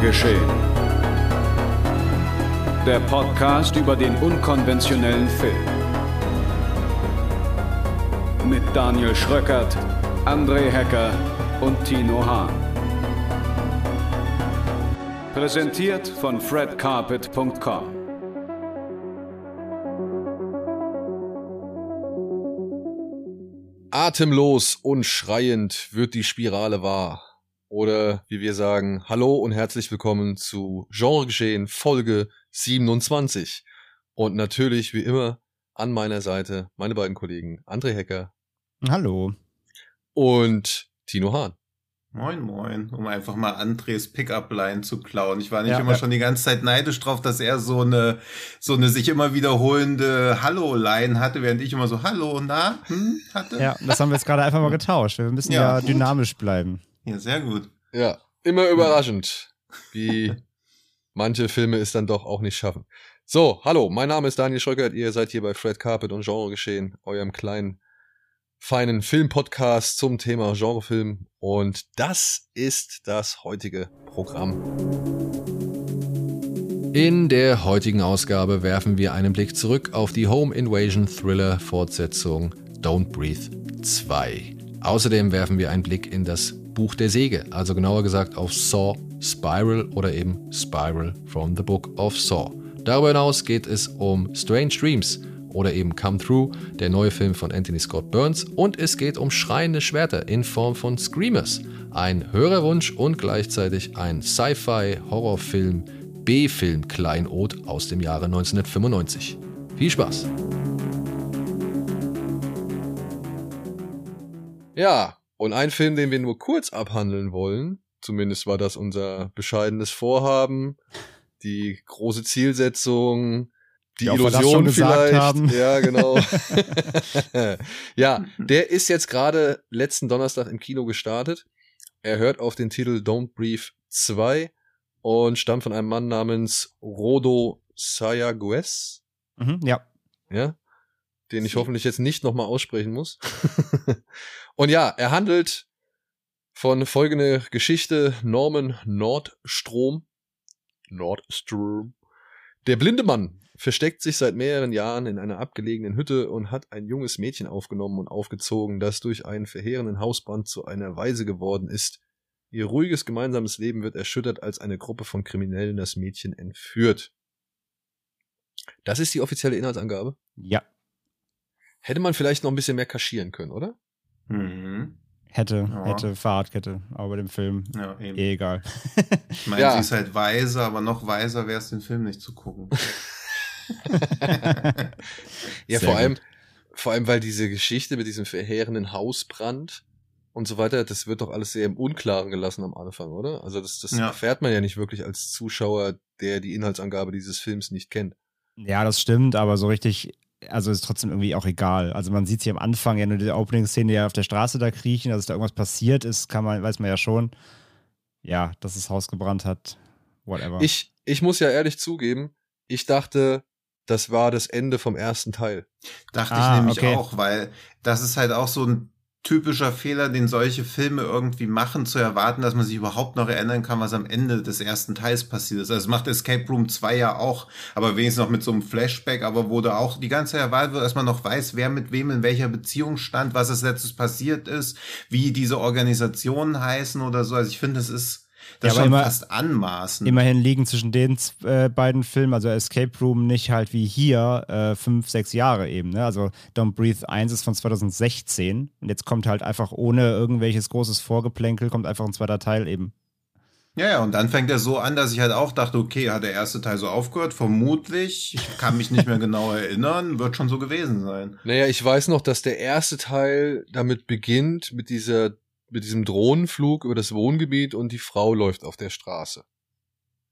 Geschehen. Der Podcast über den unkonventionellen Film. Mit Daniel Schröckert, André Hecker und Tino Hahn. Präsentiert von fredcarpet.com. Atemlos und schreiend wird die Spirale wahr. Oder wie wir sagen, hallo und herzlich willkommen zu Genregeschehen Folge 27. Und natürlich, wie immer, an meiner Seite meine beiden Kollegen André Hecker. Hallo. Und Tino Hahn. Moin, moin, um einfach mal Andres Pickup-Line zu klauen. Ich war nicht ja, immer ja. schon die ganze Zeit neidisch drauf, dass er so eine, so eine sich immer wiederholende Hallo-Line hatte, während ich immer so Hallo, na, hm, hatte. Ja, das haben wir jetzt gerade einfach mal getauscht. Wir müssen ja, ja dynamisch bleiben. Ja, sehr gut. Ja, immer überraschend, wie manche Filme es dann doch auch nicht schaffen. So, hallo, mein Name ist Daniel Schröckert, ihr seid hier bei Fred Carpet und Genre Geschehen, eurem kleinen feinen Filmpodcast zum Thema Genrefilm und das ist das heutige Programm. In der heutigen Ausgabe werfen wir einen Blick zurück auf die Home Invasion Thriller Fortsetzung Don't Breathe 2. Außerdem werfen wir einen Blick in das Buch der Säge, also genauer gesagt auf Saw Spiral oder eben Spiral from the Book of Saw. Darüber hinaus geht es um Strange Dreams, oder eben Come Through, der neue Film von Anthony Scott Burns. Und es geht um schreiende Schwerter in Form von Screamers. Ein Hörerwunsch und gleichzeitig ein Sci-Fi-Horrorfilm B-Film Kleinod aus dem Jahre 1995. Viel Spaß! Ja, und ein Film, den wir nur kurz abhandeln wollen, zumindest war das unser bescheidenes Vorhaben, die große Zielsetzung, die, die Illusion vielleicht. Haben. Ja, genau. ja, der ist jetzt gerade letzten Donnerstag im Kino gestartet. Er hört auf den Titel Don't Breathe 2 und stammt von einem Mann namens Rodo Sayagues. Mhm, ja. Ja. Den ich hoffentlich jetzt nicht nochmal aussprechen muss. und ja, er handelt von folgende Geschichte Norman Nordstrom. Nordstrom. Der blinde Mann versteckt sich seit mehreren Jahren in einer abgelegenen Hütte und hat ein junges Mädchen aufgenommen und aufgezogen, das durch einen verheerenden Hausbrand zu einer Waise geworden ist. Ihr ruhiges gemeinsames Leben wird erschüttert, als eine Gruppe von Kriminellen das Mädchen entführt. Das ist die offizielle Inhaltsangabe? Ja. Hätte man vielleicht noch ein bisschen mehr kaschieren können, oder? Mhm. Hätte, ja. hätte Fahrradkette, aber bei dem Film ja, eh egal. ich meine, ja. sie ist halt weise, aber noch weiser wäre es, den Film nicht zu gucken. ja, Sehr vor allem, vor allem, weil diese Geschichte mit diesem verheerenden Hausbrand und so weiter, das wird doch alles sehr im Unklaren gelassen am Anfang, oder? Also das, das ja. erfährt man ja nicht wirklich als Zuschauer, der die Inhaltsangabe dieses Films nicht kennt. Ja, das stimmt, aber so richtig, also ist trotzdem irgendwie auch egal. Also man sieht sie am Anfang ja nur die Opening-Szene, ja auf der Straße da kriechen, dass da irgendwas passiert ist, kann man, weiß man ja schon. Ja, dass das Haus gebrannt hat, whatever. Ich, ich muss ja ehrlich zugeben, ich dachte, das war das Ende vom ersten Teil. Dachte ah, ich nämlich okay. auch, weil das ist halt auch so ein typischer Fehler, den solche Filme irgendwie machen, zu erwarten, dass man sich überhaupt noch erinnern kann, was am Ende des ersten Teils passiert ist. Also es macht Escape Room 2 ja auch, aber wenigstens noch mit so einem Flashback, aber wo da auch die ganze erwartet wird, dass man noch weiß, wer mit wem in welcher Beziehung stand, was als letztes passiert ist, wie diese Organisationen heißen oder so. Also ich finde, es ist das ja, ist schon immer, fast anmaßen. Immerhin liegen zwischen den äh, beiden Filmen, also Escape Room, nicht halt wie hier äh, fünf, sechs Jahre eben. Ne? Also Don't Breathe 1 ist von 2016 und jetzt kommt halt einfach ohne irgendwelches großes Vorgeplänkel, kommt einfach ein zweiter Teil eben. Ja, ja, und dann fängt er so an, dass ich halt auch dachte, okay, hat der erste Teil so aufgehört? Vermutlich. Ich kann mich nicht mehr genau erinnern. Wird schon so gewesen sein. Naja, ich weiß noch, dass der erste Teil damit beginnt, mit dieser mit diesem Drohnenflug über das Wohngebiet und die Frau läuft auf der Straße.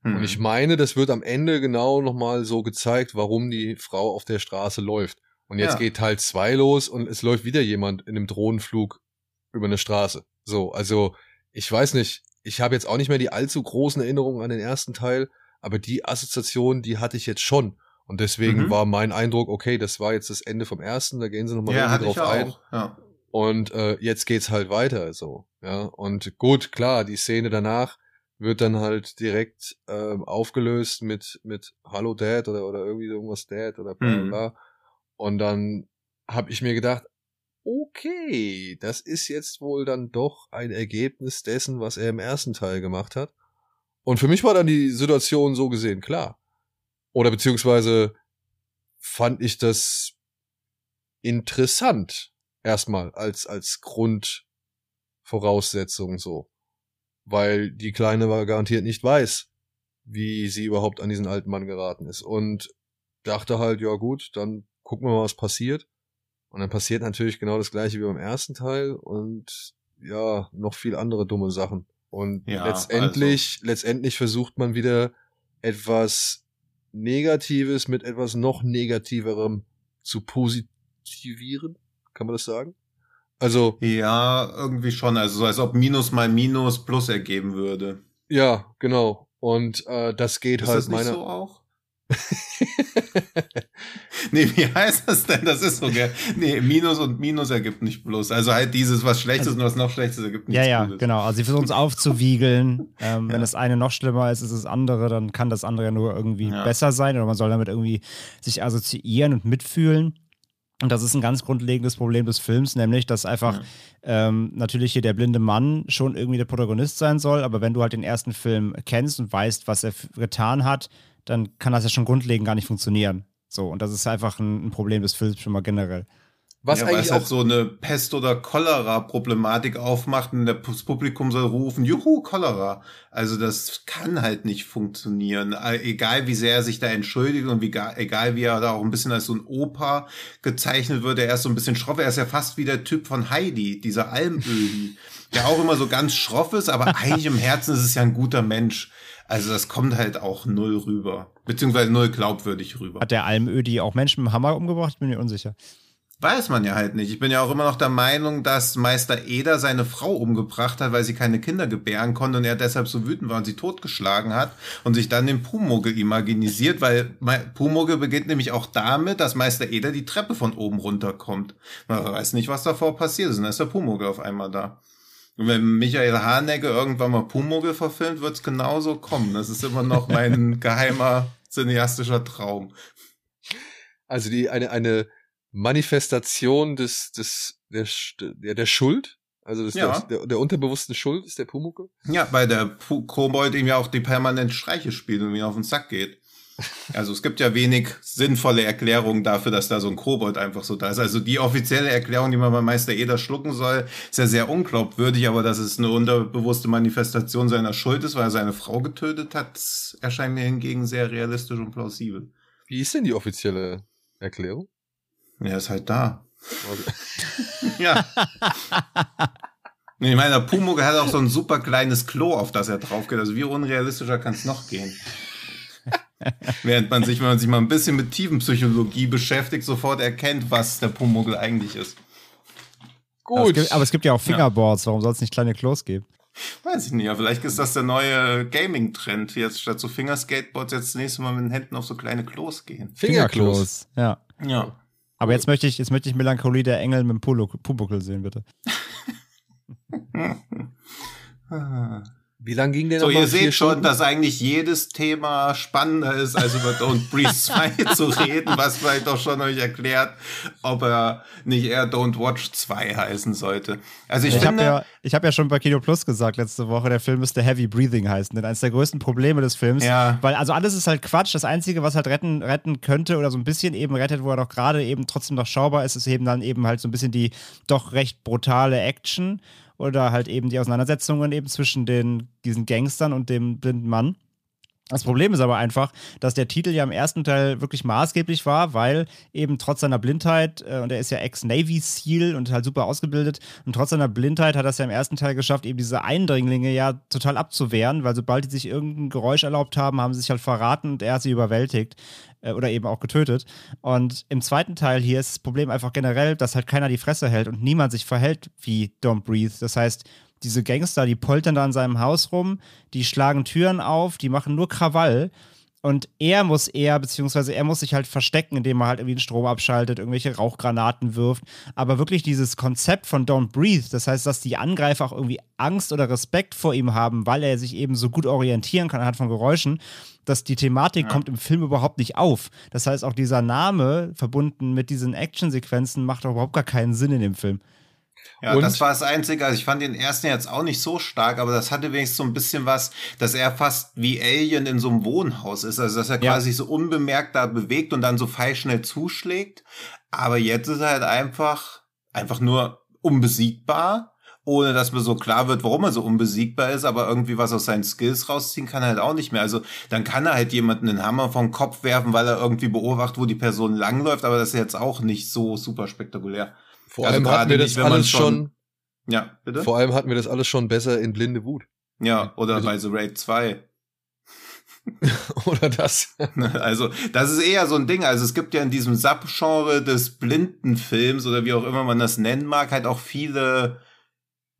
Hm. Und ich meine, das wird am Ende genau nochmal so gezeigt, warum die Frau auf der Straße läuft. Und jetzt ja. geht Teil zwei los und es läuft wieder jemand in einem Drohnenflug über eine Straße. So, also ich weiß nicht, ich habe jetzt auch nicht mehr die allzu großen Erinnerungen an den ersten Teil, aber die Assoziation, die hatte ich jetzt schon. Und deswegen mhm. war mein Eindruck, okay, das war jetzt das Ende vom ersten, da gehen sie nochmal ja, drauf ein. Ja. Und äh, jetzt geht's halt weiter so. Ja. Und gut, klar, die Szene danach, wird dann halt direkt ähm, aufgelöst mit, mit Hallo Dad oder, oder irgendwie irgendwas Dad oder bla mhm. bla. Mhm. Und dann habe ich mir gedacht, okay, das ist jetzt wohl dann doch ein Ergebnis dessen, was er im ersten Teil gemacht hat. Und für mich war dann die Situation so gesehen klar. Oder beziehungsweise fand ich das interessant erstmal als als Grundvoraussetzung so, weil die Kleine war garantiert nicht weiß, wie sie überhaupt an diesen alten Mann geraten ist und dachte halt, ja gut, dann gucken wir mal, was passiert. Und dann passiert natürlich genau das gleiche wie beim ersten Teil und ja, noch viel andere dumme Sachen. Und ja, letztendlich, also. letztendlich versucht man wieder etwas Negatives mit etwas noch negativerem zu positivieren. Kann man das sagen? Also. Ja, irgendwie schon. Also so als ob Minus mal Minus Plus ergeben würde. Ja, genau. Und äh, das geht ist halt das nicht meiner. So auch? nee, wie heißt das denn? Das ist so, gell? Nee, Minus und Minus ergibt nicht plus. Also halt dieses, was Schlechtes also, und was noch Schlechtes ergibt nicht Ja, ja, Gutes. genau. Also sie versuchen es aufzuwiegeln. Ähm, ja. Wenn das eine noch schlimmer ist, ist das andere, dann kann das andere ja nur irgendwie ja. besser sein oder man soll damit irgendwie sich assoziieren und mitfühlen. Und das ist ein ganz grundlegendes Problem des Films, nämlich, dass einfach ja. ähm, natürlich hier der blinde Mann schon irgendwie der Protagonist sein soll, aber wenn du halt den ersten Film kennst und weißt, was er getan hat, dann kann das ja schon grundlegend gar nicht funktionieren. So, und das ist einfach ein, ein Problem des Films schon mal generell. Was ja, weil es halt so eine Pest- oder Cholera-Problematik aufmacht und das Publikum soll rufen, juhu, Cholera. Also das kann halt nicht funktionieren. Äh, egal wie sehr er sich da entschuldigt und wie, egal wie er da auch ein bisschen als so ein Opa gezeichnet wird, er ist so ein bisschen schroff. Er ist ja fast wie der Typ von Heidi, dieser Almöhi, der auch immer so ganz schroff ist, aber eigentlich im Herzen ist es ja ein guter Mensch. Also das kommt halt auch null rüber. Beziehungsweise null glaubwürdig rüber. Hat der Almödi auch Menschen mit dem Hammer umgebracht? Bin mir unsicher. Weiß man ja halt nicht. Ich bin ja auch immer noch der Meinung, dass Meister Eder seine Frau umgebracht hat, weil sie keine Kinder gebären konnte und er deshalb so wütend war und sie totgeschlagen hat und sich dann den Pumogel imaginisiert, weil Pumogel beginnt nämlich auch damit, dass Meister Eder die Treppe von oben runterkommt. Man weiß nicht, was davor passiert ist und dann ist der Pumogel auf einmal da. Und wenn Michael Hanecke irgendwann mal Pumogel verfilmt, wird es genauso kommen. Das ist immer noch mein geheimer cineastischer Traum. Also die eine eine Manifestation des des der der, der Schuld, also des, ja. der, der, unterbewussten Schuld ist der Pumuckel? Ja, weil der Kobold ihm ja auch die permanent Streiche spielt und ihm auf den Sack geht. Also es gibt ja wenig sinnvolle Erklärungen dafür, dass da so ein Kobold einfach so da ist. Also die offizielle Erklärung, die man bei Meister Eder schlucken soll, ist ja sehr unglaubwürdig, aber dass es eine unterbewusste Manifestation seiner Schuld ist, weil er seine Frau getötet hat, erscheint mir hingegen sehr realistisch und plausibel. Wie ist denn die offizielle Erklärung? Er ist halt da. Ja. Ich meine, der Pumuck hat auch so ein super kleines Klo, auf das er drauf geht. Also wie unrealistischer kann es noch gehen? Während man sich, wenn man sich mal ein bisschen mit Tiefenpsychologie beschäftigt, sofort erkennt, was der Pumuckl eigentlich ist. Gut. Aber es gibt, aber es gibt ja auch Fingerboards, warum soll es nicht kleine Klos geben? Weiß ich nicht, aber vielleicht ist das der neue Gaming-Trend. Jetzt statt so Fingerskateboards jetzt das nächste Mal mit den Händen auf so kleine Klos gehen. Fingerklos, ja. Ja. Aber jetzt möchte ich, jetzt möchte ich Melancholie der Engel mit dem Pumuckl sehen, bitte. Wie lang ging der So, ihr seht schon, dass eigentlich jedes Thema spannender ist, als über Don't Breathe 2 zu reden, was vielleicht auch schon euch erklärt, ob er nicht eher Don't Watch 2 heißen sollte. Also ich, ich finde. Hab ja, ich habe ja schon bei Kino Plus gesagt letzte Woche, der Film müsste Heavy Breathing heißen. Denn eines der größten Probleme des Films, ja. weil also alles ist halt Quatsch. Das Einzige, was halt retten, retten könnte oder so ein bisschen eben rettet, wo er doch gerade eben trotzdem noch schaubar ist, ist eben dann eben halt so ein bisschen die doch recht brutale Action oder halt eben die Auseinandersetzungen eben zwischen den, diesen Gangstern und dem blinden Mann. Das Problem ist aber einfach, dass der Titel ja im ersten Teil wirklich maßgeblich war, weil eben trotz seiner Blindheit, äh, und er ist ja Ex-Navy SEAL und halt super ausgebildet, und trotz seiner Blindheit hat er es ja im ersten Teil geschafft, eben diese Eindringlinge ja total abzuwehren, weil sobald die sich irgendein Geräusch erlaubt haben, haben sie sich halt verraten und er hat sie überwältigt äh, oder eben auch getötet. Und im zweiten Teil hier ist das Problem einfach generell, dass halt keiner die Fresse hält und niemand sich verhält wie Don't Breathe. Das heißt, diese Gangster, die poltern da in seinem Haus rum, die schlagen Türen auf, die machen nur Krawall. Und er muss eher, beziehungsweise er muss sich halt verstecken, indem er halt irgendwie den Strom abschaltet, irgendwelche Rauchgranaten wirft. Aber wirklich dieses Konzept von Don't Breathe, das heißt, dass die Angreifer auch irgendwie Angst oder Respekt vor ihm haben, weil er sich eben so gut orientieren kann anhand von Geräuschen, dass die Thematik ja. kommt im Film überhaupt nicht auf. Das heißt, auch dieser Name verbunden mit diesen Actionsequenzen macht auch überhaupt gar keinen Sinn in dem Film. Ja, und das war das Einzige. Also ich fand den ersten jetzt auch nicht so stark, aber das hatte wenigstens so ein bisschen was, dass er fast wie Alien in so einem Wohnhaus ist. Also dass er ja. quasi so unbemerkt da bewegt und dann so feilschnell zuschlägt. Aber jetzt ist er halt einfach, einfach nur unbesiegbar ohne dass mir so klar wird, warum er so unbesiegbar ist, aber irgendwie was aus seinen Skills rausziehen kann er halt auch nicht mehr. Also dann kann er halt jemanden einen Hammer vom Kopf werfen, weil er irgendwie beobachtet, wo die Person langläuft, aber das ist jetzt auch nicht so super spektakulär. Vor also allem hatten wir das nicht, alles schon, schon, Ja, bitte? Vor allem hatten wir das alles schon besser in Blinde Wut. Ja, oder also, bei The Raid 2. oder das. Also, das ist eher so ein Ding. Also, es gibt ja in diesem Subgenre des Blindenfilms oder wie auch immer man das nennen mag, halt auch viele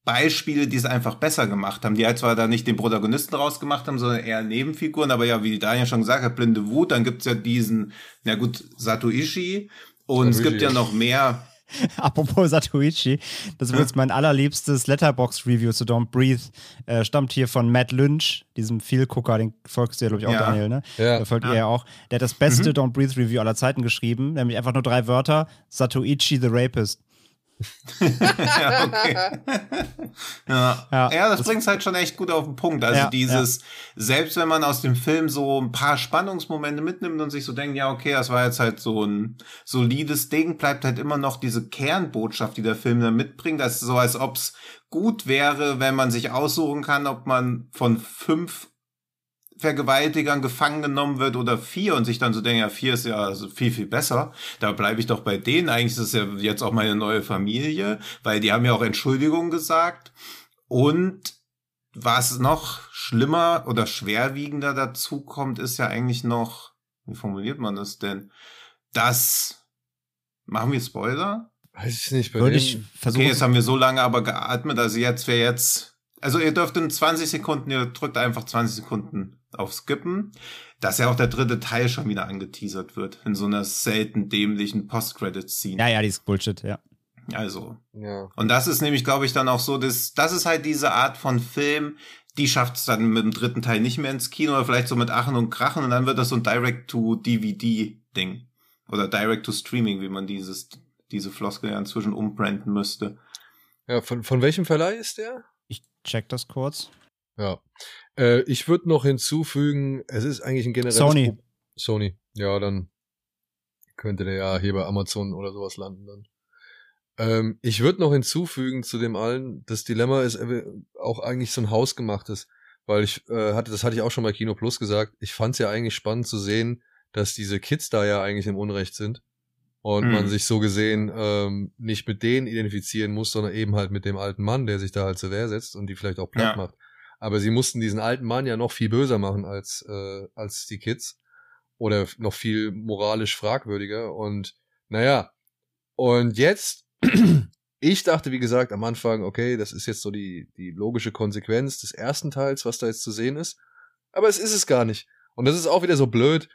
Beispiele, die es einfach besser gemacht haben, die halt zwar da nicht den Protagonisten rausgemacht haben, sondern eher Nebenfiguren, aber ja, wie Daniel schon gesagt hat, Blinde Wut, dann gibt's ja diesen, na gut, Satoishi und Satoishi. es gibt ja noch mehr Apropos Satoichi, das wird jetzt mein allerliebstes Letterbox-Review zu Don't Breathe. Äh, stammt hier von Matt Lynch, diesem Viel-Gucker, den folgst du ja, glaube ich, auch, ja. Daniel, ne? Ja. Der folgt ja. ihr ja auch. Der hat das beste mhm. Don't Breathe Review aller Zeiten geschrieben, nämlich einfach nur drei Wörter: Satoichi the Rapist. ja, okay. ja. ja, ja, das, das bringt es halt schon echt gut auf den Punkt. Also ja, dieses, selbst wenn man aus dem Film so ein paar Spannungsmomente mitnimmt und sich so denkt, ja, okay, das war jetzt halt so ein solides Ding, bleibt halt immer noch diese Kernbotschaft, die der Film da mitbringt. Das ist so, als ob es gut wäre, wenn man sich aussuchen kann, ob man von fünf Vergewaltigern gefangen genommen wird oder vier und sich dann so denken, ja, vier ist ja viel, viel besser. Da bleibe ich doch bei denen. Eigentlich ist es ja jetzt auch meine neue Familie, weil die haben ja auch Entschuldigung gesagt. Und was noch schlimmer oder schwerwiegender dazu kommt, ist ja eigentlich noch, wie formuliert man das denn? Das, machen wir Spoiler? Weiß ich nicht. Bei Würde ich versuchen. Okay, jetzt haben wir so lange aber geatmet, also jetzt wäre jetzt also ihr dürft in 20 Sekunden, ihr drückt einfach 20 Sekunden auf Skippen, dass ja auch der dritte Teil schon wieder angeteasert wird in so einer selten dämlichen Post-Credit-Scene. Ja, ja, die ist Bullshit, ja. Also. Ja. Und das ist nämlich, glaube ich, dann auch so, das, das ist halt diese Art von Film, die schafft es dann mit dem dritten Teil nicht mehr ins Kino oder vielleicht so mit Achen und Krachen und dann wird das so ein Direct-to-DVD-Ding. Oder Direct-to-Streaming, wie man dieses, diese Floskel ja inzwischen umbranden müsste. Ja, von, von welchem Verleih ist der? check das kurz. Ja. Äh, ich würde noch hinzufügen, es ist eigentlich ein generelles Sony. Pro Sony. Ja, dann könnte der ja hier bei Amazon oder sowas landen dann. Ähm, ich würde noch hinzufügen zu dem allen, das Dilemma ist auch eigentlich so ein hausgemachtes, weil ich äh, hatte, das hatte ich auch schon bei Kino Plus gesagt, ich fand es ja eigentlich spannend zu sehen, dass diese Kids da ja eigentlich im Unrecht sind und mhm. man sich so gesehen ähm, nicht mit denen identifizieren muss, sondern eben halt mit dem alten Mann, der sich da halt zur Wehr setzt und die vielleicht auch platt ja. macht. Aber sie mussten diesen alten Mann ja noch viel böser machen als, äh, als die Kids oder noch viel moralisch fragwürdiger und naja, und jetzt, ich dachte, wie gesagt, am Anfang, okay, das ist jetzt so die, die logische Konsequenz des ersten Teils, was da jetzt zu sehen ist. Aber es ist es gar nicht. Und das ist auch wieder so blöd.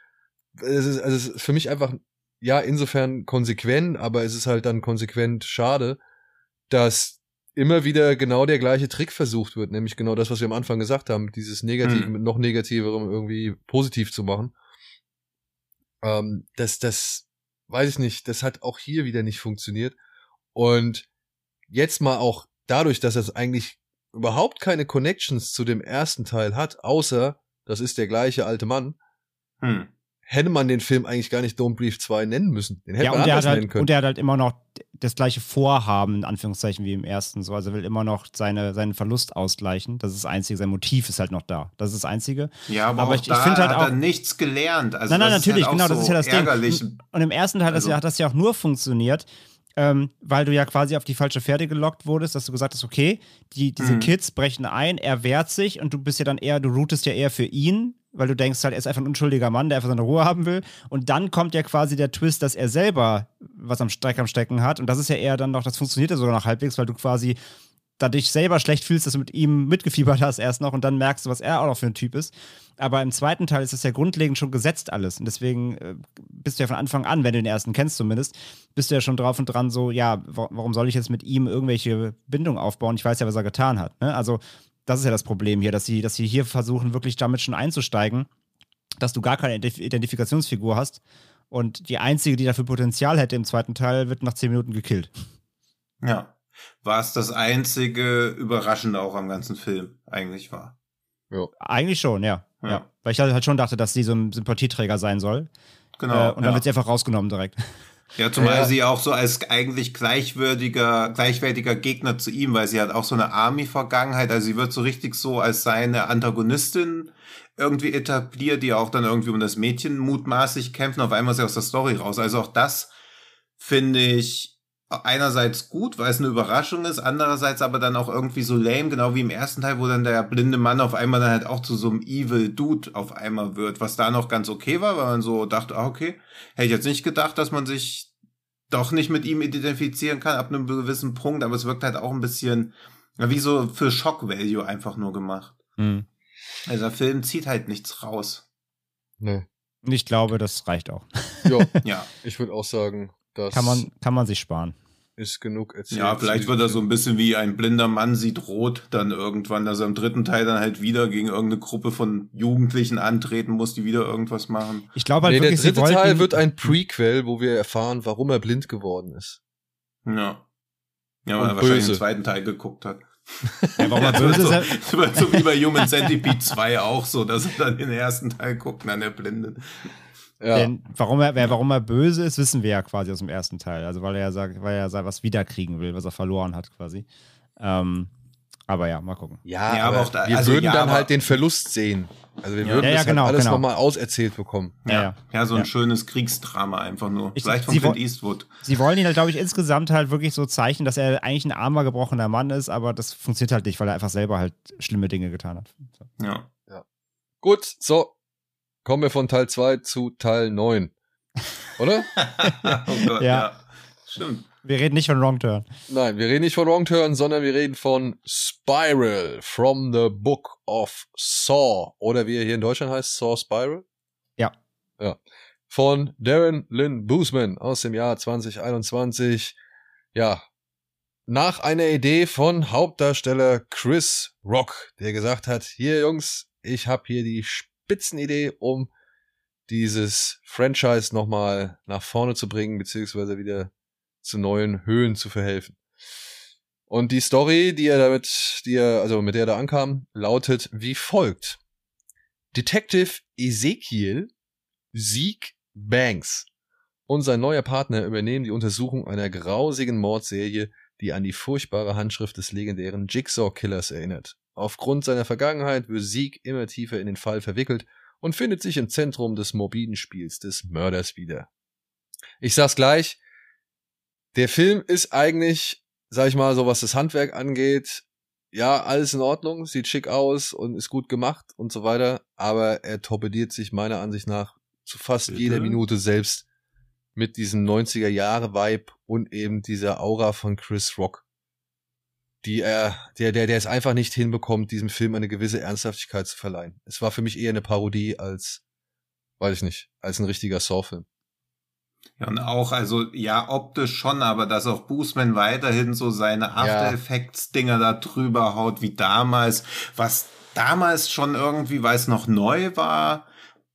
Es ist, also es ist für mich einfach ja, insofern konsequent, aber es ist halt dann konsequent schade, dass immer wieder genau der gleiche Trick versucht wird, nämlich genau das, was wir am Anfang gesagt haben, dieses Negative mhm. mit noch negativerem irgendwie positiv zu machen. Ähm, das, das, weiß ich nicht, das hat auch hier wieder nicht funktioniert. Und jetzt mal auch dadurch, dass es eigentlich überhaupt keine Connections zu dem ersten Teil hat, außer das ist der gleiche alte Mann, hm hätte man den Film eigentlich gar nicht Don't Brief 2 nennen müssen. Den hätte ja, man anders halt, nennen können. Und der hat halt immer noch das gleiche Vorhaben, in Anführungszeichen, wie im ersten. So, also er will immer noch seine, seinen Verlust ausgleichen. Das ist das Einzige. Sein Motiv ist halt noch da. Das ist das Einzige. Ja, aber, aber ich, ich finde halt auch. Er nichts gelernt. Also nein, nein, natürlich, halt genau, das ist ja das ärgerlich. Ding. Und im ersten Teil also, das, hat das ja auch nur funktioniert, ähm, weil du ja quasi auf die falsche Pferde gelockt wurdest, dass du gesagt hast, okay, die, diese mhm. Kids brechen ein, er wehrt sich und du bist ja dann eher, du routest ja eher für ihn, weil du denkst halt, er ist einfach ein unschuldiger Mann, der einfach seine Ruhe haben will. Und dann kommt ja quasi der Twist, dass er selber was am Streck am Stecken hat. Und das ist ja eher dann noch, das funktioniert ja sogar noch halbwegs, weil du quasi dich selber schlecht fühlst, dass du mit ihm mitgefiebert hast erst noch und dann merkst du, was er auch noch für ein Typ ist. Aber im zweiten Teil ist es ja grundlegend schon gesetzt alles. Und deswegen äh, bist du ja von Anfang an, wenn du den ersten kennst zumindest, bist du ja schon drauf und dran so, ja, warum soll ich jetzt mit ihm irgendwelche Bindungen aufbauen? Ich weiß ja, was er getan hat. Ne? Also das ist ja das Problem hier, dass sie, dass sie hier versuchen, wirklich damit schon einzusteigen, dass du gar keine Identifikationsfigur hast. Und die einzige, die dafür Potenzial hätte im zweiten Teil, wird nach zehn Minuten gekillt. Ja. War es das einzige Überraschende auch am ganzen Film, eigentlich war. Ja. Eigentlich schon, ja. ja. ja. Weil ich halt schon dachte, dass sie so ein Sympathieträger sein soll. Genau. Äh, und dann ja. wird sie einfach rausgenommen direkt. Ja, zumal ja. sie auch so als eigentlich gleichwürdiger, gleichwertiger Gegner zu ihm, weil sie hat auch so eine Army-Vergangenheit. Also sie wird so richtig so als seine Antagonistin irgendwie etabliert, die auch dann irgendwie um das Mädchen mutmaßlich kämpfen. Auf einmal ist sie aus der Story raus. Also auch das finde ich einerseits gut, weil es eine Überraschung ist, andererseits aber dann auch irgendwie so lame, genau wie im ersten Teil, wo dann der blinde Mann auf einmal dann halt auch zu so einem Evil Dude auf einmal wird, was da noch ganz okay war, weil man so dachte, ah, okay, hätte ich jetzt nicht gedacht, dass man sich doch nicht mit ihm identifizieren kann ab einem gewissen Punkt, aber es wirkt halt auch ein bisschen wie so für Shock Value einfach nur gemacht. Mhm. Also der Film zieht halt nichts raus. Nee. Ich glaube, das reicht auch. Jo. ja. Ich würde auch sagen, das kann man, kann man sich sparen ist genug erzählt. Ja, vielleicht wird er so ein bisschen wie ein blinder Mann sieht rot dann irgendwann, dass er im dritten Teil dann halt wieder gegen irgendeine Gruppe von Jugendlichen antreten muss, die wieder irgendwas machen. Ich glaube halt nee, wirklich, der dritte Teil wird ein Prequel, wo wir erfahren, warum er blind geworden ist. Ja. Ja, weil er wahrscheinlich den zweiten Teil geguckt hat. Ja, warum er böse so, so, so wie bei Human Centipede 2 auch so, dass er dann den ersten Teil guckt, dann der Blinde. Ja. Denn warum er, warum er böse ist, wissen wir ja quasi aus dem ersten Teil. Also weil er ja sagt, weil er was wiederkriegen will, was er verloren hat quasi. Ähm, aber ja, mal gucken. Ja, ja aber, aber da, wir also, würden ja, dann halt den Verlust sehen. Also wir würden ja, ja, das genau, halt alles genau. nochmal auserzählt bekommen. Ja, ja. so ein schönes Kriegsdrama einfach nur. Ich, Vielleicht von Clint Eastwood. Sie wollen ihn halt, glaube ich, insgesamt halt wirklich so zeichnen, dass er eigentlich ein armer, gebrochener Mann ist, aber das funktioniert halt nicht, weil er einfach selber halt schlimme Dinge getan hat. So. Ja. ja. Gut, so, kommen wir von Teil 2 zu Teil 9. Oder? oh Gott, ja. ja. Stimmt. Wir reden nicht von Wrong Turn. Nein, wir reden nicht von Wrong Turn, sondern wir reden von Spiral from the Book of Saw. Oder wie er hier in Deutschland heißt, Saw Spiral? Ja. Ja. Von Darren Lynn Boosman aus dem Jahr 2021. Ja. Nach einer Idee von Hauptdarsteller Chris Rock, der gesagt hat, hier Jungs, ich habe hier die Spitzenidee, um dieses Franchise nochmal nach vorne zu bringen, beziehungsweise wieder zu neuen Höhen zu verhelfen. Und die Story, die er damit, die er, also mit der er da ankam, lautet wie folgt. Detective Ezekiel Sieg Banks und sein neuer Partner übernehmen die Untersuchung einer grausigen Mordserie, die an die furchtbare Handschrift des legendären Jigsaw Killers erinnert. Aufgrund seiner Vergangenheit wird Sieg immer tiefer in den Fall verwickelt und findet sich im Zentrum des morbiden Spiels des Mörders wieder. Ich sag's gleich, der Film ist eigentlich, sag ich mal, so was das Handwerk angeht, ja, alles in Ordnung, sieht schick aus und ist gut gemacht und so weiter, aber er torpediert sich meiner Ansicht nach zu fast Bitte? jeder Minute selbst mit diesem 90er Jahre Vibe und eben dieser Aura von Chris Rock die er, der, der, der es einfach nicht hinbekommt, diesem Film eine gewisse Ernsthaftigkeit zu verleihen. Es war für mich eher eine Parodie als, weiß ich nicht, als ein richtiger Saw-Film. Ja, und auch, also ja, optisch schon, aber dass auch Boosman weiterhin so seine After Effects-Dinger da drüber haut wie damals, was damals schon irgendwie, weil es noch neu war,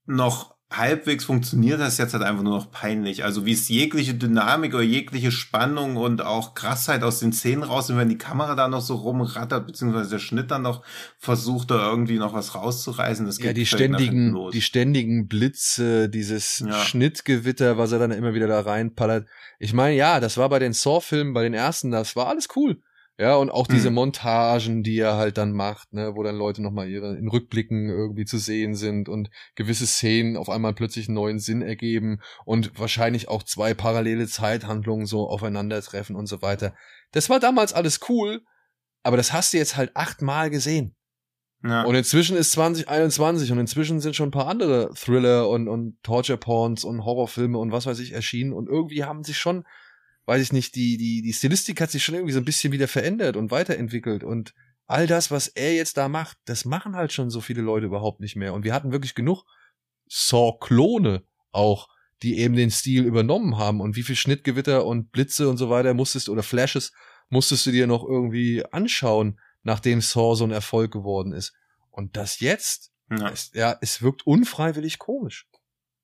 noch halbwegs funktioniert, das jetzt halt einfach nur noch peinlich. Also wie es jegliche Dynamik oder jegliche Spannung und auch Krassheit aus den Szenen raus, wenn die Kamera da noch so rumrattert, beziehungsweise der Schnitt dann noch versucht, da irgendwie noch was rauszureißen. Das geht ja, die ständigen, die ständigen Blitze, dieses ja. Schnittgewitter, was er dann immer wieder da reinpallert. Ich meine, ja, das war bei den Saw-Filmen, bei den ersten, das war alles cool. Ja, und auch diese mhm. Montagen, die er halt dann macht, ne, wo dann Leute nochmal ihre in Rückblicken irgendwie zu sehen sind und gewisse Szenen auf einmal plötzlich einen neuen Sinn ergeben und wahrscheinlich auch zwei parallele Zeithandlungen so aufeinandertreffen und so weiter. Das war damals alles cool, aber das hast du jetzt halt achtmal gesehen. Ja. Und inzwischen ist 2021 und inzwischen sind schon ein paar andere Thriller und, und Torture Porns und Horrorfilme und was weiß ich erschienen und irgendwie haben sich schon weiß ich nicht, die, die, die Stilistik hat sich schon irgendwie so ein bisschen wieder verändert und weiterentwickelt und all das, was er jetzt da macht, das machen halt schon so viele Leute überhaupt nicht mehr. Und wir hatten wirklich genug Saw-Klone auch, die eben den Stil übernommen haben. Und wie viel Schnittgewitter und Blitze und so weiter musstest oder Flashes musstest du dir noch irgendwie anschauen, nachdem Saw so ein Erfolg geworden ist. Und das jetzt, ja, es, ja, es wirkt unfreiwillig komisch.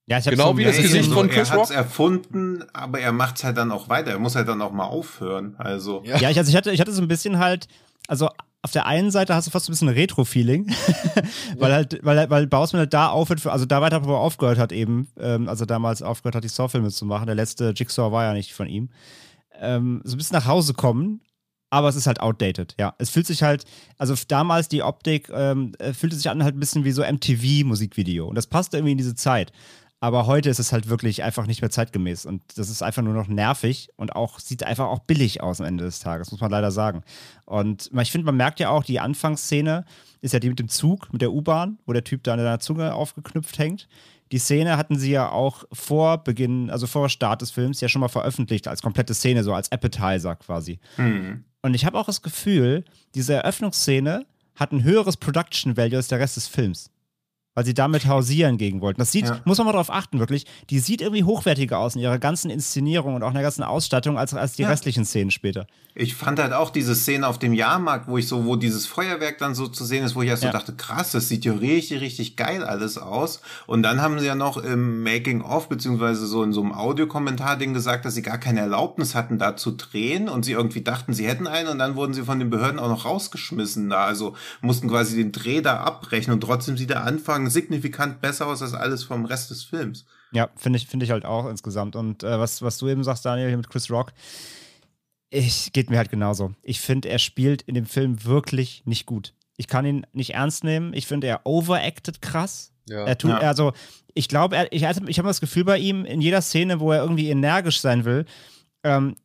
Ja, ich genau so wie das Gesicht von Chris Er hat es erfunden, aber er macht es halt dann auch weiter. Er muss halt dann auch mal aufhören. Also ja, ja ich, also ich hatte, ich hatte so ein bisschen halt, also auf der einen Seite hast du fast ein bisschen Retro-Feeling, weil halt, weil, weil Bausman halt da aufhört, also da weiter wo er aufgehört hat eben, ähm, also damals aufgehört hat, die Saw-Filme zu machen. Der letzte Jigsaw war ja nicht von ihm. Ähm, so ein bisschen nach Hause kommen, aber es ist halt outdated, ja. Es fühlt sich halt, also damals die Optik ähm, äh, fühlte sich an halt ein bisschen wie so MTV-Musikvideo und das passt irgendwie in diese Zeit. Aber heute ist es halt wirklich einfach nicht mehr zeitgemäß und das ist einfach nur noch nervig und auch sieht einfach auch billig aus am Ende des Tages, muss man leider sagen. Und ich finde, man merkt ja auch, die Anfangsszene ist ja die mit dem Zug, mit der U-Bahn, wo der Typ da an der Zunge aufgeknüpft hängt. Die Szene hatten sie ja auch vor Beginn, also vor Start des Films, ja schon mal veröffentlicht als komplette Szene, so als Appetizer quasi. Mhm. Und ich habe auch das Gefühl, diese Eröffnungsszene hat ein höheres Production Value als der Rest des Films weil sie damit hausieren gegen wollten. Das sieht, ja. muss man mal darauf achten, wirklich. Die sieht irgendwie hochwertiger aus in ihrer ganzen Inszenierung und auch in der ganzen Ausstattung als, als die ja. restlichen Szenen später. Ich fand halt auch diese Szene auf dem Jahrmarkt, wo ich so, wo dieses Feuerwerk dann so zu sehen ist, wo ich erst ja. so dachte, krass, das sieht ja richtig, richtig geil alles aus. Und dann haben sie ja noch im Making-of, beziehungsweise so in so einem Audiokommentar-Ding gesagt, dass sie gar keine Erlaubnis hatten, da zu drehen und sie irgendwie dachten, sie hätten einen und dann wurden sie von den Behörden auch noch rausgeschmissen da. Also mussten quasi den Dreh da abbrechen und trotzdem sieht der Anfang signifikant besser aus als alles vom Rest des Films. Ja, finde ich, finde ich halt auch insgesamt. Und äh, was, was du eben sagst, Daniel, hier mit Chris Rock, ich, geht mir halt genauso. Ich finde, er spielt in dem Film wirklich nicht gut. Ich kann ihn nicht ernst nehmen. Ich finde, er overacted krass. Ja. Er tut, ja. also, ich glaube, ich, ich habe das Gefühl bei ihm, in jeder Szene, wo er irgendwie energisch sein will, ähm,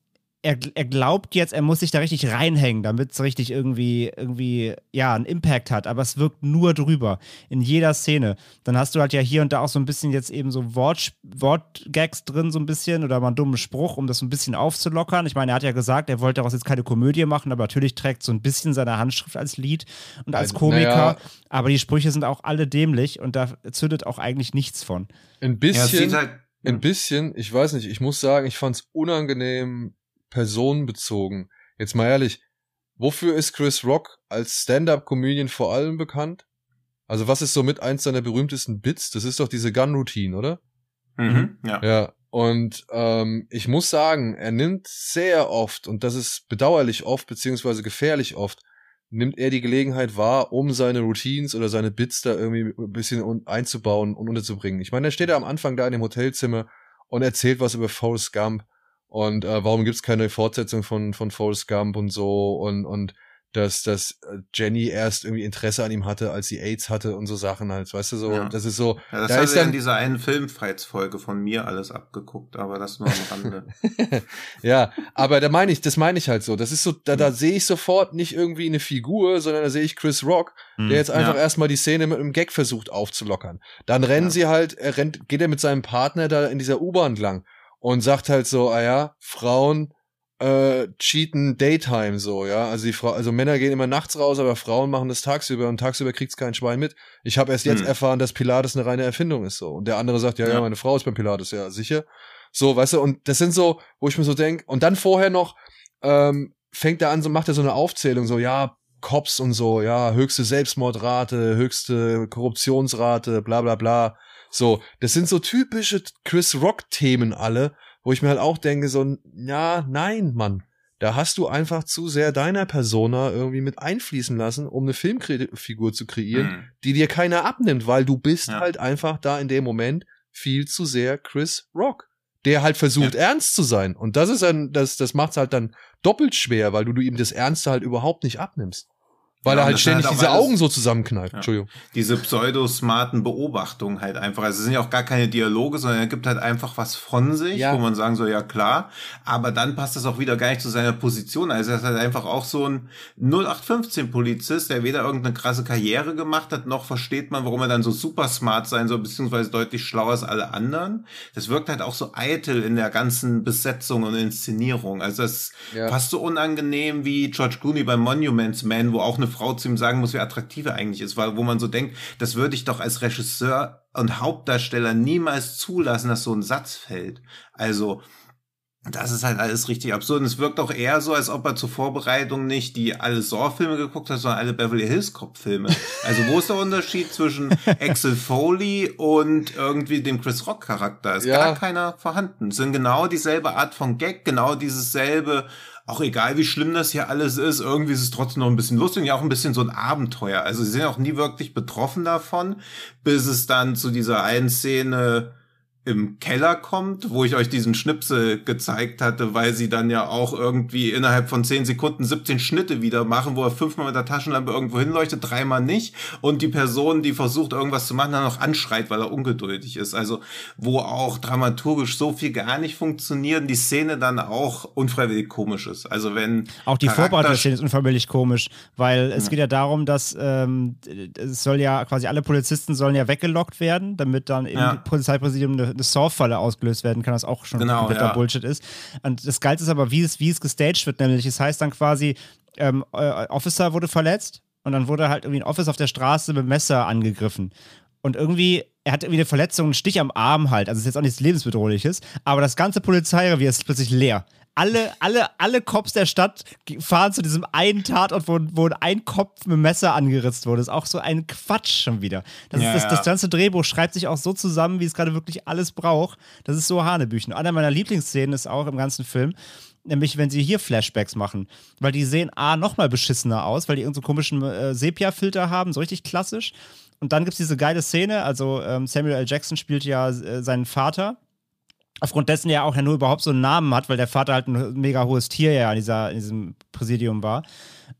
er, er glaubt jetzt, er muss sich da richtig reinhängen, damit es richtig irgendwie, irgendwie, ja, einen Impact hat. Aber es wirkt nur drüber. In jeder Szene. Dann hast du halt ja hier und da auch so ein bisschen jetzt eben so Wort, Wortgags drin, so ein bisschen, oder mal einen dummen Spruch, um das so ein bisschen aufzulockern. Ich meine, er hat ja gesagt, er wollte daraus jetzt keine Komödie machen, aber natürlich trägt so ein bisschen seine Handschrift als Lied und als Komiker. Naja. Aber die Sprüche sind auch alle dämlich und da zündet auch eigentlich nichts von. Ein bisschen. Ja, halt, ein bisschen, ich weiß nicht, ich muss sagen, ich fand es unangenehm, personenbezogen. Jetzt mal ehrlich, wofür ist Chris Rock als Stand-up-Comedian vor allem bekannt? Also was ist so mit eins seiner berühmtesten Bits? Das ist doch diese Gun-Routine, oder? Mhm, ja. Ja, und ähm, ich muss sagen, er nimmt sehr oft, und das ist bedauerlich oft, beziehungsweise gefährlich oft, nimmt er die Gelegenheit wahr, um seine Routines oder seine Bits da irgendwie ein bisschen einzubauen und unterzubringen. Ich meine, er steht da am Anfang da in dem Hotelzimmer und erzählt was über Forrest Gump und äh, warum gibt's keine Fortsetzung von, von Forrest Gump und so und, und dass, dass äh, Jenny erst irgendwie Interesse an ihm hatte, als sie AIDS hatte und so Sachen halt, weißt du, so, ja. das ist so. Ja, das da ist dann in dieser einen Filmfights-Folge von mir alles abgeguckt, aber das nur am Rande. ja, aber da meine ich, das meine ich halt so. Das ist so, da, da sehe ich sofort nicht irgendwie eine Figur, sondern da sehe ich Chris Rock, der hm, jetzt einfach ja. erstmal die Szene mit einem Gag versucht aufzulockern. Dann rennen ja. sie halt, er rennt, geht er mit seinem Partner da in dieser U-Bahn lang und sagt halt so, ah ja, Frauen äh, cheaten Daytime so, ja. Also die Frau, also Männer gehen immer nachts raus, aber Frauen machen das tagsüber und tagsüber kriegt's kein Schwein mit. Ich habe erst jetzt hm. erfahren, dass Pilates eine reine Erfindung ist so. Und der andere sagt, ja, ja, ja, meine Frau ist beim Pilates, ja, sicher. So, weißt du, und das sind so, wo ich mir so denk, und dann vorher noch, ähm, fängt er an, so macht er so eine Aufzählung, so, ja, Cops und so, ja, höchste Selbstmordrate, höchste Korruptionsrate, bla bla bla. So, das sind so typische Chris Rock-Themen alle, wo ich mir halt auch denke, so, ja, nein, Mann. Da hast du einfach zu sehr deiner Persona irgendwie mit einfließen lassen, um eine Filmfigur zu kreieren, mhm. die dir keiner abnimmt, weil du bist ja. halt einfach da in dem Moment viel zu sehr Chris Rock, der halt versucht ja. ernst zu sein. Und das ist dann, das, das macht's halt dann doppelt schwer, weil du, du ihm das Ernste halt überhaupt nicht abnimmst. Weil ja, er halt ständig halt diese Augen so zusammenkneift. Ja. Entschuldigung. Diese pseudo-smarten Beobachtungen halt einfach. Also es sind ja auch gar keine Dialoge, sondern er gibt halt einfach was von sich, ja. wo man sagen soll, ja klar. Aber dann passt das auch wieder gar nicht zu seiner Position. Also er ist halt einfach auch so ein 0815-Polizist, der weder irgendeine krasse Karriere gemacht hat, noch versteht man, warum er dann so super smart sein soll, beziehungsweise deutlich schlauer als alle anderen. Das wirkt halt auch so eitel in der ganzen Besetzung und Inszenierung. Also es ist ja. fast so unangenehm wie George Clooney beim Monuments Man, wo auch eine Frau zu ihm sagen muss, wie attraktiv er eigentlich ist, weil wo man so denkt, das würde ich doch als Regisseur und Hauptdarsteller niemals zulassen, dass so ein Satz fällt. Also das ist halt alles richtig absurd. Und es wirkt auch eher so, als ob er zur Vorbereitung nicht die alle Saw-Filme geguckt hat, sondern alle Beverly Hills Cop-Filme. Also wo ist der Unterschied zwischen Axel Foley und irgendwie dem Chris Rock-Charakter? Ist ja. gar keiner vorhanden. Es sind genau dieselbe Art von Gag, genau dieses selbe auch egal wie schlimm das hier alles ist, irgendwie ist es trotzdem noch ein bisschen lustig und ja auch ein bisschen so ein Abenteuer. Also sie sind auch nie wirklich betroffen davon, bis es dann zu dieser einen Szene im Keller kommt, wo ich euch diesen Schnipsel gezeigt hatte, weil sie dann ja auch irgendwie innerhalb von zehn Sekunden 17 Schnitte wieder machen, wo er fünfmal mit der Taschenlampe irgendwo hinleuchtet, dreimal nicht und die Person, die versucht irgendwas zu machen, dann noch anschreit, weil er ungeduldig ist. Also wo auch dramaturgisch so viel gar nicht funktioniert, die Szene dann auch unfreiwillig komisch ist. Also wenn auch die Vorbereitung der Szene ist unfreiwillig komisch, weil es ja. geht ja darum, dass ähm, es soll ja quasi alle Polizisten sollen ja weggelockt werden, damit dann im ja. Polizeipräsidium eine eine Saw-Falle ausgelöst werden kann, was auch schon genau, kompletter ja. Bullshit ist. Und das Geilste ist aber, wie es, wie es gestaged wird, nämlich es heißt dann quasi, ähm, äh, Officer wurde verletzt und dann wurde halt irgendwie ein Officer auf der Straße mit Messer angegriffen. Und irgendwie, er hat irgendwie eine Verletzung, einen Stich am Arm halt. Also es ist jetzt auch nichts Lebensbedrohliches. Aber das ganze Polizeirevier ist plötzlich leer alle, alle, alle Cops der Stadt fahren zu diesem einen Tatort, wo, wo ein Kopf mit Messer angeritzt wurde. Das ist auch so ein Quatsch schon wieder. Das, ja, ist, das, das ganze Drehbuch schreibt sich auch so zusammen, wie es gerade wirklich alles braucht. Das ist so Hanebüchen. Einer meiner Lieblingsszenen ist auch im ganzen Film, nämlich wenn sie hier Flashbacks machen. Weil die sehen A, nochmal beschissener aus, weil die irgendeinen so komischen äh, Sepia-Filter haben, so richtig klassisch. Und dann gibt es diese geile Szene, also ähm, Samuel L. Jackson spielt ja äh, seinen Vater, aufgrund dessen er auch ja nur überhaupt so einen Namen hat, weil der Vater halt ein mega hohes Tier ja in, dieser, in diesem Präsidium war.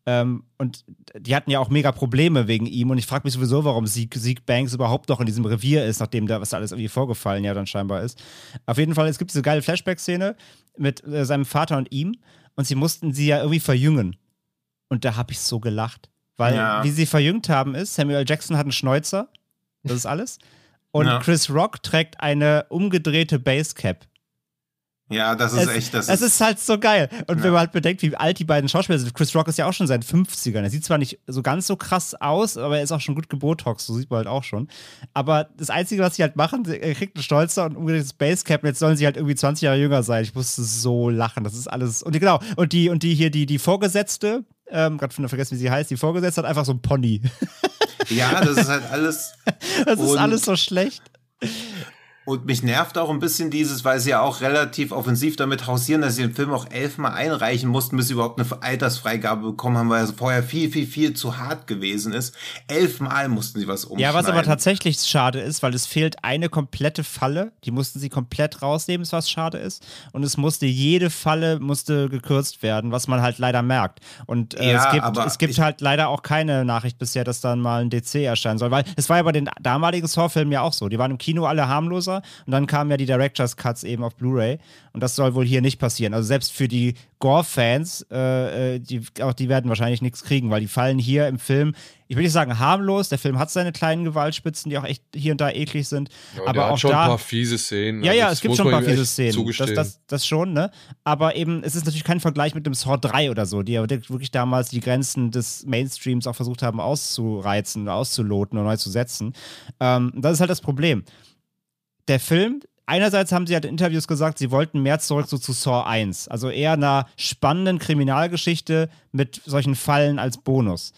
Ähm, und die hatten ja auch mega Probleme wegen ihm. Und ich frage mich sowieso, warum Sieg, Sieg Banks überhaupt noch in diesem Revier ist, nachdem da was da alles irgendwie vorgefallen ja dann scheinbar ist. Auf jeden Fall, es gibt diese geile Flashback-Szene mit äh, seinem Vater und ihm. Und sie mussten sie ja irgendwie verjüngen. Und da habe ich so gelacht. Weil, ja. wie sie verjüngt haben, ist, Samuel Jackson hat einen Schnäuzer. Das ist alles. Und ja. Chris Rock trägt eine umgedrehte Basecap. Ja, das ist es, echt. Das es ist, ist, halt so geil. Und ja. wenn man halt bedenkt, wie alt die beiden Schauspieler sind. Chris Rock ist ja auch schon seit 50ern. Er sieht zwar nicht so ganz so krass aus, aber er ist auch schon gut gebotox. So sieht man halt auch schon. Aber das Einzige, was sie halt machen, er kriegt einen Stolzer und umgedrehtes Basecap. Und jetzt sollen sie halt irgendwie 20 Jahre jünger sein. Ich musste so lachen. Das ist alles. Und die, genau. Und die, und die hier, die, die Vorgesetzte, ähm, gerade vergessen, wie sie heißt, die Vorgesetzte hat einfach so ein Pony. Ja, das ist halt alles. das ist alles so schlecht. Und mich nervt auch ein bisschen dieses, weil sie ja auch relativ offensiv damit hausieren, dass sie den Film auch elfmal einreichen mussten, bis sie überhaupt eine Altersfreigabe bekommen haben, weil es vorher viel, viel, viel zu hart gewesen ist. Elfmal mussten sie was umschneiden. Ja, was aber tatsächlich schade ist, weil es fehlt eine komplette Falle. Die mussten sie komplett rausnehmen, was schade ist. Und es musste jede Falle musste gekürzt werden, was man halt leider merkt. Und äh, ja, es gibt, es gibt halt leider auch keine Nachricht bisher, dass dann mal ein DC erscheinen soll. Weil es war ja bei den damaligen Saw-Filmen ja auch so. Die waren im Kino alle harmloser und dann kamen ja die Director's Cuts eben auf Blu-ray. Und das soll wohl hier nicht passieren. Also selbst für die Gore-Fans, äh, äh, die, auch die werden wahrscheinlich nichts kriegen, weil die fallen hier im Film, ich will nicht sagen harmlos, der Film hat seine kleinen Gewaltspitzen, die auch echt hier und da eklig sind. Ja, aber auch schon da, ein paar fiese Szenen. Ja, ja, also es gibt schon ein paar fiese Szenen. Das, das, das schon, ne? Aber eben, es ist natürlich kein Vergleich mit dem Saw 3 oder so, die ja wirklich damals die Grenzen des Mainstreams auch versucht haben auszureizen, auszuloten und neu zu setzen. Ähm, das ist halt das Problem der Film, einerseits haben sie halt in Interviews gesagt, sie wollten mehr zurück so zu Saw 1. Also eher einer spannenden Kriminalgeschichte mit solchen Fallen als Bonus.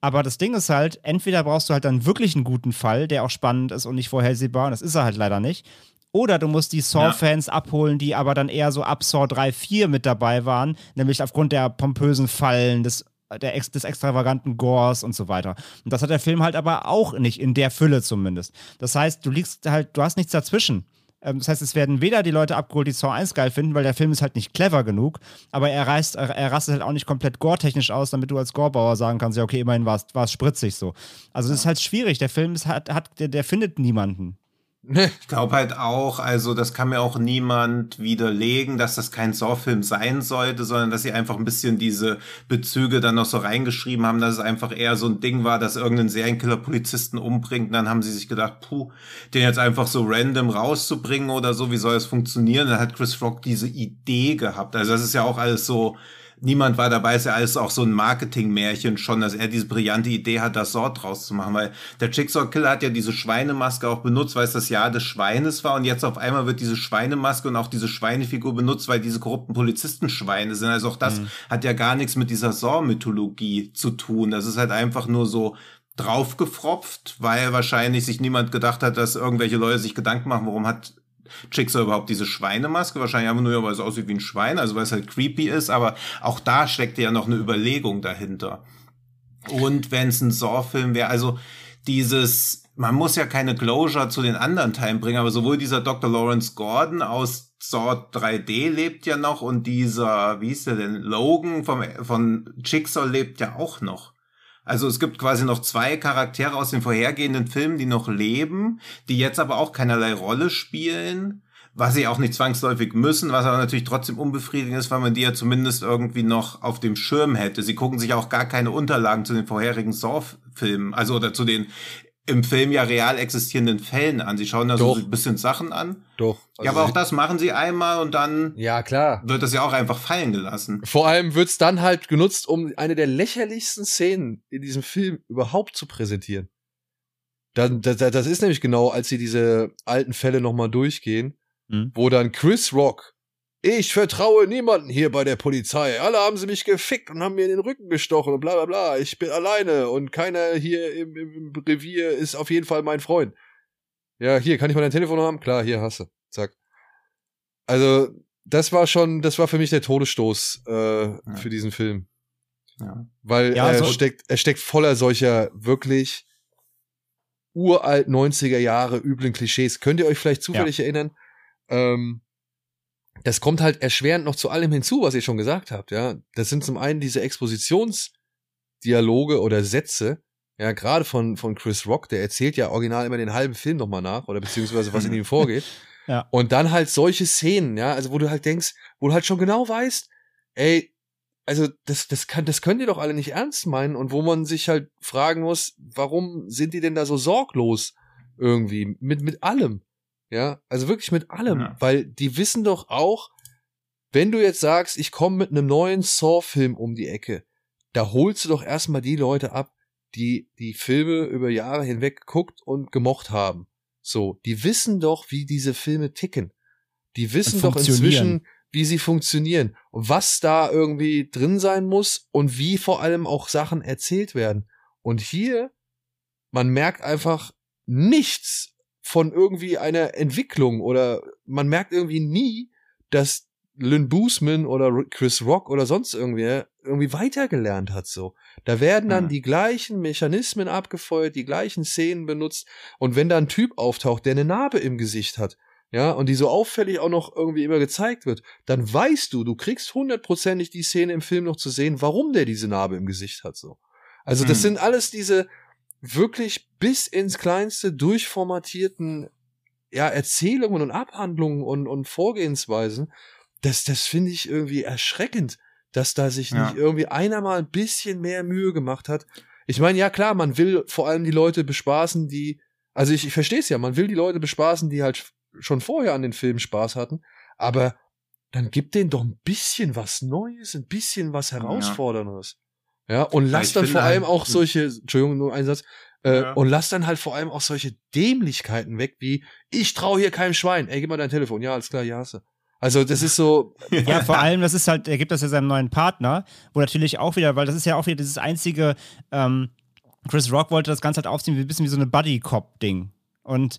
Aber das Ding ist halt, entweder brauchst du halt dann wirklich einen guten Fall, der auch spannend ist und nicht vorhersehbar, und das ist er halt leider nicht. Oder du musst die Saw-Fans ja. abholen, die aber dann eher so ab Saw 3, 4 mit dabei waren, nämlich aufgrund der pompösen Fallen, des der, des extravaganten Gores und so weiter. Und das hat der Film halt aber auch nicht, in der Fülle zumindest. Das heißt, du liegst halt, du hast nichts dazwischen. Ähm, das heißt, es werden weder die Leute abgeholt, die Saw 1 geil finden, weil der Film ist halt nicht clever genug, aber er, reißt, er, rastet halt auch nicht komplett gore-technisch aus, damit du als Gorebauer sagen kannst, ja, okay, immerhin war es spritzig so. Also das ist halt schwierig. Der Film ist, hat, hat der, der findet niemanden. Ich glaube halt auch, also das kann mir auch niemand widerlegen, dass das kein Saw-Film sein sollte, sondern dass sie einfach ein bisschen diese Bezüge dann noch so reingeschrieben haben, dass es einfach eher so ein Ding war, dass irgendein Serienkiller Polizisten umbringt. Und dann haben sie sich gedacht, puh, den jetzt einfach so random rauszubringen oder so, wie soll es funktionieren? Dann hat Chris Rock diese Idee gehabt. Also das ist ja auch alles so niemand war dabei, ist ja alles auch so ein Marketingmärchen schon, dass er diese brillante Idee hat, das Sort draus zu machen, weil der Jigsaw Killer hat ja diese Schweinemaske auch benutzt, weil es das Jahr des Schweines war und jetzt auf einmal wird diese Schweinemaske und auch diese Schweinefigur benutzt, weil diese korrupten Polizisten Schweine sind. Also auch das mhm. hat ja gar nichts mit dieser Saw-Mythologie zu tun. Das ist halt einfach nur so draufgefropft, weil wahrscheinlich sich niemand gedacht hat, dass irgendwelche Leute sich Gedanken machen, warum hat Jigsaw überhaupt diese Schweinemaske? Wahrscheinlich einfach nur, weil es aussieht wie ein Schwein, also weil es halt creepy ist, aber auch da steckt ja noch eine Überlegung dahinter. Und wenn es ein Saw-Film wäre, also dieses, man muss ja keine Closure zu den anderen Teilen bringen, aber sowohl dieser Dr. Lawrence Gordon aus Saw 3D lebt ja noch und dieser, wie ist der denn, Logan vom, von Jigsaw lebt ja auch noch. Also es gibt quasi noch zwei Charaktere aus den vorhergehenden Filmen, die noch leben, die jetzt aber auch keinerlei Rolle spielen, was sie auch nicht zwangsläufig müssen, was aber natürlich trotzdem unbefriedigend ist, weil man die ja zumindest irgendwie noch auf dem Schirm hätte. Sie gucken sich auch gar keine Unterlagen zu den vorherigen Saw-Filmen, also oder zu den im Film ja real existierenden Fällen an. Sie schauen da Doch. so ein bisschen Sachen an. Doch. Also ja, aber auch das machen sie einmal und dann ja, klar. wird das ja auch einfach fallen gelassen. Vor allem wird's dann halt genutzt, um eine der lächerlichsten Szenen in diesem Film überhaupt zu präsentieren. Dann, das, das ist nämlich genau, als sie diese alten Fälle nochmal durchgehen, mhm. wo dann Chris Rock ich vertraue niemanden hier bei der Polizei. Alle haben sie mich gefickt und haben mir in den Rücken gestochen und bla bla bla. Ich bin alleine und keiner hier im, im Revier ist auf jeden Fall mein Freund. Ja, hier, kann ich mal dein Telefon haben? Klar, hier hast du. Zack. Also, das war schon, das war für mich der Todesstoß äh, ja. für diesen Film. Ja. Weil ja, er, so steckt, er steckt voller solcher wirklich uralt 90er Jahre üblen Klischees. Könnt ihr euch vielleicht zufällig ja. erinnern? Ähm, das kommt halt erschwerend noch zu allem hinzu, was ihr schon gesagt habt, ja. Das sind zum einen diese Expositionsdialoge oder Sätze, ja, gerade von, von Chris Rock, der erzählt ja original immer den halben Film nochmal nach, oder beziehungsweise was in ihm vorgeht. Ja. Und dann halt solche Szenen, ja, also wo du halt denkst, wo du halt schon genau weißt, ey, also das, das kann, das könnt ihr doch alle nicht ernst meinen und wo man sich halt fragen muss, warum sind die denn da so sorglos irgendwie mit, mit allem? Ja, also wirklich mit allem, ja. weil die wissen doch auch, wenn du jetzt sagst, ich komme mit einem neuen Saw-Film um die Ecke, da holst du doch erstmal die Leute ab, die die Filme über Jahre hinweg geguckt und gemocht haben. So, die wissen doch, wie diese Filme ticken. Die wissen doch inzwischen, wie sie funktionieren und was da irgendwie drin sein muss und wie vor allem auch Sachen erzählt werden. Und hier, man merkt einfach nichts von irgendwie einer Entwicklung oder man merkt irgendwie nie, dass Lynn Boosman oder Chris Rock oder sonst irgendwer irgendwie weitergelernt hat so. Da werden dann mhm. die gleichen Mechanismen abgefeuert, die gleichen Szenen benutzt und wenn da ein Typ auftaucht, der eine Narbe im Gesicht hat, ja, und die so auffällig auch noch irgendwie immer gezeigt wird, dann weißt du, du kriegst hundertprozentig die Szene im Film noch zu sehen, warum der diese Narbe im Gesicht hat so. Also das mhm. sind alles diese wirklich bis ins Kleinste durchformatierten ja, Erzählungen und Abhandlungen und, und Vorgehensweisen, das, das finde ich irgendwie erschreckend, dass da sich ja. nicht irgendwie einer mal ein bisschen mehr Mühe gemacht hat. Ich meine, ja klar, man will vor allem die Leute bespaßen, die, also ich, ich verstehe es ja, man will die Leute bespaßen, die halt schon vorher an den Filmen Spaß hatten, aber dann gibt denen doch ein bisschen was Neues, ein bisschen was Herausforderndes. Ja, und lass dann vor allem auch solche, Entschuldigung, nur ein Satz, äh, ja. und lass dann halt vor allem auch solche Dämlichkeiten weg, wie, ich trau hier keinem Schwein, ey, gib mal dein Telefon, ja, alles klar, ja, hast du. Also das ist so. Ja, vor allem, das ist halt, er gibt das ja seinem neuen Partner, wo natürlich auch wieder, weil das ist ja auch wieder dieses einzige, ähm, Chris Rock wollte das Ganze halt aufziehen, wie ein bisschen wie so eine Buddy-Cop-Ding. Und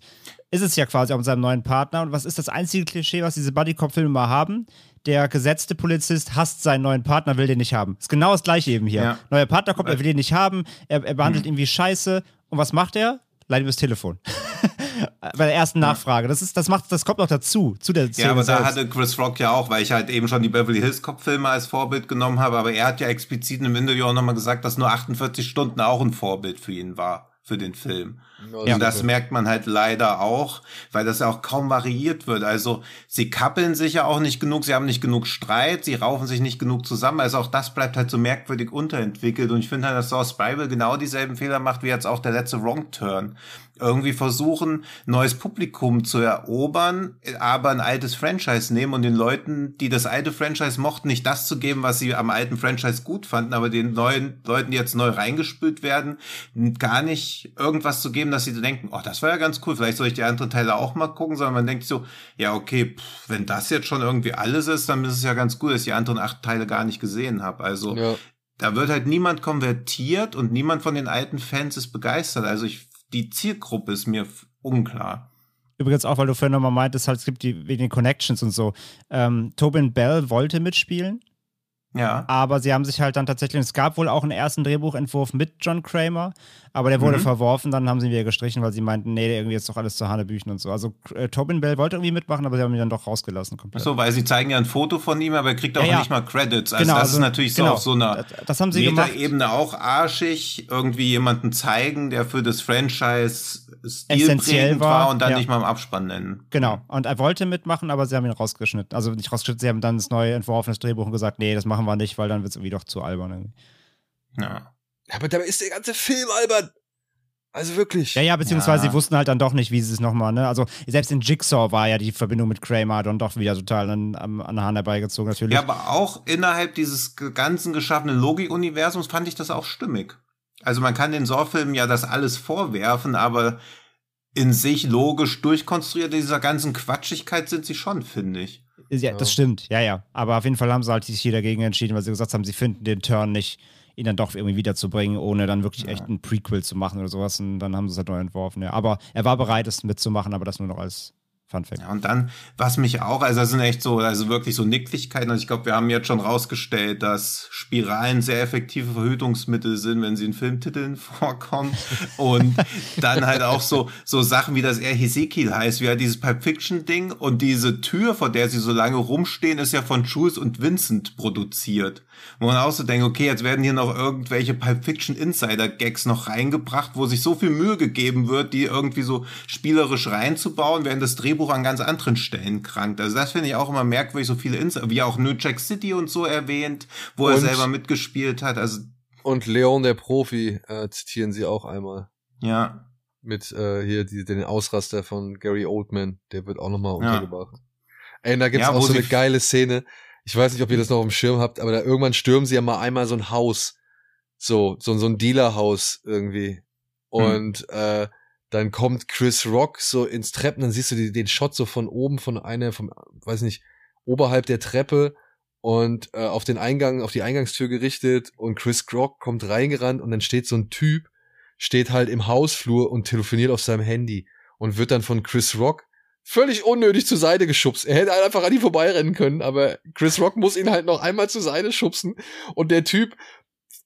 ist es ja quasi auch mit seinem neuen Partner. Und was ist das einzige Klischee, was diese Buddy-Cop-Filme mal haben? Der gesetzte Polizist hasst seinen neuen Partner, will den nicht haben. Ist genau das gleiche eben hier. Ja. Neuer Partner kommt, er will den nicht haben, er, er behandelt mhm. ihn wie Scheiße. Und was macht er? Leidet ihm das Telefon. Bei der ersten Nachfrage. Das, ist, das, macht, das kommt noch dazu, zu der Szene Ja, aber selbst. da hatte Chris Rock ja auch, weil ich halt eben schon die Beverly Hills Cop-Filme als Vorbild genommen habe, aber er hat ja explizit im Interview auch nochmal gesagt, dass nur 48 Stunden auch ein Vorbild für ihn war für den Film. Ja, und das merkt man halt leider auch, weil das ja auch kaum variiert wird. Also sie kappeln sich ja auch nicht genug, sie haben nicht genug Streit, sie raufen sich nicht genug zusammen. Also auch das bleibt halt so merkwürdig unterentwickelt. Und ich finde halt, dass Source Bible genau dieselben Fehler macht wie jetzt auch der letzte Wrong Turn irgendwie versuchen, neues Publikum zu erobern, aber ein altes Franchise nehmen und den Leuten, die das alte Franchise mochten, nicht das zu geben, was sie am alten Franchise gut fanden, aber den neuen Leuten, die jetzt neu reingespült werden, gar nicht irgendwas zu geben, dass sie denken, oh, das war ja ganz cool, vielleicht soll ich die anderen Teile auch mal gucken, sondern man denkt so, ja, okay, pff, wenn das jetzt schon irgendwie alles ist, dann ist es ja ganz cool, dass ich die anderen acht Teile gar nicht gesehen habe. Also ja. da wird halt niemand konvertiert und niemand von den alten Fans ist begeistert. Also ich die Zielgruppe ist mir unklar. Übrigens auch, weil du vorhin nochmal meintest, halt, es gibt die wegen den Connections und so. Ähm, Tobin Bell wollte mitspielen. Ja. Aber sie haben sich halt dann tatsächlich, es gab wohl auch einen ersten Drehbuchentwurf mit John Kramer, aber der wurde mhm. verworfen, dann haben sie ihn wieder gestrichen, weil sie meinten, nee, irgendwie ist doch alles zu Hanebüchen und so. Also äh, Tobin Bell wollte irgendwie mitmachen, aber sie haben ihn dann doch rausgelassen komplett. Ach so, weil sie zeigen ja ein Foto von ihm, aber er kriegt auch ja, ja. nicht mal Credits. Also genau, das also, ist natürlich genau, so auf so einer das haben sie Ebene auch arschig, irgendwie jemanden zeigen, der für das Franchise stilprägend war, war und dann ja. nicht mal im Abspann nennen. Genau, und er wollte mitmachen, aber sie haben ihn rausgeschnitten. Also nicht rausgeschnitten, sie haben dann das neue entworfenes Drehbuch und gesagt, nee, das machen wir nicht, weil dann wird es irgendwie doch zu albern. Irgendwie. Ja. Aber dabei ist der ganze Film albern. Also wirklich. Ja, ja, beziehungsweise ja. sie wussten halt dann doch nicht, wie sie es nochmal, ne? Also selbst in Jigsaw war ja die Verbindung mit Kramer dann doch wieder total an, an, an Hahn herbeigezogen, natürlich. Ja, aber auch innerhalb dieses ganzen geschaffenen Logik-Universums fand ich das auch stimmig. Also man kann den Saw-Filmen ja das alles vorwerfen, aber in sich logisch durchkonstruiert dieser ganzen Quatschigkeit sind sie schon, finde ich. Ja, das stimmt, ja, ja. Aber auf jeden Fall haben sie halt sich hier dagegen entschieden, weil sie gesagt haben, sie finden den Turn nicht ihn dann doch irgendwie wiederzubringen, ohne dann wirklich ja. echt ein Prequel zu machen oder sowas. Und dann haben sie es halt neu entworfen. Ja. Aber er war bereit, es mitzumachen, aber das nur noch als Fun Fact. Ja, und dann, was mich auch, also das sind echt so, also wirklich so Nicklichkeiten. Also ich glaube, wir haben jetzt schon rausgestellt, dass Spiralen sehr effektive Verhütungsmittel sind, wenn sie in Filmtiteln vorkommen. und dann halt auch so, so Sachen wie das er Hesekiel heißt, wie halt dieses Pulp Fiction Ding und diese Tür, vor der sie so lange rumstehen, ist ja von Jules und Vincent produziert. Wo man auch so denkt, okay, jetzt werden hier noch irgendwelche Pulp Fiction Insider Gags noch reingebracht, wo sich so viel Mühe gegeben wird, die irgendwie so spielerisch reinzubauen, während das Drehbuch an ganz anderen Stellen krankt. Also das finde ich auch immer merkwürdig, so viele Insider, wie auch New Jack City und so erwähnt, wo und, er selber mitgespielt hat. Also und Leon der Profi äh, zitieren sie auch einmal. Ja. Mit äh, hier die, den Ausraster von Gary Oldman, der wird auch nochmal untergebracht. Ja. Ey, da gibt's ja, auch so eine geile Szene ich weiß nicht, ob ihr das noch im Schirm habt, aber da irgendwann stürmen sie ja mal einmal so ein Haus. So, so, so ein Dealerhaus irgendwie. Und hm. äh, dann kommt Chris Rock so ins Treppen, dann siehst du die, den Shot so von oben, von einer, vom, weiß nicht, oberhalb der Treppe und äh, auf den Eingang, auf die Eingangstür gerichtet und Chris Rock kommt reingerannt und dann steht so ein Typ, steht halt im Hausflur und telefoniert auf seinem Handy und wird dann von Chris Rock völlig unnötig zur Seite geschubst. Er hätte halt einfach an ihm vorbeirennen können, aber Chris Rock muss ihn halt noch einmal zur Seite schubsen und der Typ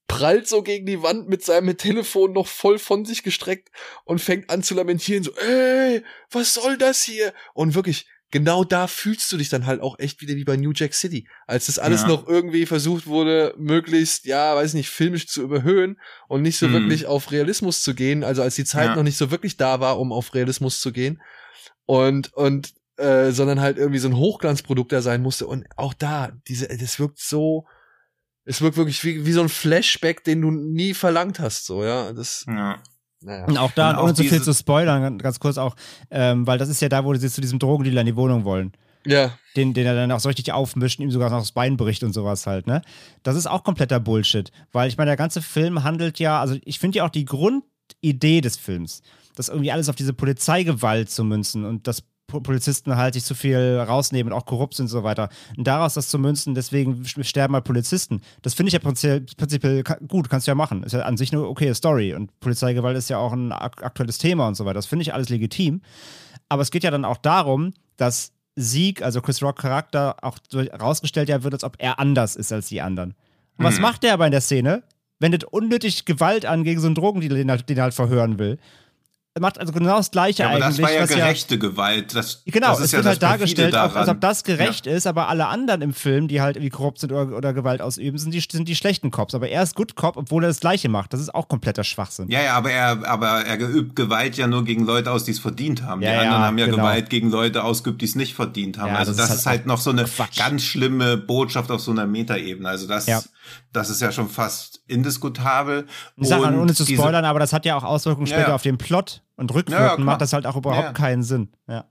prallt so gegen die Wand mit seinem Telefon noch voll von sich gestreckt und fängt an zu lamentieren, so, ey, was soll das hier? Und wirklich, genau da fühlst du dich dann halt auch echt wieder wie bei New Jack City. Als das alles ja. noch irgendwie versucht wurde, möglichst, ja, weiß nicht, filmisch zu überhöhen und nicht so mhm. wirklich auf Realismus zu gehen, also als die Zeit ja. noch nicht so wirklich da war, um auf Realismus zu gehen und und äh, sondern halt irgendwie so ein Hochglanzprodukt da sein musste und auch da diese das wirkt so es wirkt wirklich wie, wie so ein Flashback, den du nie verlangt hast, so, ja. Das, ja. Naja. Und auch da, und ohne zu viel zu spoilern, ganz kurz auch, ähm, weil das ist ja da, wo sie zu diesem Drogendealer in die Wohnung wollen. Ja. Den, den er dann auch so richtig aufmischt und ihm sogar noch das Bein bricht und sowas halt, ne? Das ist auch kompletter Bullshit. Weil ich meine, der ganze Film handelt ja, also ich finde ja auch die Grundidee des Films das irgendwie alles auf diese Polizeigewalt zu münzen und dass Polizisten halt sich zu viel rausnehmen und auch korrupt sind und so weiter. Und daraus das zu münzen, deswegen sterben halt Polizisten. Das finde ich ja prinzipiell gut, kannst du ja machen. Ist ja an sich eine okay Story. Und Polizeigewalt ist ja auch ein aktuelles Thema und so weiter. Das finde ich alles legitim. Aber es geht ja dann auch darum, dass Sieg, also Chris Rock Charakter, auch herausgestellt ja wird, als ob er anders ist als die anderen. Und was hm. macht der aber in der Szene? Wendet unnötig Gewalt an gegen so einen Drogendealer, den er, den er halt verhören will macht also genau das Gleiche ja, aber eigentlich. Das war ja gerechte ja, Gewalt. Das, genau, das es wird ja halt dargestellt, auch, als ob das gerecht ja. ist, aber alle anderen im Film, die halt irgendwie korrupt sind oder, oder Gewalt ausüben, sind die, sind die schlechten Cops. Aber er ist Good Cop, obwohl er das Gleiche macht. Das ist auch kompletter Schwachsinn. Ja, ja, aber er, aber er geübt Gewalt ja nur gegen Leute aus, die es verdient haben. die anderen haben ja genau. Gewalt gegen Leute ausgeübt, die es nicht verdient haben. also das, das ist, halt, ist halt noch so eine Quatsch. ganz schlimme Botschaft auf so einer Metaebene. Also das, das ist ja schon fast indiskutabel. Ich sage ohne zu spoilern, aber das hat ja auch Auswirkungen später auf den Plot und rückwirkend macht das halt auch überhaupt keinen Sinn. Ja.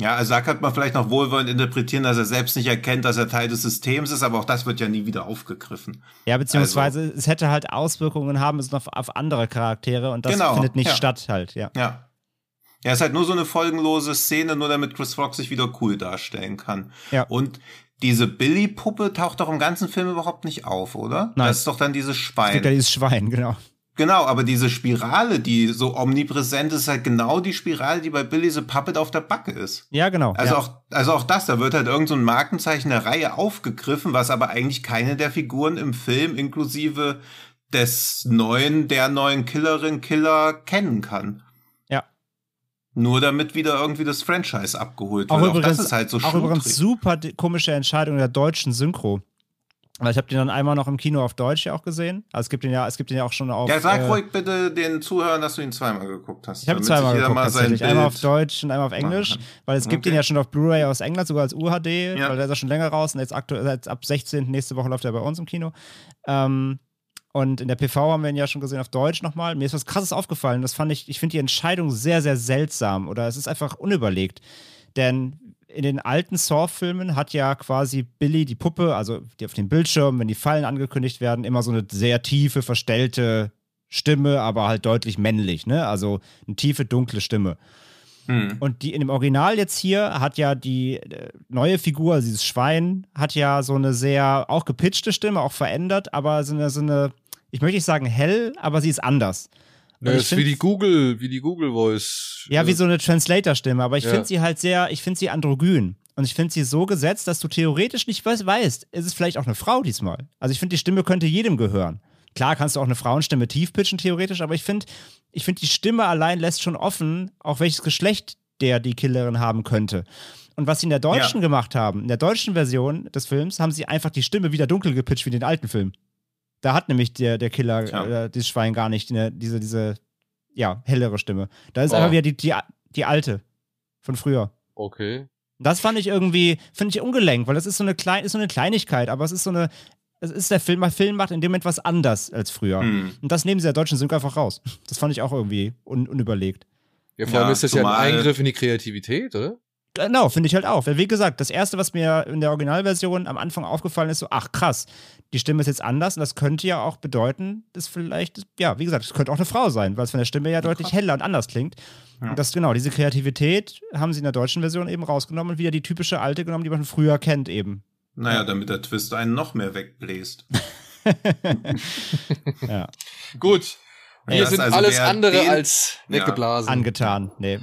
Ja, also da könnte man vielleicht noch wohlwollend interpretieren, dass er selbst nicht erkennt, dass er Teil des Systems ist, aber auch das wird ja nie wieder aufgegriffen. Ja, beziehungsweise also, es hätte halt Auswirkungen haben müssen auf, auf andere Charaktere und das genau, findet nicht ja. statt halt, ja. Ja. Ja, es ist halt nur so eine folgenlose Szene, nur damit Chris Rock sich wieder cool darstellen kann. Ja. Und diese Billy-Puppe taucht doch im ganzen Film überhaupt nicht auf, oder? Nein. Das ist doch dann dieses Schwein. Es gibt ja dieses Schwein, genau. Genau, aber diese Spirale, die so omnipräsent ist, ist halt genau die Spirale, die bei Billy the Puppet auf der Backe ist. Ja, genau. Also ja. auch, also auch das, da wird halt irgend so ein Markenzeichen der Reihe aufgegriffen, was aber eigentlich keine der Figuren im Film inklusive des neuen, der neuen Killerin Killer kennen kann. Ja. Nur damit wieder irgendwie das Franchise abgeholt auch wird. Übrigens, auch das ist halt so Auch übrigens super komische Entscheidung der deutschen Synchro. Weil ich habe den dann einmal noch im Kino auf Deutsch ja auch gesehen. Also es gibt den ja, es gibt den ja auch schon auf. Ja, sag äh, ruhig bitte den Zuhörern, dass du ihn zweimal geguckt hast. Ich habe zweimal geguckt, tatsächlich. Einmal auf Deutsch und einmal auf Englisch, weil es gibt okay. den ja schon auf Blu-ray aus England, sogar als UHD, ja. weil der ist ja schon länger raus und jetzt aktuell jetzt ab 16. nächste Woche läuft er bei uns im Kino. Ähm, und in der PV haben wir ihn ja schon gesehen auf Deutsch nochmal. Mir ist was krasses aufgefallen. Das fand ich, ich finde die Entscheidung sehr, sehr seltsam oder es ist einfach unüberlegt. Denn in den alten Saw-Filmen hat ja quasi Billy, die Puppe, also die auf dem Bildschirm, wenn die Fallen angekündigt werden, immer so eine sehr tiefe, verstellte Stimme, aber halt deutlich männlich, ne? Also eine tiefe, dunkle Stimme. Hm. Und die in dem Original jetzt hier hat ja die äh, neue Figur, also dieses Schwein, hat ja so eine sehr auch gepitchte Stimme, auch verändert, aber so eine, so eine ich möchte nicht sagen hell, aber sie ist anders. Ja, ist find, wie die Google, wie die Google Voice. Ja, wie so eine Translator-Stimme, aber ich ja. finde sie halt sehr, ich finde sie androgyn. Und ich finde sie so gesetzt, dass du theoretisch nicht weißt, ist es vielleicht auch eine Frau diesmal. Also ich finde, die Stimme könnte jedem gehören. Klar kannst du auch eine Frauenstimme tief pitchen, theoretisch, aber ich finde, ich finde, die Stimme allein lässt schon offen, auch welches Geschlecht der die Killerin haben könnte. Und was sie in der deutschen ja. gemacht haben, in der deutschen Version des Films, haben sie einfach die Stimme wieder dunkel gepitcht wie in den alten Film. Da hat nämlich der, der Killer, ja. äh, dieses Schwein, gar nicht eine, diese, diese, ja, hellere Stimme. Da ist oh. einfach wieder die, die, die alte von früher. Okay. Das fand ich irgendwie, finde ich ungelenkt, weil das ist so eine klein, ist so eine Kleinigkeit, aber es ist so eine, es ist der Film, der Film macht in dem etwas anders als früher. Hm. Und das nehmen sie der deutschen Sync einfach raus. Das fand ich auch irgendwie un unüberlegt. Ja, vor allem ja, ist das ja ein Eingriff in die Kreativität, oder? Genau, finde ich halt auch. Weil, wie gesagt, das erste, was mir in der Originalversion am Anfang aufgefallen ist, so, ach krass, die Stimme ist jetzt anders und das könnte ja auch bedeuten, dass vielleicht, ja, wie gesagt, es könnte auch eine Frau sein, weil es von der Stimme ja deutlich heller und anders klingt. Ja. Und das, genau, diese Kreativität haben sie in der deutschen Version eben rausgenommen und wieder die typische alte genommen, die man früher kennt eben. Naja, damit der Twist einen noch mehr wegbläst. ja. Gut. Wir sind also alles andere als weggeblasen. Ja. Angetan, nee.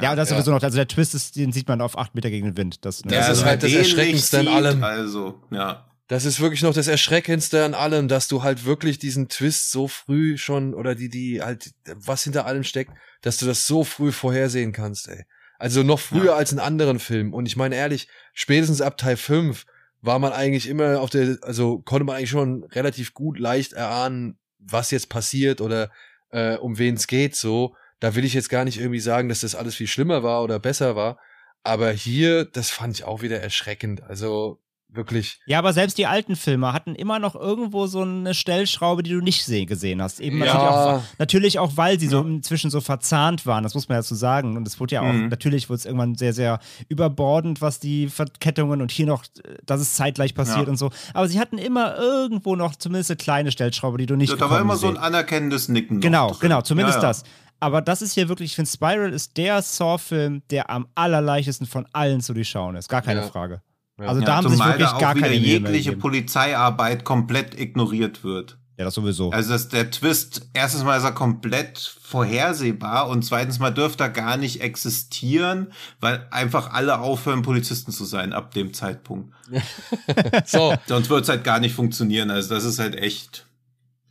Ja, das ja. sowieso noch. Also der Twist ist, den sieht man auf acht Meter gegen den Wind. Das, ne? das ist halt das Erschreckendste an allem. Also, ja. Das ist wirklich noch das Erschreckendste an allem, dass du halt wirklich diesen Twist so früh schon oder die, die halt, was hinter allem steckt, dass du das so früh vorhersehen kannst, ey. Also noch früher ja. als in anderen Filmen. Und ich meine ehrlich, spätestens ab Teil 5 war man eigentlich immer auf der, also konnte man eigentlich schon relativ gut leicht erahnen, was jetzt passiert oder äh, um wen es geht, so. Da will ich jetzt gar nicht irgendwie sagen, dass das alles viel schlimmer war oder besser war. Aber hier, das fand ich auch wieder erschreckend. Also wirklich. Ja, aber selbst die alten Filme hatten immer noch irgendwo so eine Stellschraube, die du nicht gesehen hast. Eben ja. natürlich, auch, natürlich auch, weil sie so inzwischen so verzahnt waren, das muss man ja so sagen. Und es wurde ja auch, mhm. natürlich wurde es irgendwann sehr, sehr überbordend, was die Verkettungen und hier noch, dass es zeitgleich passiert ja. und so. Aber sie hatten immer irgendwo noch zumindest eine kleine Stellschraube, die du nicht ja, Da war immer sehen. so ein anerkennendes Nicken. Genau, genau, zumindest ja, das. Aber das ist hier wirklich, ich finde, Spiral ist der Saw-Film, der am allerleichtesten von allen zu durchschauen ist. Gar keine ja. Frage. Ja. Also da haben sich wirklich da gar keine jegliche Polizeiarbeit komplett ignoriert wird. Ja, das sowieso. Also das, der Twist, erstens mal ist er komplett vorhersehbar und zweitens mal dürfte er gar nicht existieren, weil einfach alle aufhören, Polizisten zu sein ab dem Zeitpunkt. so. Sonst wird es halt gar nicht funktionieren. Also das ist halt echt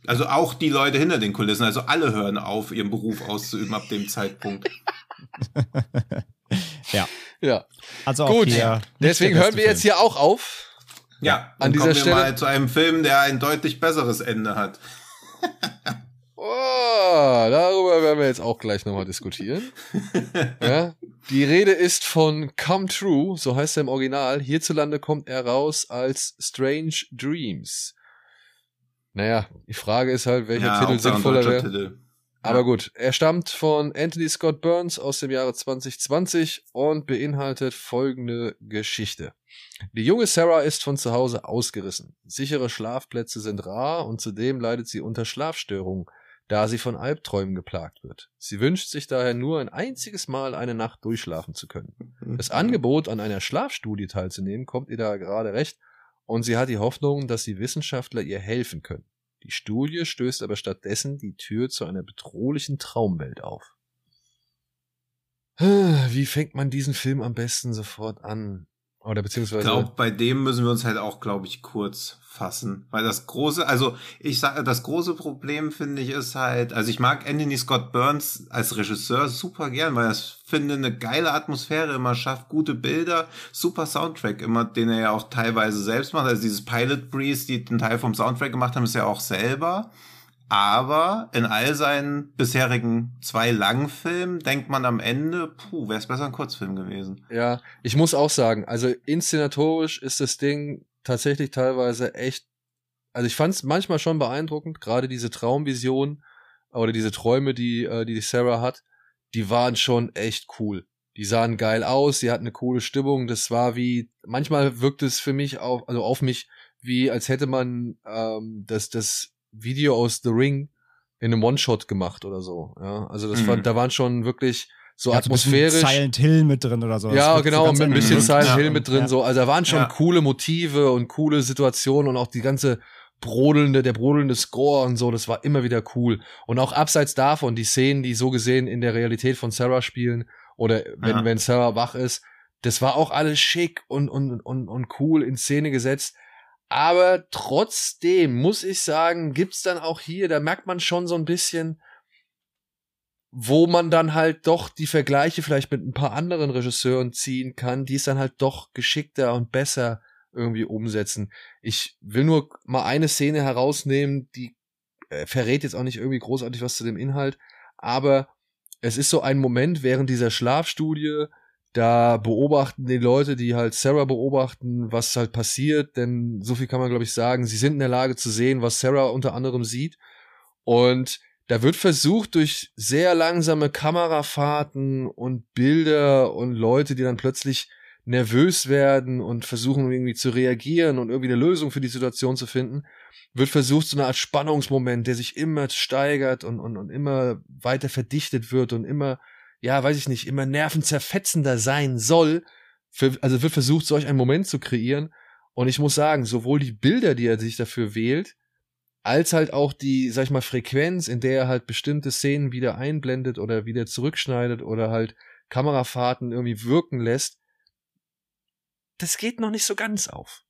Also auch die Leute hinter den Kulissen, also alle hören auf, ihren Beruf auszuüben ab dem Zeitpunkt. ja. Ja. Also Gut. Deswegen hören wir jetzt hier auch auf. Ja, an dieser kommen wir Stelle mal zu einem Film, der ein deutlich besseres Ende hat. oh, darüber werden wir jetzt auch gleich nochmal diskutieren. ja, die Rede ist von Come True, so heißt er im Original. Hierzulande kommt er raus als Strange Dreams. Naja, die Frage ist halt, welcher ja, Titel sinnvoller wäre. Aber gut, er stammt von Anthony Scott Burns aus dem Jahre 2020 und beinhaltet folgende Geschichte. Die junge Sarah ist von zu Hause ausgerissen. Sichere Schlafplätze sind rar und zudem leidet sie unter Schlafstörungen, da sie von Albträumen geplagt wird. Sie wünscht sich daher nur ein einziges Mal eine Nacht durchschlafen zu können. Das Angebot, an einer Schlafstudie teilzunehmen, kommt ihr da gerade recht und sie hat die Hoffnung, dass die Wissenschaftler ihr helfen können. Die Studie stößt aber stattdessen die Tür zu einer bedrohlichen Traumwelt auf. Wie fängt man diesen Film am besten sofort an? Oder beziehungsweise. Ich glaube, bei dem müssen wir uns halt auch, glaube ich, kurz fassen. Weil das große, also ich sage, das große Problem finde ich ist halt, also ich mag Anthony Scott Burns als Regisseur super gern, weil er finde eine geile Atmosphäre immer schafft, gute Bilder, super Soundtrack immer, den er ja auch teilweise selbst macht. Also dieses Pilot Breeze, die den Teil vom Soundtrack gemacht haben, ist ja auch selber. Aber in all seinen bisherigen zwei Langfilmen denkt man am Ende, puh, wäre es besser ein Kurzfilm gewesen. Ja, ich muss auch sagen, also inszenatorisch ist das Ding tatsächlich teilweise echt, also ich fand es manchmal schon beeindruckend, gerade diese Traumvision oder diese Träume, die, äh, die Sarah hat, die waren schon echt cool. Die sahen geil aus, sie hatten eine coole Stimmung, das war wie, manchmal wirkt es für mich auf, also auf mich, wie als hätte man ähm, das, das Video aus The Ring in einem One-Shot gemacht oder so. Ja, also das mhm. war, da waren schon wirklich so ja, atmosphärisch. So Silent Hill mit drin oder so. Ja, genau, mit ein bisschen Silent ja. Hill mit drin, ja. so. Also da waren schon coole Motive und coole Situationen und auch die ganze brodelnde, der brodelnde Score und so, das war immer wieder cool. Und auch abseits davon, die Szenen, die so gesehen in der Realität von Sarah spielen, oder wenn, wenn Sarah wach ist, das war auch alles schick und, und, und, und cool in Szene gesetzt. Aber trotzdem muss ich sagen, gibt's dann auch hier, da merkt man schon so ein bisschen, wo man dann halt doch die Vergleiche vielleicht mit ein paar anderen Regisseuren ziehen kann, die es dann halt doch geschickter und besser irgendwie umsetzen. Ich will nur mal eine Szene herausnehmen, die äh, verrät jetzt auch nicht irgendwie großartig was zu dem Inhalt, aber es ist so ein Moment während dieser Schlafstudie, da beobachten die Leute, die halt Sarah beobachten, was halt passiert, denn so viel kann man glaube ich sagen, sie sind in der Lage zu sehen, was Sarah unter anderem sieht. Und da wird versucht durch sehr langsame Kamerafahrten und Bilder und Leute, die dann plötzlich nervös werden und versuchen irgendwie zu reagieren und irgendwie eine Lösung für die Situation zu finden, wird versucht, so eine Art Spannungsmoment, der sich immer steigert und, und, und immer weiter verdichtet wird und immer ja, weiß ich nicht, immer nervenzerfetzender sein soll. Für, also wird versucht, solch einen Moment zu kreieren. Und ich muss sagen, sowohl die Bilder, die er sich dafür wählt, als halt auch die, sag ich mal, Frequenz, in der er halt bestimmte Szenen wieder einblendet oder wieder zurückschneidet oder halt Kamerafahrten irgendwie wirken lässt, das geht noch nicht so ganz auf.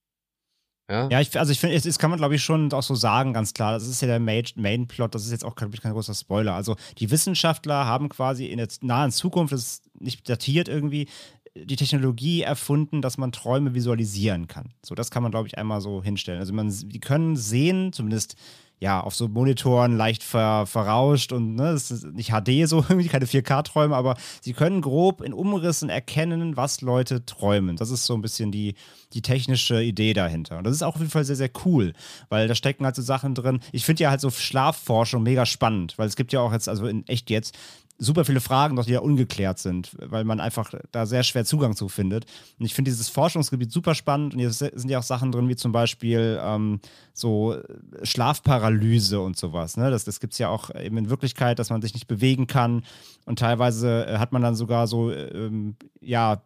Ja, ja ich, also ich finde, das kann man glaube ich schon auch so sagen, ganz klar. Das ist ja der Main-Plot, das ist jetzt auch kein, kein großer Spoiler. Also die Wissenschaftler haben quasi in der nahen Zukunft, das ist nicht datiert irgendwie, die Technologie erfunden, dass man Träume visualisieren kann. So, das kann man, glaube ich, einmal so hinstellen. Also man, die können sehen, zumindest ja, auf so Monitoren leicht ver, verrauscht und ne, das ist nicht HD so, irgendwie keine 4K-Träume, aber sie können grob in Umrissen erkennen, was Leute träumen. Das ist so ein bisschen die, die technische Idee dahinter. Und das ist auch auf jeden Fall sehr, sehr cool, weil da stecken halt so Sachen drin. Ich finde ja halt so Schlafforschung mega spannend, weil es gibt ja auch jetzt, also in echt jetzt, super viele Fragen noch, die ja ungeklärt sind, weil man einfach da sehr schwer Zugang zu findet. Und ich finde dieses Forschungsgebiet super spannend und hier sind ja auch Sachen drin, wie zum Beispiel ähm, so Schlafparalyse und sowas. Ne? Das, das gibt es ja auch eben in Wirklichkeit, dass man sich nicht bewegen kann und teilweise äh, hat man dann sogar so, ähm, ja,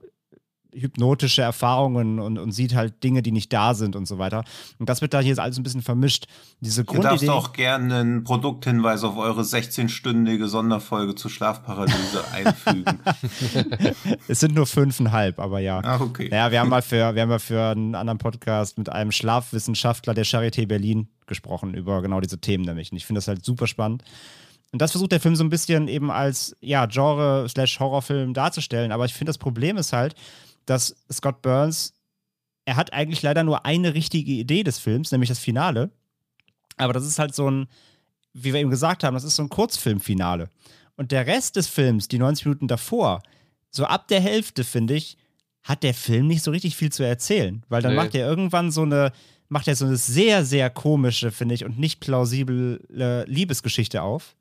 hypnotische Erfahrungen und, und sieht halt Dinge, die nicht da sind und so weiter. Und das wird da hier alles ein bisschen vermischt. Diese Grundidee. Du darfst auch gerne einen Produkthinweis auf eure 16-stündige Sonderfolge zur Schlafparalyse einfügen. es sind nur fünfeinhalb, aber ja. Ach, okay. Naja, wir haben mal für, wir haben mal für einen anderen Podcast mit einem Schlafwissenschaftler der Charité Berlin gesprochen über genau diese Themen nämlich. Und ich finde das halt super spannend. Und das versucht der Film so ein bisschen eben als ja, Genre-Horrorfilm darzustellen. Aber ich finde, das Problem ist halt, dass Scott Burns, er hat eigentlich leider nur eine richtige Idee des Films, nämlich das Finale. Aber das ist halt so ein, wie wir eben gesagt haben, das ist so ein Kurzfilmfinale. Und der Rest des Films, die 90 Minuten davor, so ab der Hälfte, finde ich, hat der Film nicht so richtig viel zu erzählen. Weil dann nee. macht er irgendwann so eine, macht er so eine sehr, sehr komische, finde ich, und nicht plausible Liebesgeschichte auf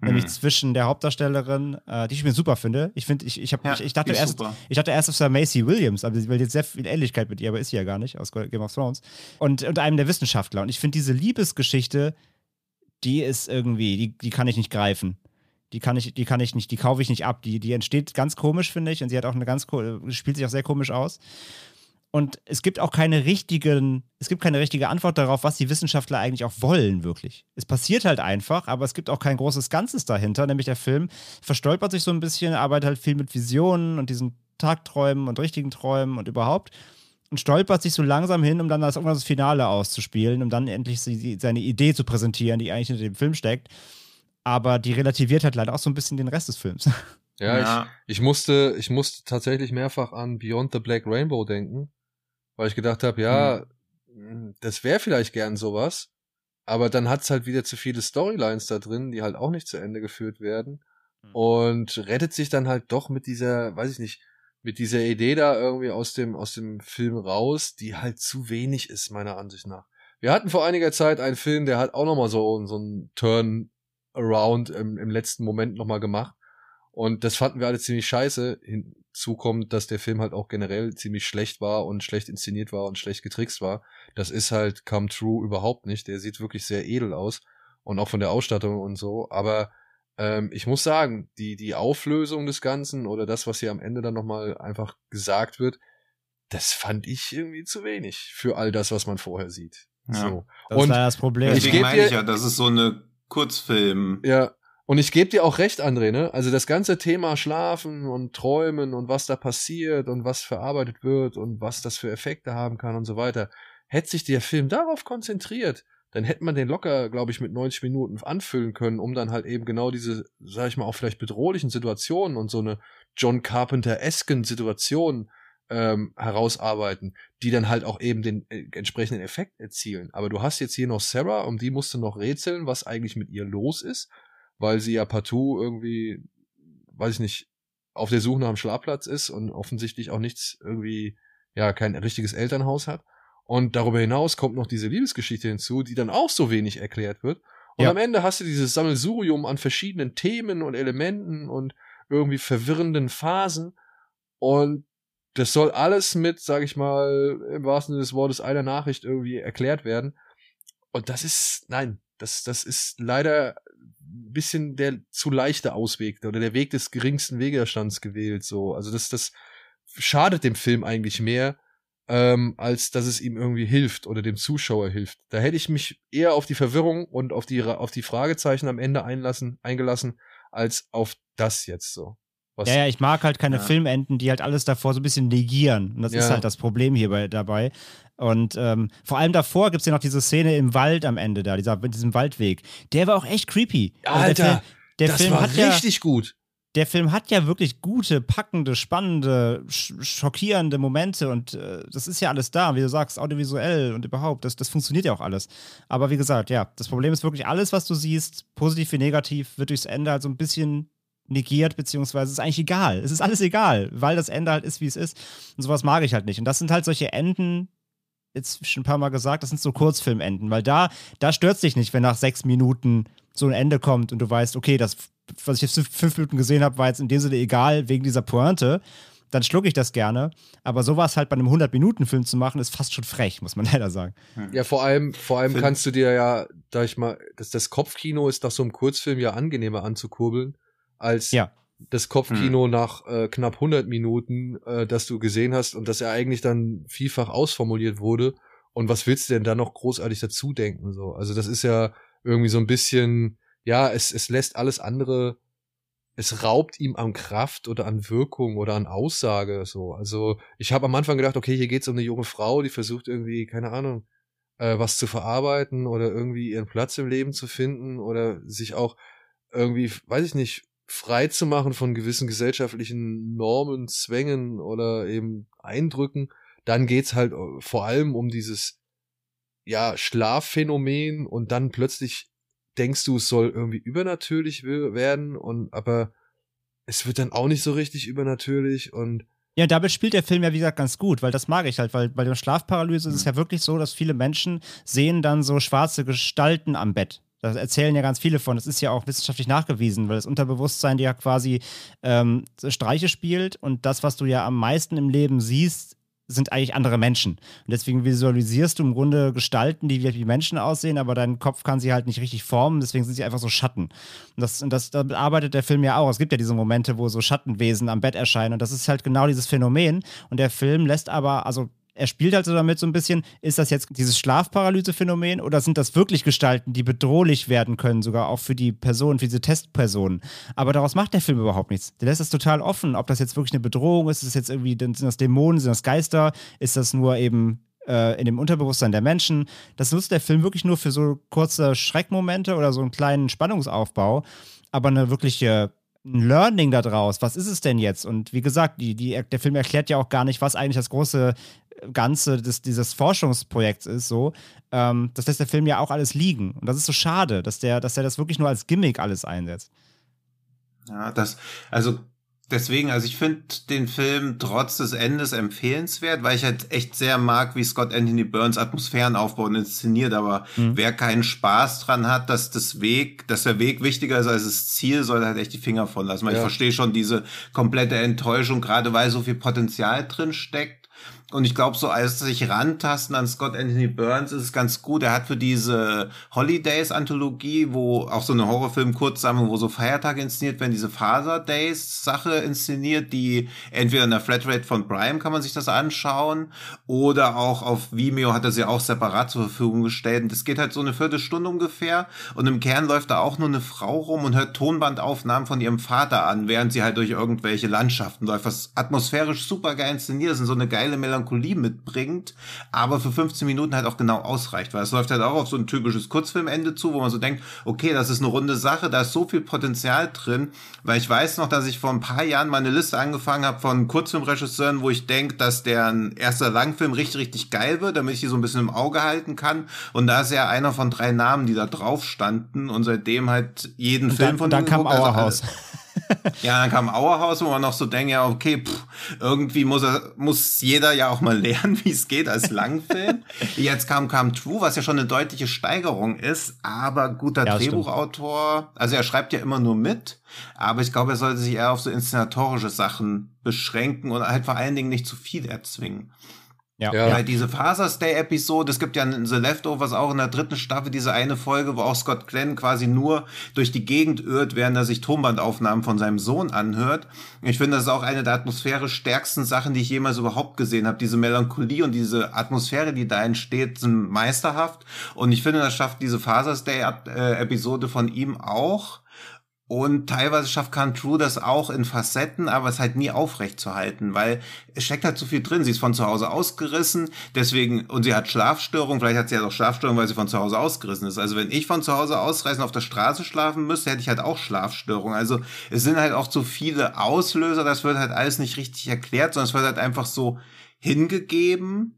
nämlich mhm. zwischen der Hauptdarstellerin, äh, die ich mir super finde. Ich finde, ich, ich, hab, ja, ich, ich, dachte erst, ich dachte erst, es war Macy Williams, aber sie will jetzt sehr viel Ähnlichkeit mit ihr, aber ist sie ja gar nicht aus Game of Thrones. Und, und einem der Wissenschaftler. Und ich finde diese Liebesgeschichte, die ist irgendwie, die, die kann ich nicht greifen. Die kann ich, die kann ich nicht, die kaufe ich nicht ab. Die, die entsteht ganz komisch, finde ich. Und sie hat auch eine ganz, spielt sich auch sehr komisch aus. Und es gibt auch keine richtigen, es gibt keine richtige Antwort darauf, was die Wissenschaftler eigentlich auch wollen, wirklich. Es passiert halt einfach, aber es gibt auch kein großes Ganzes dahinter, nämlich der Film verstolpert sich so ein bisschen, arbeitet halt viel mit Visionen und diesen Tagträumen und richtigen Träumen und überhaupt und stolpert sich so langsam hin, um dann das irgendwas das Finale auszuspielen, um dann endlich seine Idee zu präsentieren, die eigentlich hinter dem Film steckt. Aber die relativiert halt leider auch so ein bisschen den Rest des Films. Ja, ja. Ich, ich, musste, ich musste tatsächlich mehrfach an Beyond the Black Rainbow denken, weil ich gedacht habe, ja, mhm. das wäre vielleicht gern sowas, aber dann hat's halt wieder zu viele Storylines da drin, die halt auch nicht zu Ende geführt werden mhm. und rettet sich dann halt doch mit dieser, weiß ich nicht, mit dieser Idee da irgendwie aus dem aus dem Film raus, die halt zu wenig ist meiner Ansicht nach. Wir hatten vor einiger Zeit einen Film, der hat auch noch mal so so einen Turn around im, im letzten Moment noch mal gemacht und das fanden wir alle ziemlich scheiße. Hinzu kommt, dass der Film halt auch generell ziemlich schlecht war und schlecht inszeniert war und schlecht getrickst war. Das ist halt Come True überhaupt nicht. Der sieht wirklich sehr edel aus und auch von der Ausstattung und so. Aber ähm, ich muss sagen, die, die Auflösung des Ganzen oder das, was hier am Ende dann nochmal einfach gesagt wird, das fand ich irgendwie zu wenig für all das, was man vorher sieht. Ja, so. Das und ist das Problem. Deswegen meine ich ja, das ist so eine Kurzfilm. Ja, und ich gebe dir auch recht, André, ne? Also das ganze Thema Schlafen und Träumen und was da passiert und was verarbeitet wird und was das für Effekte haben kann und so weiter. Hätte sich der Film darauf konzentriert, dann hätte man den locker, glaube ich, mit 90 Minuten anfüllen können, um dann halt eben genau diese, sag ich mal, auch vielleicht bedrohlichen Situationen und so eine John Carpenter-esken Situation ähm, herausarbeiten, die dann halt auch eben den äh, entsprechenden Effekt erzielen. Aber du hast jetzt hier noch Sarah, um die musst du noch rätseln, was eigentlich mit ihr los ist weil sie ja partout irgendwie, weiß ich nicht, auf der Suche nach einem Schlafplatz ist und offensichtlich auch nichts irgendwie, ja, kein richtiges Elternhaus hat. Und darüber hinaus kommt noch diese Liebesgeschichte hinzu, die dann auch so wenig erklärt wird. Und ja. am Ende hast du dieses Sammelsurium an verschiedenen Themen und Elementen und irgendwie verwirrenden Phasen. Und das soll alles mit, sag ich mal, im wahrsten Sinne des Wortes einer Nachricht irgendwie erklärt werden. Und das ist, nein, das, das ist leider bisschen der zu leichte Ausweg oder der Weg des geringsten Widerstands gewählt. So, also das, das schadet dem Film eigentlich mehr, ähm, als dass es ihm irgendwie hilft oder dem Zuschauer hilft. Da hätte ich mich eher auf die Verwirrung und auf die auf die Fragezeichen am Ende einlassen, eingelassen, als auf das jetzt so. Was ja, ja, ich mag halt keine ja. Filmenden, die halt alles davor so ein bisschen negieren. Und das ja. ist halt das Problem hier bei, dabei. Und ähm, vor allem davor gibt es ja noch diese Szene im Wald am Ende da, dieser, mit diesem Waldweg. Der war auch echt creepy. Also Alter, der, der das Film war richtig ja, gut. Der Film hat ja wirklich gute, packende, spannende, sch schockierende Momente und äh, das ist ja alles da, wie du sagst, audiovisuell und überhaupt, das, das funktioniert ja auch alles. Aber wie gesagt, ja, das Problem ist wirklich, alles, was du siehst, positiv wie negativ, wird durchs Ende halt so ein bisschen negiert, beziehungsweise ist eigentlich egal. Es ist alles egal, weil das Ende halt ist, wie es ist. Und sowas mag ich halt nicht. Und das sind halt solche Enden, jetzt schon ein paar Mal gesagt, das sind so Kurzfilmenden, weil da, da stört dich nicht, wenn nach sechs Minuten so ein Ende kommt und du weißt, okay, das, was ich jetzt fünf Minuten gesehen habe, war jetzt in dem Sinne egal wegen dieser Pointe. Dann schlucke ich das gerne. Aber sowas halt bei einem 100-Minuten-Film zu machen, ist fast schon frech, muss man leider sagen. Ja, vor allem, vor allem kannst du dir ja, da ich mal, das, das Kopfkino ist nach so einem Kurzfilm ja angenehmer anzukurbeln als ja. das Kopfkino hm. nach äh, knapp 100 Minuten, äh, das du gesehen hast und dass er eigentlich dann vielfach ausformuliert wurde. Und was willst du denn da noch großartig dazu denken? So, also das ist ja irgendwie so ein bisschen, ja, es, es lässt alles andere, es raubt ihm an Kraft oder an Wirkung oder an Aussage. So, also ich habe am Anfang gedacht, okay, hier geht's um eine junge Frau, die versucht irgendwie, keine Ahnung, äh, was zu verarbeiten oder irgendwie ihren Platz im Leben zu finden oder sich auch irgendwie, weiß ich nicht, frei zu machen von gewissen gesellschaftlichen Normen, Zwängen oder eben Eindrücken. Dann geht's halt äh, vor allem um dieses ja Schlafphänomen und dann plötzlich denkst du, es soll irgendwie übernatürlich werden und aber es wird dann auch nicht so richtig übernatürlich und ja, damit spielt der Film ja, wie gesagt, ganz gut, weil das mag ich halt, weil bei der Schlafparalyse ist es ja wirklich so, dass viele Menschen sehen dann so schwarze Gestalten am Bett. Da erzählen ja ganz viele von. Das ist ja auch wissenschaftlich nachgewiesen, weil das Unterbewusstsein dir ja quasi ähm, Streiche spielt und das, was du ja am meisten im Leben siehst, sind eigentlich andere Menschen. Und deswegen visualisierst du im Grunde Gestalten, die wie Menschen aussehen, aber dein Kopf kann sie halt nicht richtig formen, deswegen sind sie einfach so Schatten. Und das, und das damit arbeitet der Film ja auch. Es gibt ja diese Momente, wo so Schattenwesen am Bett erscheinen und das ist halt genau dieses Phänomen. Und der Film lässt aber, also er spielt halt so damit so ein bisschen, ist das jetzt dieses Schlafparalyse-Phänomen oder sind das wirklich Gestalten, die bedrohlich werden können, sogar auch für die Person, für diese Testpersonen? Aber daraus macht der Film überhaupt nichts. Der lässt das total offen, ob das jetzt wirklich eine Bedrohung ist, ist das jetzt irgendwie, sind das Dämonen, sind das Geister, ist das nur eben äh, in dem Unterbewusstsein der Menschen. Das nutzt der Film wirklich nur für so kurze Schreckmomente oder so einen kleinen Spannungsaufbau, aber eine wirkliche ein Learning daraus. Was ist es denn jetzt? Und wie gesagt, die, die, der Film erklärt ja auch gar nicht, was eigentlich das große Ganze des, dieses Forschungsprojekts ist, so, ähm, das lässt der Film ja auch alles liegen. Und das ist so schade, dass der, dass er das wirklich nur als Gimmick alles einsetzt. Ja, das, also deswegen, also ich finde den Film trotz des Endes empfehlenswert, weil ich halt echt sehr mag, wie Scott Anthony Burns Atmosphären aufbaut und inszeniert. Aber mhm. wer keinen Spaß dran hat, dass das Weg, dass der Weg wichtiger ist als das Ziel, soll halt echt die Finger von lassen. Weil ja. ich verstehe schon diese komplette Enttäuschung, gerade weil so viel Potenzial drin steckt und ich glaube, so als sich rantasten an Scott Anthony Burns ist es ganz gut. Er hat für diese Holidays-Anthologie, wo auch so eine Horrorfilm-Kurzsammlung, wo so Feiertage inszeniert werden, diese Father Days-Sache inszeniert, die entweder in der Flatrate von Prime kann man sich das anschauen oder auch auf Vimeo hat er sie auch separat zur Verfügung gestellt. Und das geht halt so eine Viertelstunde ungefähr und im Kern läuft da auch nur eine Frau rum und hört Tonbandaufnahmen von ihrem Vater an, während sie halt durch irgendwelche Landschaften läuft, was atmosphärisch super geil inszeniert ist und so eine geile Melancholie Melancholie mitbringt, aber für 15 Minuten halt auch genau ausreicht, weil es läuft halt auch auf so ein typisches Kurzfilmende zu, wo man so denkt, okay, das ist eine runde Sache, da ist so viel Potenzial drin, weil ich weiß noch, dass ich vor ein paar Jahren mal eine Liste angefangen habe von Kurzfilmregisseuren, wo ich denke, dass deren erster Langfilm richtig, richtig geil wird, damit ich die so ein bisschen im Auge halten kann. Und da ist ja einer von drei Namen, die da drauf standen und seitdem halt jeden und Film dann, von dann kam also Auerhaus. Also ja, dann kam Auerhaus, wo man noch so denkt, ja, okay, pff, irgendwie muss er, muss jeder ja auch mal lernen, wie es geht als Langfilm. Jetzt kam, kam True, was ja schon eine deutliche Steigerung ist, aber guter ja, Drehbuchautor, stimmt. also er schreibt ja immer nur mit, aber ich glaube, er sollte sich eher auf so inszenatorische Sachen beschränken und halt vor allen Dingen nicht zu viel erzwingen. Ja. ja. ja diese Father's Day Episode, es gibt ja in The Leftovers auch in der dritten Staffel diese eine Folge, wo auch Scott Glenn quasi nur durch die Gegend irrt, während er sich Tonbandaufnahmen von seinem Sohn anhört. Ich finde, das ist auch eine der atmosphärisch stärksten Sachen, die ich jemals überhaupt gesehen habe. Diese Melancholie und diese Atmosphäre, die da entsteht, sind meisterhaft. Und ich finde, das schafft diese Father's Day Episode von ihm auch. Und teilweise schafft Khan True das auch in Facetten, aber es halt nie aufrecht zu halten, weil es steckt halt zu viel drin. Sie ist von zu Hause ausgerissen, deswegen, und sie hat Schlafstörungen, vielleicht hat sie ja auch Schlafstörungen, weil sie von zu Hause ausgerissen ist. Also wenn ich von zu Hause ausreisen auf der Straße schlafen müsste, hätte ich halt auch Schlafstörungen. Also es sind halt auch zu viele Auslöser, das wird halt alles nicht richtig erklärt, sondern es wird halt einfach so hingegeben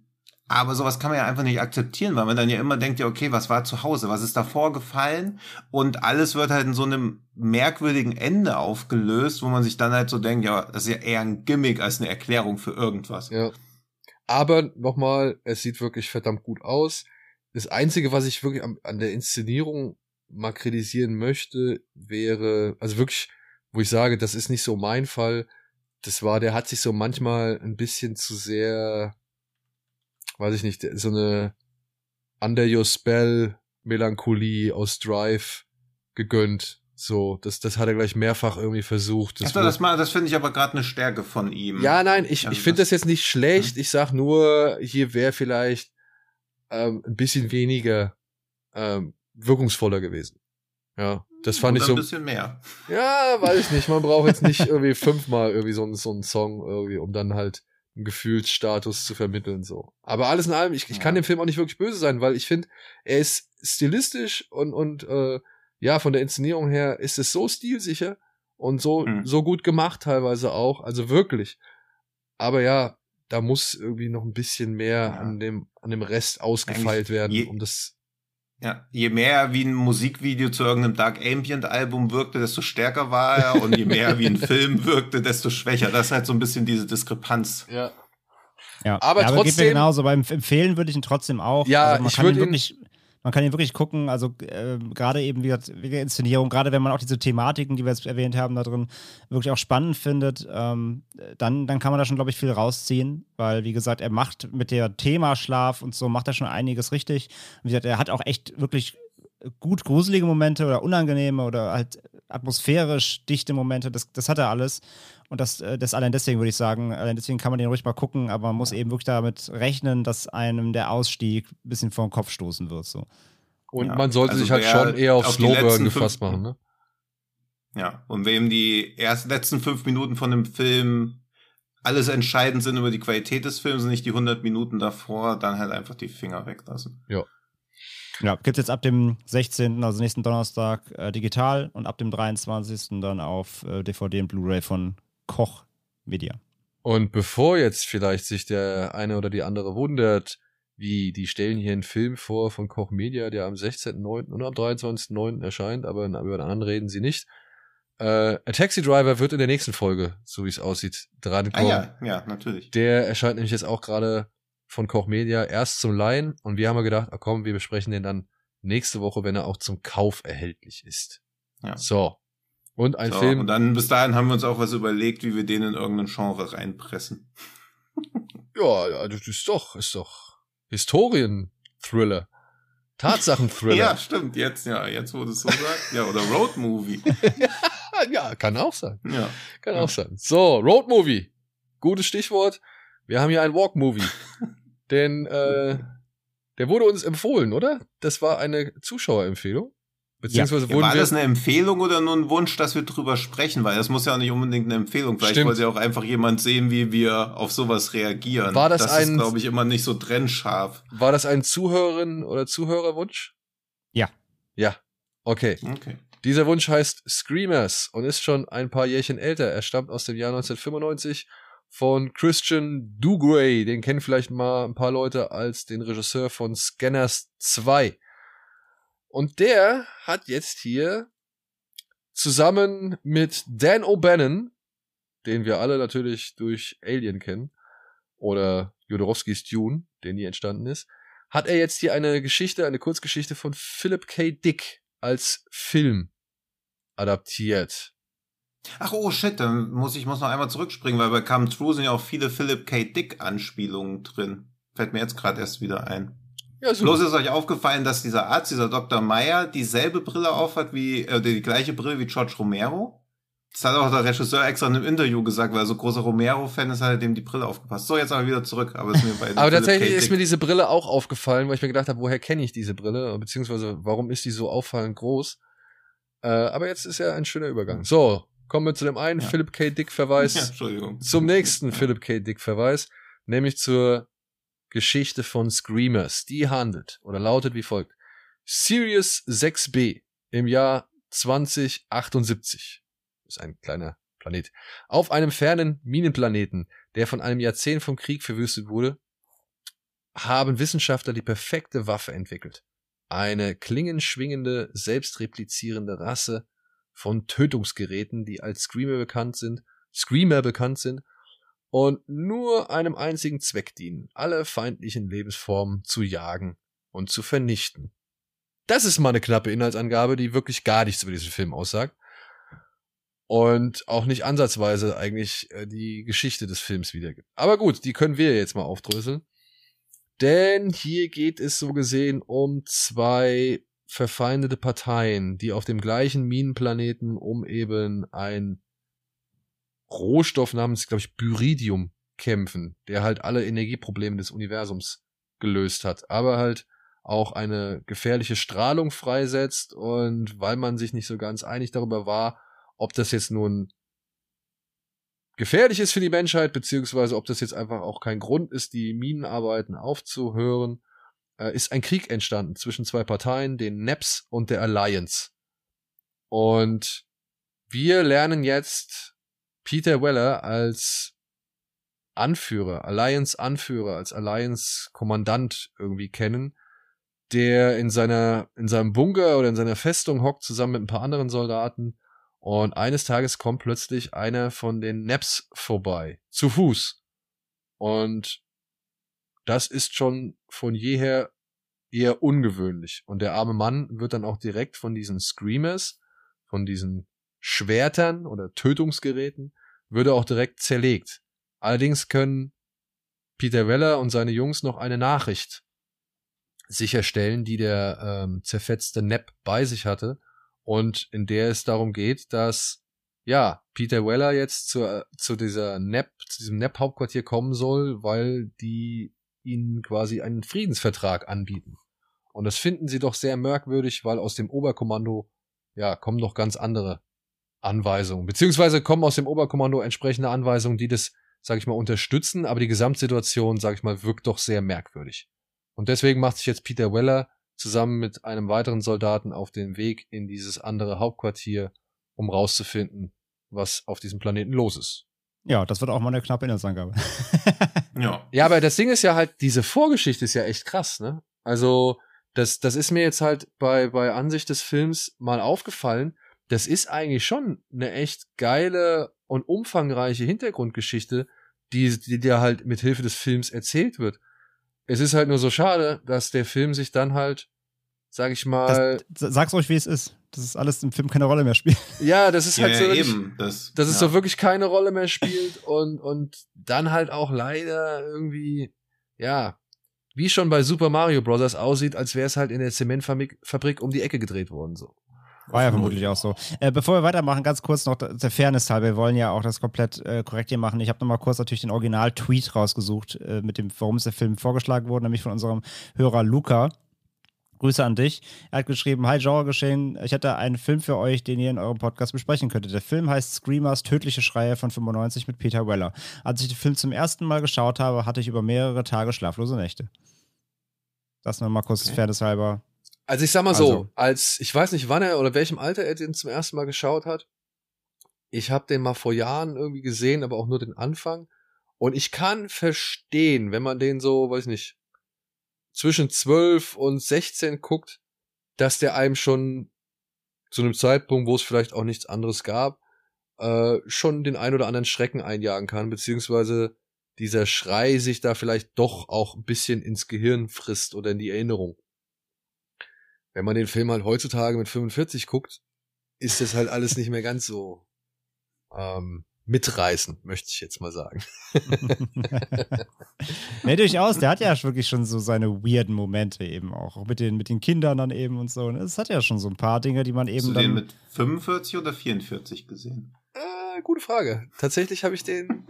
aber sowas kann man ja einfach nicht akzeptieren, weil man dann ja immer denkt, ja, okay, was war zu Hause? Was ist da vorgefallen? Und alles wird halt in so einem merkwürdigen Ende aufgelöst, wo man sich dann halt so denkt, ja, das ist ja eher ein Gimmick als eine Erklärung für irgendwas. Ja. Aber nochmal, es sieht wirklich verdammt gut aus. Das Einzige, was ich wirklich an, der Inszenierung mal kritisieren möchte, wäre, also wirklich, wo ich sage, das ist nicht so mein Fall. Das war, der hat sich so manchmal ein bisschen zu sehr weiß ich nicht, so eine Under Your Spell Melancholie aus Drive gegönnt. So, das, das hat er gleich mehrfach irgendwie versucht. Das, das, das finde ich aber gerade eine Stärke von ihm. Ja, nein, ich, also ich finde das, das, jetzt nicht schlecht. Hm? Ich sag nur, hier wäre vielleicht ähm, ein bisschen weniger ähm, wirkungsvoller gewesen. Ja, das fand Oder ich so. Ein bisschen mehr. Ja, weiß ich nicht. Man braucht jetzt nicht irgendwie fünfmal irgendwie so, so einen Song irgendwie, um dann halt einen Gefühlsstatus zu vermitteln, so. Aber alles in allem, ich, ich kann dem Film auch nicht wirklich böse sein, weil ich finde, er ist stilistisch und, und, äh, ja, von der Inszenierung her ist es so stilsicher und so, mhm. so gut gemacht teilweise auch, also wirklich. Aber ja, da muss irgendwie noch ein bisschen mehr ja. an dem, an dem Rest ausgefeilt Eigentlich werden, je, um das. Ja, je mehr wie ein Musikvideo zu irgendeinem Dark Ambient Album wirkte, desto stärker war er und je mehr wie ein Film wirkte, desto schwächer. Das ist halt so ein bisschen diese Diskrepanz. Ja. Ja, aber, ja, aber trotzdem. Geht mir genauso. Beim Empfehlen würde ich ihn trotzdem auch. Ja, also ich würde ihn wirklich man kann hier wirklich gucken, also äh, gerade eben wie der Inszenierung, gerade wenn man auch diese Thematiken, die wir jetzt erwähnt haben, da drin wirklich auch spannend findet, ähm, dann, dann kann man da schon, glaube ich, viel rausziehen, weil, wie gesagt, er macht mit der Themaschlaf und so, macht er schon einiges richtig. Und wie gesagt, er hat auch echt wirklich gut gruselige Momente oder unangenehme oder halt atmosphärisch dichte Momente, das, das hat er alles. Und das, äh, das allein deswegen würde ich sagen, allein deswegen kann man den ruhig mal gucken, aber man muss eben wirklich damit rechnen, dass einem der Ausstieg ein bisschen vor den Kopf stoßen wird. So. Und ja. man sollte also sich halt schon eher auf, auf Slowburn gefasst machen, ne? Ja, und wem die ersten letzten fünf Minuten von dem Film alles entscheidend sind über die Qualität des Films und nicht die 100 Minuten davor, dann halt einfach die Finger weglassen. Ja. Ja, gibt es jetzt ab dem 16., also nächsten Donnerstag, äh, digital und ab dem 23. dann auf äh, DVD und Blu-ray von Koch Media. Und bevor jetzt vielleicht sich der eine oder die andere wundert, wie die stellen hier einen Film vor von Koch Media, der am 16.09. und am 23.09. erscheint, aber über den anderen reden sie nicht. Äh, A Taxi Driver wird in der nächsten Folge, so wie es aussieht, drankommen. Ah ja, ja, natürlich. Der erscheint nämlich jetzt auch gerade von Koch Media erst zum Laien und wir haben ja gedacht, ah, komm, wir besprechen den dann nächste Woche, wenn er auch zum Kauf erhältlich ist. Ja. So. Und ein so, Film. Und dann bis dahin haben wir uns auch was überlegt, wie wir den in irgendein Genre reinpressen. ja, das ist doch, ist doch Historien-Thriller. Tatsachen-Thriller. ja, stimmt, jetzt, ja, jetzt wo du es so sagst. Ja, oder Road-Movie. ja, kann auch sein. Ja. Kann ja. auch sein. So, Road-Movie. Gutes Stichwort. Wir haben hier ein Walk-Movie. Denn äh, der wurde uns empfohlen, oder? Das war eine Zuschauerempfehlung. Beziehungsweise ja. War das eine Empfehlung oder nur ein Wunsch, dass wir drüber sprechen? Weil das muss ja auch nicht unbedingt eine Empfehlung. Vielleicht Stimmt. wollte ja auch einfach jemand sehen, wie wir auf sowas reagieren. War das, das ein, glaube ich, immer nicht so trennscharf. War das ein Zuhörerin oder Zuhörerwunsch? Ja. Ja. Okay. Okay. Dieser Wunsch heißt Screamers und ist schon ein paar Jährchen älter. Er stammt aus dem Jahr 1995 von Christian Dugray. Den kennen vielleicht mal ein paar Leute als den Regisseur von Scanners 2. Und der hat jetzt hier zusammen mit Dan O'Bannon, den wir alle natürlich durch Alien kennen, oder Jodorowskis Dune, der nie entstanden ist, hat er jetzt hier eine Geschichte, eine Kurzgeschichte von Philip K. Dick als Film adaptiert. Ach oh shit, dann muss ich muss noch einmal zurückspringen, weil bei Come True sind ja auch viele Philip K. Dick Anspielungen drin. Fällt mir jetzt gerade erst wieder ein. Ja, super. Bloß ist euch aufgefallen, dass dieser Arzt, dieser Dr. Meyer, dieselbe Brille aufhat wie, äh, die gleiche Brille wie George Romero. Das hat auch der Regisseur extra in einem Interview gesagt, weil er so großer Romero-Fan ist, hat er dem die Brille aufgepasst. So, jetzt aber wieder zurück. Aber, ist mir bei aber tatsächlich ist mir diese Brille auch aufgefallen, weil ich mir gedacht habe, woher kenne ich diese Brille? Beziehungsweise, warum ist die so auffallend groß? Äh, aber jetzt ist ja ein schöner Übergang. So, Kommen wir zu dem einen ja. Philip K. Dick-Verweis. Ja, Entschuldigung. Zum nächsten Philip K. Dick-Verweis, nämlich zur Geschichte von Screamers. Die handelt oder lautet wie folgt. Sirius 6b im Jahr 2078 ist ein kleiner Planet. Auf einem fernen Minenplaneten, der von einem Jahrzehnt vom Krieg verwüstet wurde, haben Wissenschaftler die perfekte Waffe entwickelt. Eine klingenschwingende, selbstreplizierende Rasse von Tötungsgeräten, die als Screamer bekannt sind, Screamer bekannt sind und nur einem einzigen Zweck dienen, alle feindlichen Lebensformen zu jagen und zu vernichten. Das ist mal eine knappe Inhaltsangabe, die wirklich gar nichts über diesen Film aussagt. Und auch nicht ansatzweise eigentlich äh, die Geschichte des Films wiedergibt. Aber gut, die können wir jetzt mal aufdröseln. Denn hier geht es so gesehen um zwei verfeindete Parteien, die auf dem gleichen Minenplaneten um eben ein Rohstoff namens, glaube ich, Byridium kämpfen, der halt alle Energieprobleme des Universums gelöst hat, aber halt auch eine gefährliche Strahlung freisetzt und weil man sich nicht so ganz einig darüber war, ob das jetzt nun gefährlich ist für die Menschheit, beziehungsweise ob das jetzt einfach auch kein Grund ist, die Minenarbeiten aufzuhören, äh, ist ein Krieg entstanden zwischen zwei Parteien, den NEPS und der Alliance. Und wir lernen jetzt Peter Weller als Anführer, Alliance-Anführer, als Alliance-Kommandant irgendwie kennen, der in seiner, in seinem Bunker oder in seiner Festung hockt, zusammen mit ein paar anderen Soldaten. Und eines Tages kommt plötzlich einer von den Neps vorbei, zu Fuß. Und das ist schon von jeher eher ungewöhnlich. Und der arme Mann wird dann auch direkt von diesen Screamers, von diesen Schwertern oder Tötungsgeräten, würde auch direkt zerlegt. Allerdings können Peter Weller und seine Jungs noch eine Nachricht sicherstellen, die der ähm, zerfetzte Nepp bei sich hatte und in der es darum geht, dass ja Peter Weller jetzt zu, zu dieser Nepp, zu diesem Nepp-Hauptquartier kommen soll, weil die ihnen quasi einen Friedensvertrag anbieten. Und das finden sie doch sehr merkwürdig, weil aus dem Oberkommando ja kommen doch ganz andere Anweisungen, beziehungsweise kommen aus dem Oberkommando entsprechende Anweisungen, die das, sag ich mal, unterstützen, aber die Gesamtsituation, sag ich mal, wirkt doch sehr merkwürdig. Und deswegen macht sich jetzt Peter Weller zusammen mit einem weiteren Soldaten auf den Weg in dieses andere Hauptquartier, um rauszufinden, was auf diesem Planeten los ist. Ja, das wird auch mal eine knappe Inhaltsangabe. ja. Ja, aber das Ding ist ja halt, diese Vorgeschichte ist ja echt krass, ne? Also, das, das ist mir jetzt halt bei, bei Ansicht des Films mal aufgefallen. Das ist eigentlich schon eine echt geile und umfangreiche Hintergrundgeschichte, die, die dir halt mit Hilfe des Films erzählt wird. Es ist halt nur so schade, dass der Film sich dann halt, sag ich mal. Das, sag's euch, wie es ist. Dass es alles im Film keine Rolle mehr spielt. Ja, das ist halt ja, so. Eben, das, dass ja. es so wirklich keine Rolle mehr spielt und, und dann halt auch leider irgendwie, ja, wie schon bei Super Mario Bros. aussieht, als wäre es halt in der Zementfabrik um die Ecke gedreht worden, so. War ja vermutlich auch so. Äh, bevor wir weitermachen, ganz kurz noch der Fairness halber. Wir wollen ja auch das komplett äh, korrekt hier machen. Ich habe nochmal kurz natürlich den Original-Tweet rausgesucht, äh, mit dem, warum es der Film vorgeschlagen wurde, nämlich von unserem Hörer Luca. Grüße an dich. Er hat geschrieben: Hi, Genre geschehen. Ich hätte einen Film für euch, den ihr in eurem Podcast besprechen könntet. Der Film heißt Screamers Tödliche Schreie von 95 mit Peter Weller. Als ich den Film zum ersten Mal geschaut habe, hatte ich über mehrere Tage schlaflose Nächte. Das nur mal kurz okay. Fairness halber also ich sag mal also. so, als ich weiß nicht, wann er oder welchem Alter er den zum ersten Mal geschaut hat. Ich habe den mal vor Jahren irgendwie gesehen, aber auch nur den Anfang. Und ich kann verstehen, wenn man den so, weiß ich nicht, zwischen 12 und 16 guckt, dass der einem schon zu einem Zeitpunkt, wo es vielleicht auch nichts anderes gab, äh, schon den ein oder anderen Schrecken einjagen kann, beziehungsweise dieser Schrei sich da vielleicht doch auch ein bisschen ins Gehirn frisst oder in die Erinnerung. Wenn man den Film halt heutzutage mit 45 guckt, ist das halt alles nicht mehr ganz so ähm, mitreißend, möchte ich jetzt mal sagen. nee, durchaus. Der hat ja wirklich schon so seine weirden Momente eben auch. Auch mit den, mit den Kindern dann eben und so. Es hat ja schon so ein paar Dinge, die man eben. Hast du dann den mit 45 oder 44 gesehen? Äh, gute Frage. Tatsächlich habe ich den.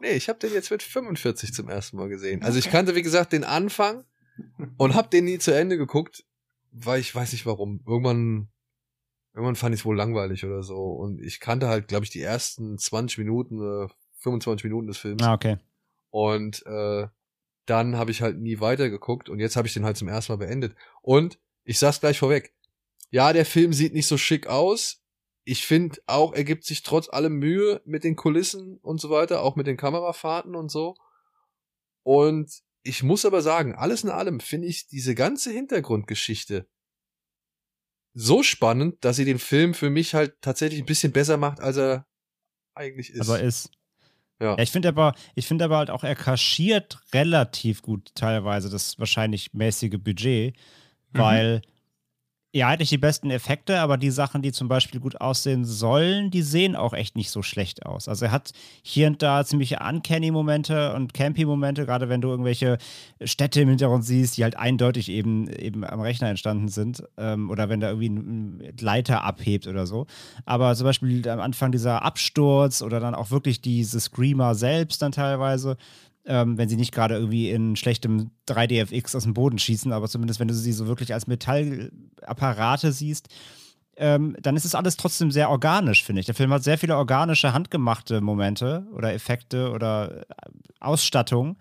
nee, ich habe den jetzt mit 45 zum ersten Mal gesehen. Also ich kannte, wie gesagt, den Anfang und habe den nie zu Ende geguckt weil ich weiß nicht warum. Irgendwann, irgendwann fand ich es wohl langweilig oder so. Und ich kannte halt, glaube ich, die ersten 20 Minuten, äh, 25 Minuten des Films. Ah, okay. Und äh, dann habe ich halt nie weitergeguckt und jetzt habe ich den halt zum ersten Mal beendet. Und ich sag's gleich vorweg. Ja, der Film sieht nicht so schick aus. Ich finde auch, er gibt sich trotz allem Mühe mit den Kulissen und so weiter, auch mit den Kamerafahrten und so. Und ich muss aber sagen, alles in allem finde ich diese ganze Hintergrundgeschichte so spannend, dass sie den Film für mich halt tatsächlich ein bisschen besser macht, als er eigentlich ist. Aber ist. Ja. ja ich finde aber, ich finde aber halt auch, er kaschiert relativ gut teilweise das wahrscheinlich mäßige Budget, mhm. weil Ja, hat nicht die besten Effekte, aber die Sachen, die zum Beispiel gut aussehen sollen, die sehen auch echt nicht so schlecht aus. Also er hat hier und da ziemliche Uncanny-Momente und Campy-Momente, gerade wenn du irgendwelche Städte im Hintergrund siehst, die halt eindeutig eben, eben am Rechner entstanden sind. Ähm, oder wenn da irgendwie ein Leiter abhebt oder so. Aber zum Beispiel am Anfang dieser Absturz oder dann auch wirklich diese Screamer selbst dann teilweise ähm, wenn sie nicht gerade irgendwie in schlechtem 3DFX aus dem Boden schießen, aber zumindest wenn du sie so wirklich als Metallapparate siehst, ähm, dann ist es alles trotzdem sehr organisch, finde ich. Der Film hat sehr viele organische, handgemachte Momente oder Effekte oder äh, Ausstattung,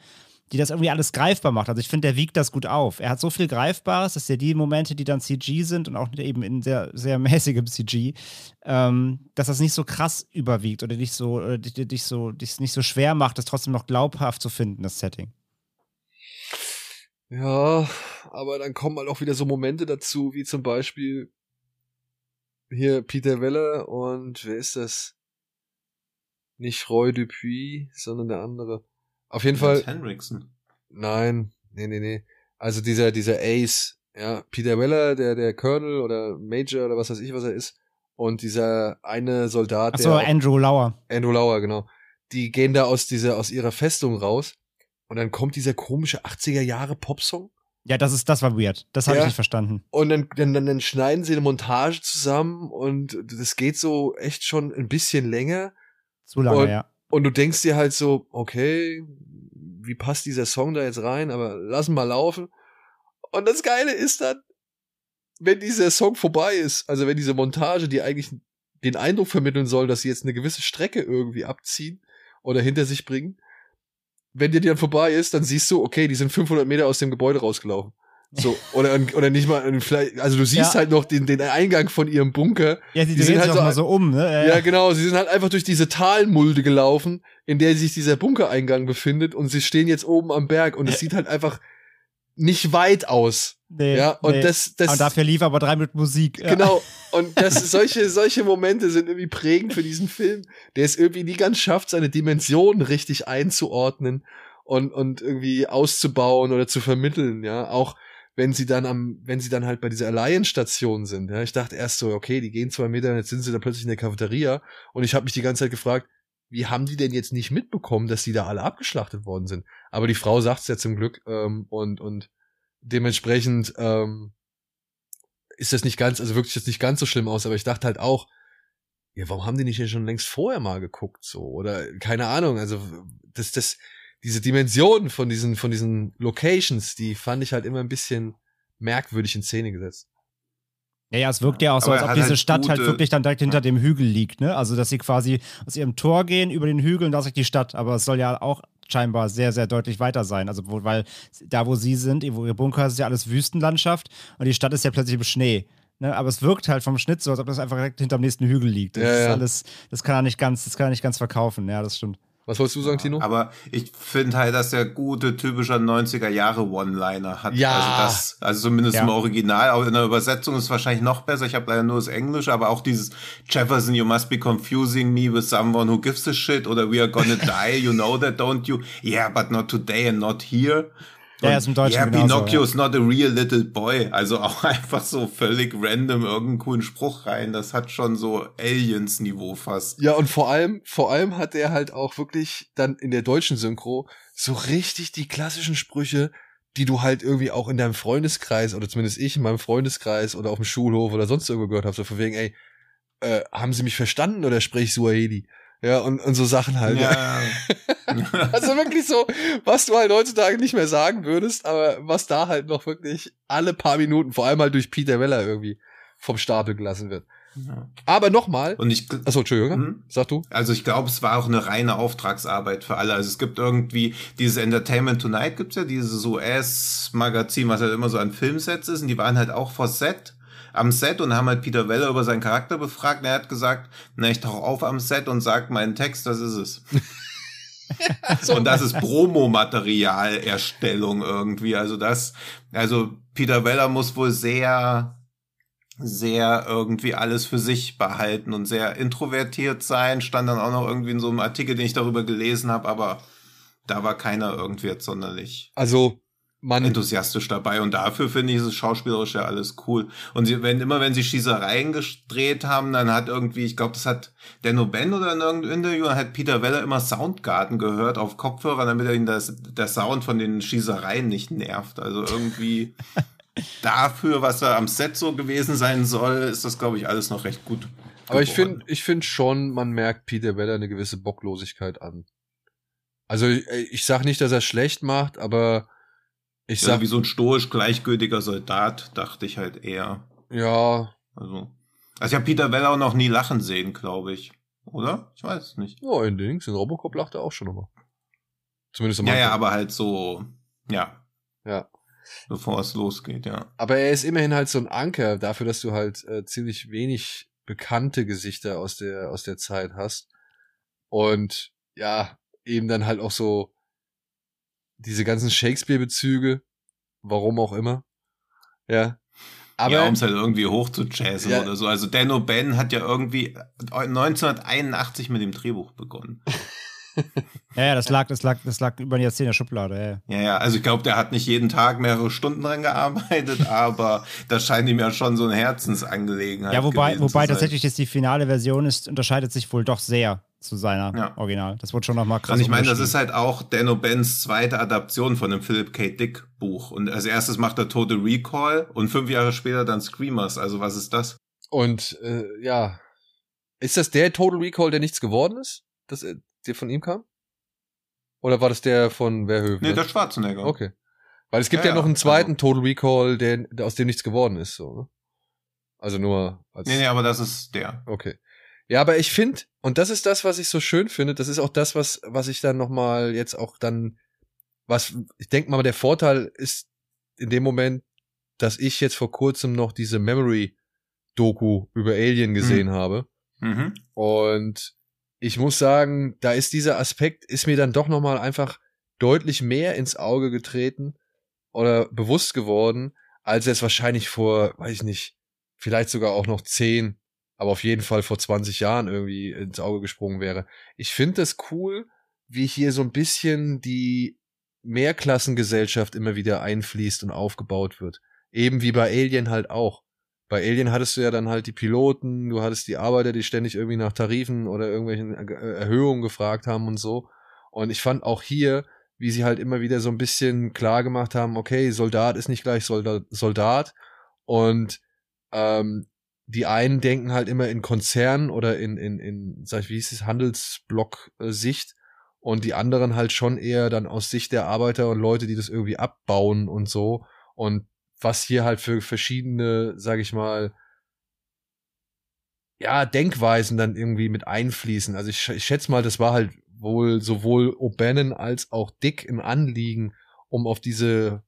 die das irgendwie alles greifbar macht. Also ich finde, der wiegt das gut auf. Er hat so viel Greifbares, dass ja die Momente, die dann CG sind und auch eben in sehr, sehr mäßigem CG, ähm, dass das nicht so krass überwiegt oder dich so, oder dich, dich so, dich nicht so schwer macht, das trotzdem noch glaubhaft zu finden, das Setting. Ja, aber dann kommen halt auch wieder so Momente dazu, wie zum Beispiel hier Peter Weller und wer ist das? Nicht Roy Dupuis, sondern der andere. Auf jeden Fall. Henriksen. Nein, nee, nee, nee. Also dieser, dieser Ace, ja, Peter Weller, der, der Colonel oder Major oder was weiß ich, was er ist. Und dieser eine Soldat, Ach so, der. Andrew Lauer. Andrew Lauer, genau. Die gehen da aus dieser, aus ihrer Festung raus. Und dann kommt dieser komische 80er Jahre Popsong. Ja, das ist, das war weird. Das habe ja. ich nicht verstanden. Und dann, dann, dann schneiden sie eine Montage zusammen und das geht so echt schon ein bisschen länger. Zu lange, und, ja. Und du denkst dir halt so, okay, wie passt dieser Song da jetzt rein, aber lass mal laufen. Und das Geile ist dann, wenn dieser Song vorbei ist, also wenn diese Montage, die eigentlich den Eindruck vermitteln soll, dass sie jetzt eine gewisse Strecke irgendwie abziehen oder hinter sich bringen, wenn dir die dann vorbei ist, dann siehst du, okay, die sind 500 Meter aus dem Gebäude rausgelaufen. So, oder, oder nicht mal, vielleicht, also du siehst ja. halt noch den, den Eingang von ihrem Bunker. Ja, sie die drehen halt so, mal so um, ne? Ja, genau, sie sind halt einfach durch diese Talmulde gelaufen, in der sich dieser Bunkereingang befindet und sie stehen jetzt oben am Berg und es sieht halt einfach nicht weit aus. Nee, ja, und nee. das, das. Und dafür lief aber drei mit Musik. Ja. Genau. Und das, solche, solche Momente sind irgendwie prägend für diesen Film, der es irgendwie nie ganz schafft, seine Dimensionen richtig einzuordnen und, und irgendwie auszubauen oder zu vermitteln, ja. Auch, wenn sie dann am, wenn sie dann halt bei dieser Alliance-Station sind. Ja, ich dachte erst so, okay, die gehen zwei Meter, jetzt sind sie da plötzlich in der Cafeteria. Und ich habe mich die ganze Zeit gefragt, wie haben die denn jetzt nicht mitbekommen, dass die da alle abgeschlachtet worden sind? Aber die Frau sagt's ja zum Glück ähm, und und dementsprechend ähm, ist das nicht ganz, also wirklich jetzt nicht ganz so schlimm aus. Aber ich dachte halt auch, ja, warum haben die nicht schon längst vorher mal geguckt so oder keine Ahnung? Also das das diese Dimension von diesen, von diesen Locations, die fand ich halt immer ein bisschen merkwürdig in Szene gesetzt. Ja, ja, es wirkt ja auch so, als ob diese halt Stadt halt wirklich dann direkt hinter dem Hügel liegt, ne? Also, dass sie quasi aus ihrem Tor gehen, über den Hügel und da ist die Stadt. Aber es soll ja auch scheinbar sehr, sehr deutlich weiter sein. Also, wo, weil da, wo sie sind, wo ihr Bunker ist, ist ja alles Wüstenlandschaft und die Stadt ist ja plötzlich im Schnee. Ne? Aber es wirkt halt vom Schnitt so, als ob das einfach direkt hinterm nächsten Hügel liegt. Das ja, ist alles, das kann er nicht ganz, das kann er nicht ganz verkaufen. Ja, das stimmt. Was wolltest du sagen, Tino? Aber ich finde halt, dass der gute, typischer 90er Jahre One-Liner hat. Ja. Also das, also zumindest ja. im Original, auch in der Übersetzung ist es wahrscheinlich noch besser. Ich habe leider nur das Englisch, aber auch dieses Jefferson, you must be confusing me with someone who gives a shit oder we are gonna die, you know that, don't you? Yeah, but not today and not here. Ja, ist im Deutschen Ja, Pinocchio ja. is not a real little boy. Also auch einfach so völlig random irgendeinen coolen Spruch rein. Das hat schon so Aliens-Niveau fast. Ja, und vor allem, vor allem hat er halt auch wirklich dann in der deutschen Synchro so richtig die klassischen Sprüche, die du halt irgendwie auch in deinem Freundeskreis oder zumindest ich in meinem Freundeskreis oder auf dem Schulhof oder sonst irgendwo gehört habe. So von wegen, ey, äh, haben sie mich verstanden oder spreche ich Suaheli? Ja, und, und so Sachen halt. Ja. also wirklich so, was du halt heutzutage nicht mehr sagen würdest, aber was da halt noch wirklich alle paar Minuten, vor allem halt durch Peter Weller irgendwie vom Stapel gelassen wird. Ja. Aber nochmal. Und ich. Achso, Entschuldigung. Hm? Sag du. Also ich glaube, es war auch eine reine Auftragsarbeit für alle. Also es gibt irgendwie dieses Entertainment Tonight gibt's ja, dieses US-Magazin, was halt immer so an Filmsets ist. Und die waren halt auch vor Set am Set und haben halt Peter Weller über seinen Charakter befragt. Und er hat gesagt, na, ich tauche auf am Set und sag meinen Text, das ist es. und das ist Promomaterial-Erstellung irgendwie. Also das, also Peter Weller muss wohl sehr, sehr irgendwie alles für sich behalten und sehr introvertiert sein. Stand dann auch noch irgendwie in so einem Artikel, den ich darüber gelesen habe, aber da war keiner irgendwie jetzt sonderlich. Also man enthusiastisch dabei und dafür finde ich es schauspielerisch ja alles cool. Und sie, wenn immer wenn sie Schießereien gedreht haben, dann hat irgendwie, ich glaube, das hat Denno Ben oder in irgendeinem Interview hat Peter Weller immer Soundgarten gehört auf Kopfhörer, damit er ihn das der Sound von den Schießereien nicht nervt. Also irgendwie dafür, was er am Set so gewesen sein soll, ist das glaube ich alles noch recht gut. Aber ich finde, ich finde schon, man merkt Peter Weller eine gewisse Bocklosigkeit an. Also ich, ich sag nicht, dass er schlecht macht, aber ich sag, ja, wie so ein stoisch gleichgültiger Soldat, dachte ich halt eher. Ja. Also. Also ich habe Peter Weller auch noch nie lachen sehen, glaube ich. Oder? Ich weiß es nicht. Ja, in Dings, in Robocop lacht er auch schon nochmal. Zumindest am Ja, ja, aber halt so, ja. Ja. Bevor es losgeht, ja. Aber er ist immerhin halt so ein Anker dafür, dass du halt äh, ziemlich wenig bekannte Gesichter aus der, aus der Zeit hast. Und ja, eben dann halt auch so diese ganzen Shakespeare-Bezüge, warum auch immer. Ja. Aber, ja, um es halt irgendwie hoch zu jazzen ja. oder so. Also Danno Ben hat ja irgendwie 1981 mit dem Drehbuch begonnen. ja, ja, das lag, das lag, das lag über ein Jahrzehnt in der Schublade. Ja, ja, ja also ich glaube, der hat nicht jeden Tag mehrere Stunden dran gearbeitet, aber das scheint ihm ja schon so eine Herzensangelegenheit. Ja, wobei, wobei tatsächlich jetzt die finale Version ist, unterscheidet sich wohl doch sehr zu seiner ja. Original. Das wurde schon nochmal krass. Und ich meine, das ist halt auch Dano Bens zweite Adaption von dem Philip K. Dick Buch. Und als erstes macht er Total Recall und fünf Jahre später dann Screamers. Also was ist das? Und äh, ja, ist das der Total Recall, der nichts geworden ist? Das, äh, der von ihm kam? Oder war das der von Verhoeven? Nee, der Schwarzenegger. Okay. Weil es gibt ja, ja noch einen zweiten also, Total Recall, der, der, aus dem nichts geworden ist. So, ne? Also nur als. Nee, nee, aber das ist der. Okay. Ja, aber ich finde, und das ist das, was ich so schön finde, das ist auch das, was, was ich dann nochmal jetzt auch dann, was, ich denke mal, der Vorteil ist in dem Moment, dass ich jetzt vor kurzem noch diese Memory-Doku über Alien gesehen mhm. habe. Mhm. Und ich muss sagen, da ist dieser Aspekt, ist mir dann doch nochmal einfach deutlich mehr ins Auge getreten oder bewusst geworden, als es wahrscheinlich vor, weiß ich nicht, vielleicht sogar auch noch zehn aber auf jeden Fall vor 20 Jahren irgendwie ins Auge gesprungen wäre. Ich finde es cool, wie hier so ein bisschen die Mehrklassengesellschaft immer wieder einfließt und aufgebaut wird. Eben wie bei Alien halt auch. Bei Alien hattest du ja dann halt die Piloten, du hattest die Arbeiter, die ständig irgendwie nach Tarifen oder irgendwelchen Erhöhungen gefragt haben und so. Und ich fand auch hier, wie sie halt immer wieder so ein bisschen klar gemacht haben, okay, Soldat ist nicht gleich Soldat, und ähm, die einen denken halt immer in Konzernen oder in, in, in, sag ich, wie hieß es, Handelsblock-Sicht und die anderen halt schon eher dann aus Sicht der Arbeiter und Leute, die das irgendwie abbauen und so. Und was hier halt für verschiedene, sag ich mal, ja, Denkweisen dann irgendwie mit einfließen. Also ich, ich schätze mal, das war halt wohl sowohl O'Bannon als auch Dick im Anliegen, um auf diese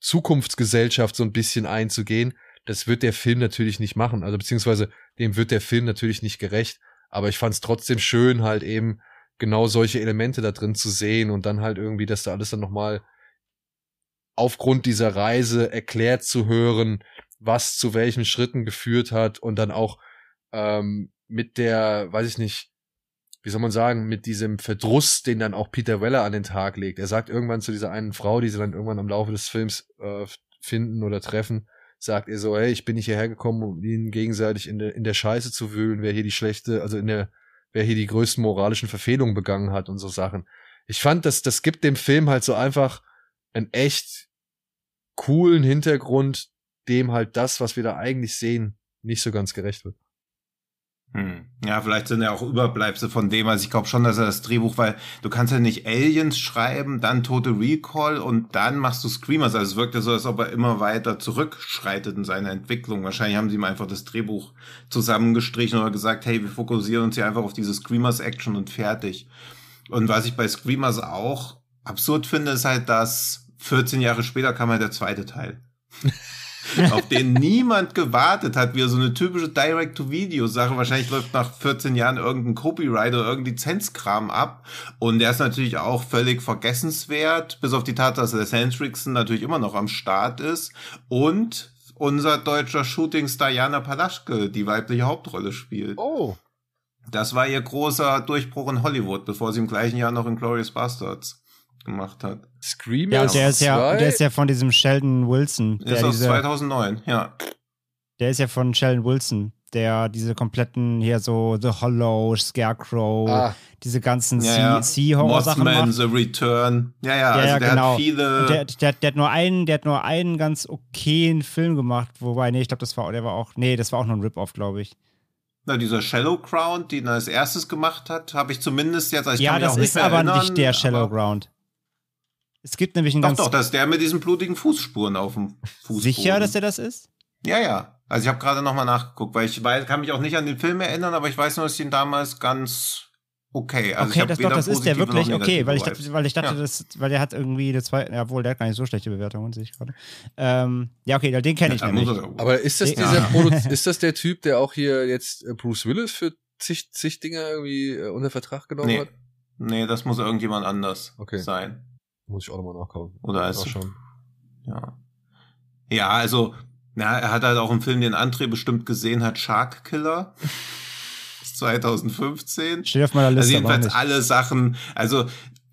Zukunftsgesellschaft so ein bisschen einzugehen, das wird der Film natürlich nicht machen. Also beziehungsweise dem wird der Film natürlich nicht gerecht. Aber ich fand es trotzdem schön, halt eben genau solche Elemente da drin zu sehen und dann halt irgendwie, dass da alles dann nochmal aufgrund dieser Reise erklärt zu hören, was zu welchen Schritten geführt hat und dann auch ähm, mit der, weiß ich nicht, wie soll man sagen, mit diesem Verdruss, den dann auch Peter Weller an den Tag legt. Er sagt irgendwann zu dieser einen Frau, die sie dann irgendwann am Laufe des Films äh, finden oder treffen, sagt er so, hey, ich bin nicht hierher gekommen, um ihnen gegenseitig in der, in der Scheiße zu wühlen, wer hier die schlechte, also in der, wer hier die größten moralischen Verfehlungen begangen hat und so Sachen. Ich fand, dass das gibt dem Film halt so einfach einen echt coolen Hintergrund, dem halt das, was wir da eigentlich sehen, nicht so ganz gerecht wird. Hm. Ja, vielleicht sind ja auch Überbleibsel von dem. Also ich glaube schon, dass er das Drehbuch, weil du kannst ja nicht Aliens schreiben, dann Total Recall und dann machst du Screamers. Also es wirkt ja so, als ob er immer weiter zurückschreitet in seiner Entwicklung. Wahrscheinlich haben sie ihm einfach das Drehbuch zusammengestrichen oder gesagt, hey, wir fokussieren uns hier einfach auf diese Screamers-Action und fertig. Und was ich bei Screamers auch absurd finde, ist halt, dass 14 Jahre später kam halt der zweite Teil. auf den niemand gewartet hat, wie so eine typische Direct-to-Video-Sache. Wahrscheinlich läuft nach 14 Jahren irgendein Copyright oder irgendein Lizenzkram ab. Und der ist natürlich auch völlig vergessenswert, bis auf die Tatsache, dass Hans Rickson natürlich immer noch am Start ist. Und unser deutscher Shootingstar Jana Palaschke die weibliche Hauptrolle spielt. Oh. Das war ihr großer Durchbruch in Hollywood, bevor sie im gleichen Jahr noch in Glorious Bastards gemacht hat. Screamers Ja, der ist ja, 2? der ist ja von diesem Sheldon Wilson. Der Ist aus diese, 2009, ja. Der ist ja von Sheldon Wilson, der diese kompletten hier so The Hollow, Scarecrow, Ah. diese ganzen ja, Sea- ja. Sea-Horror-Sachen macht. The Return. Ja, ja, Ja, also ja, der genau. hat viele. Der, der, der, hat nur einen, der hat nur einen ganz okayen Film gemacht, wobei, nee, ich glaube, das war, der war auch, nee, das war auch nur ein Rip-Off, glaube ich. na, dieser Shallow Crown, den er als erstes gemacht hat, habe ich zumindest jetzt. Also ich ja, kann mich das auch nicht ist mehr aber erinnern, nicht der Shallow aber- Ground. Es gibt nämlich einen Doch, ganz doch, das ist der mit diesen blutigen Fußspuren auf dem Fußboden. sicher, dass der das ist? Ja, ja. Also ich habe gerade nochmal nachgeguckt, weil ich weiß, kann mich auch nicht an den Film erinnern, aber ich weiß nur, dass ich den damals ganz okay. Also okay, das, doch, das ist der wirklich, okay, weil ich, dachte, weil ich dachte, Ja. das, weil der hat irgendwie eine zwei, ja, wohl, der hat gar nicht so schlechte Bewertungen, sehe ich gerade. Ähm, ja, okay, den kenne ich Ja, nämlich. er- Aber ist das Ja. dieser Produ ist das der Typ, der auch hier jetzt äh, Bruce Willis für zig, zig Dinger irgendwie äh, unter Vertrag genommen Nee. hat? Nee, das muss irgendjemand anders Okay. sein. Muss ich auch nochmal nachgucken. Oder ist schon. Ja. Ja, also, na, er hat halt auch einen Film, den André bestimmt gesehen hat, Shark Killer. Das ist 2015. Steht auf meiner Also Liste, aber jedenfalls alle Sachen, also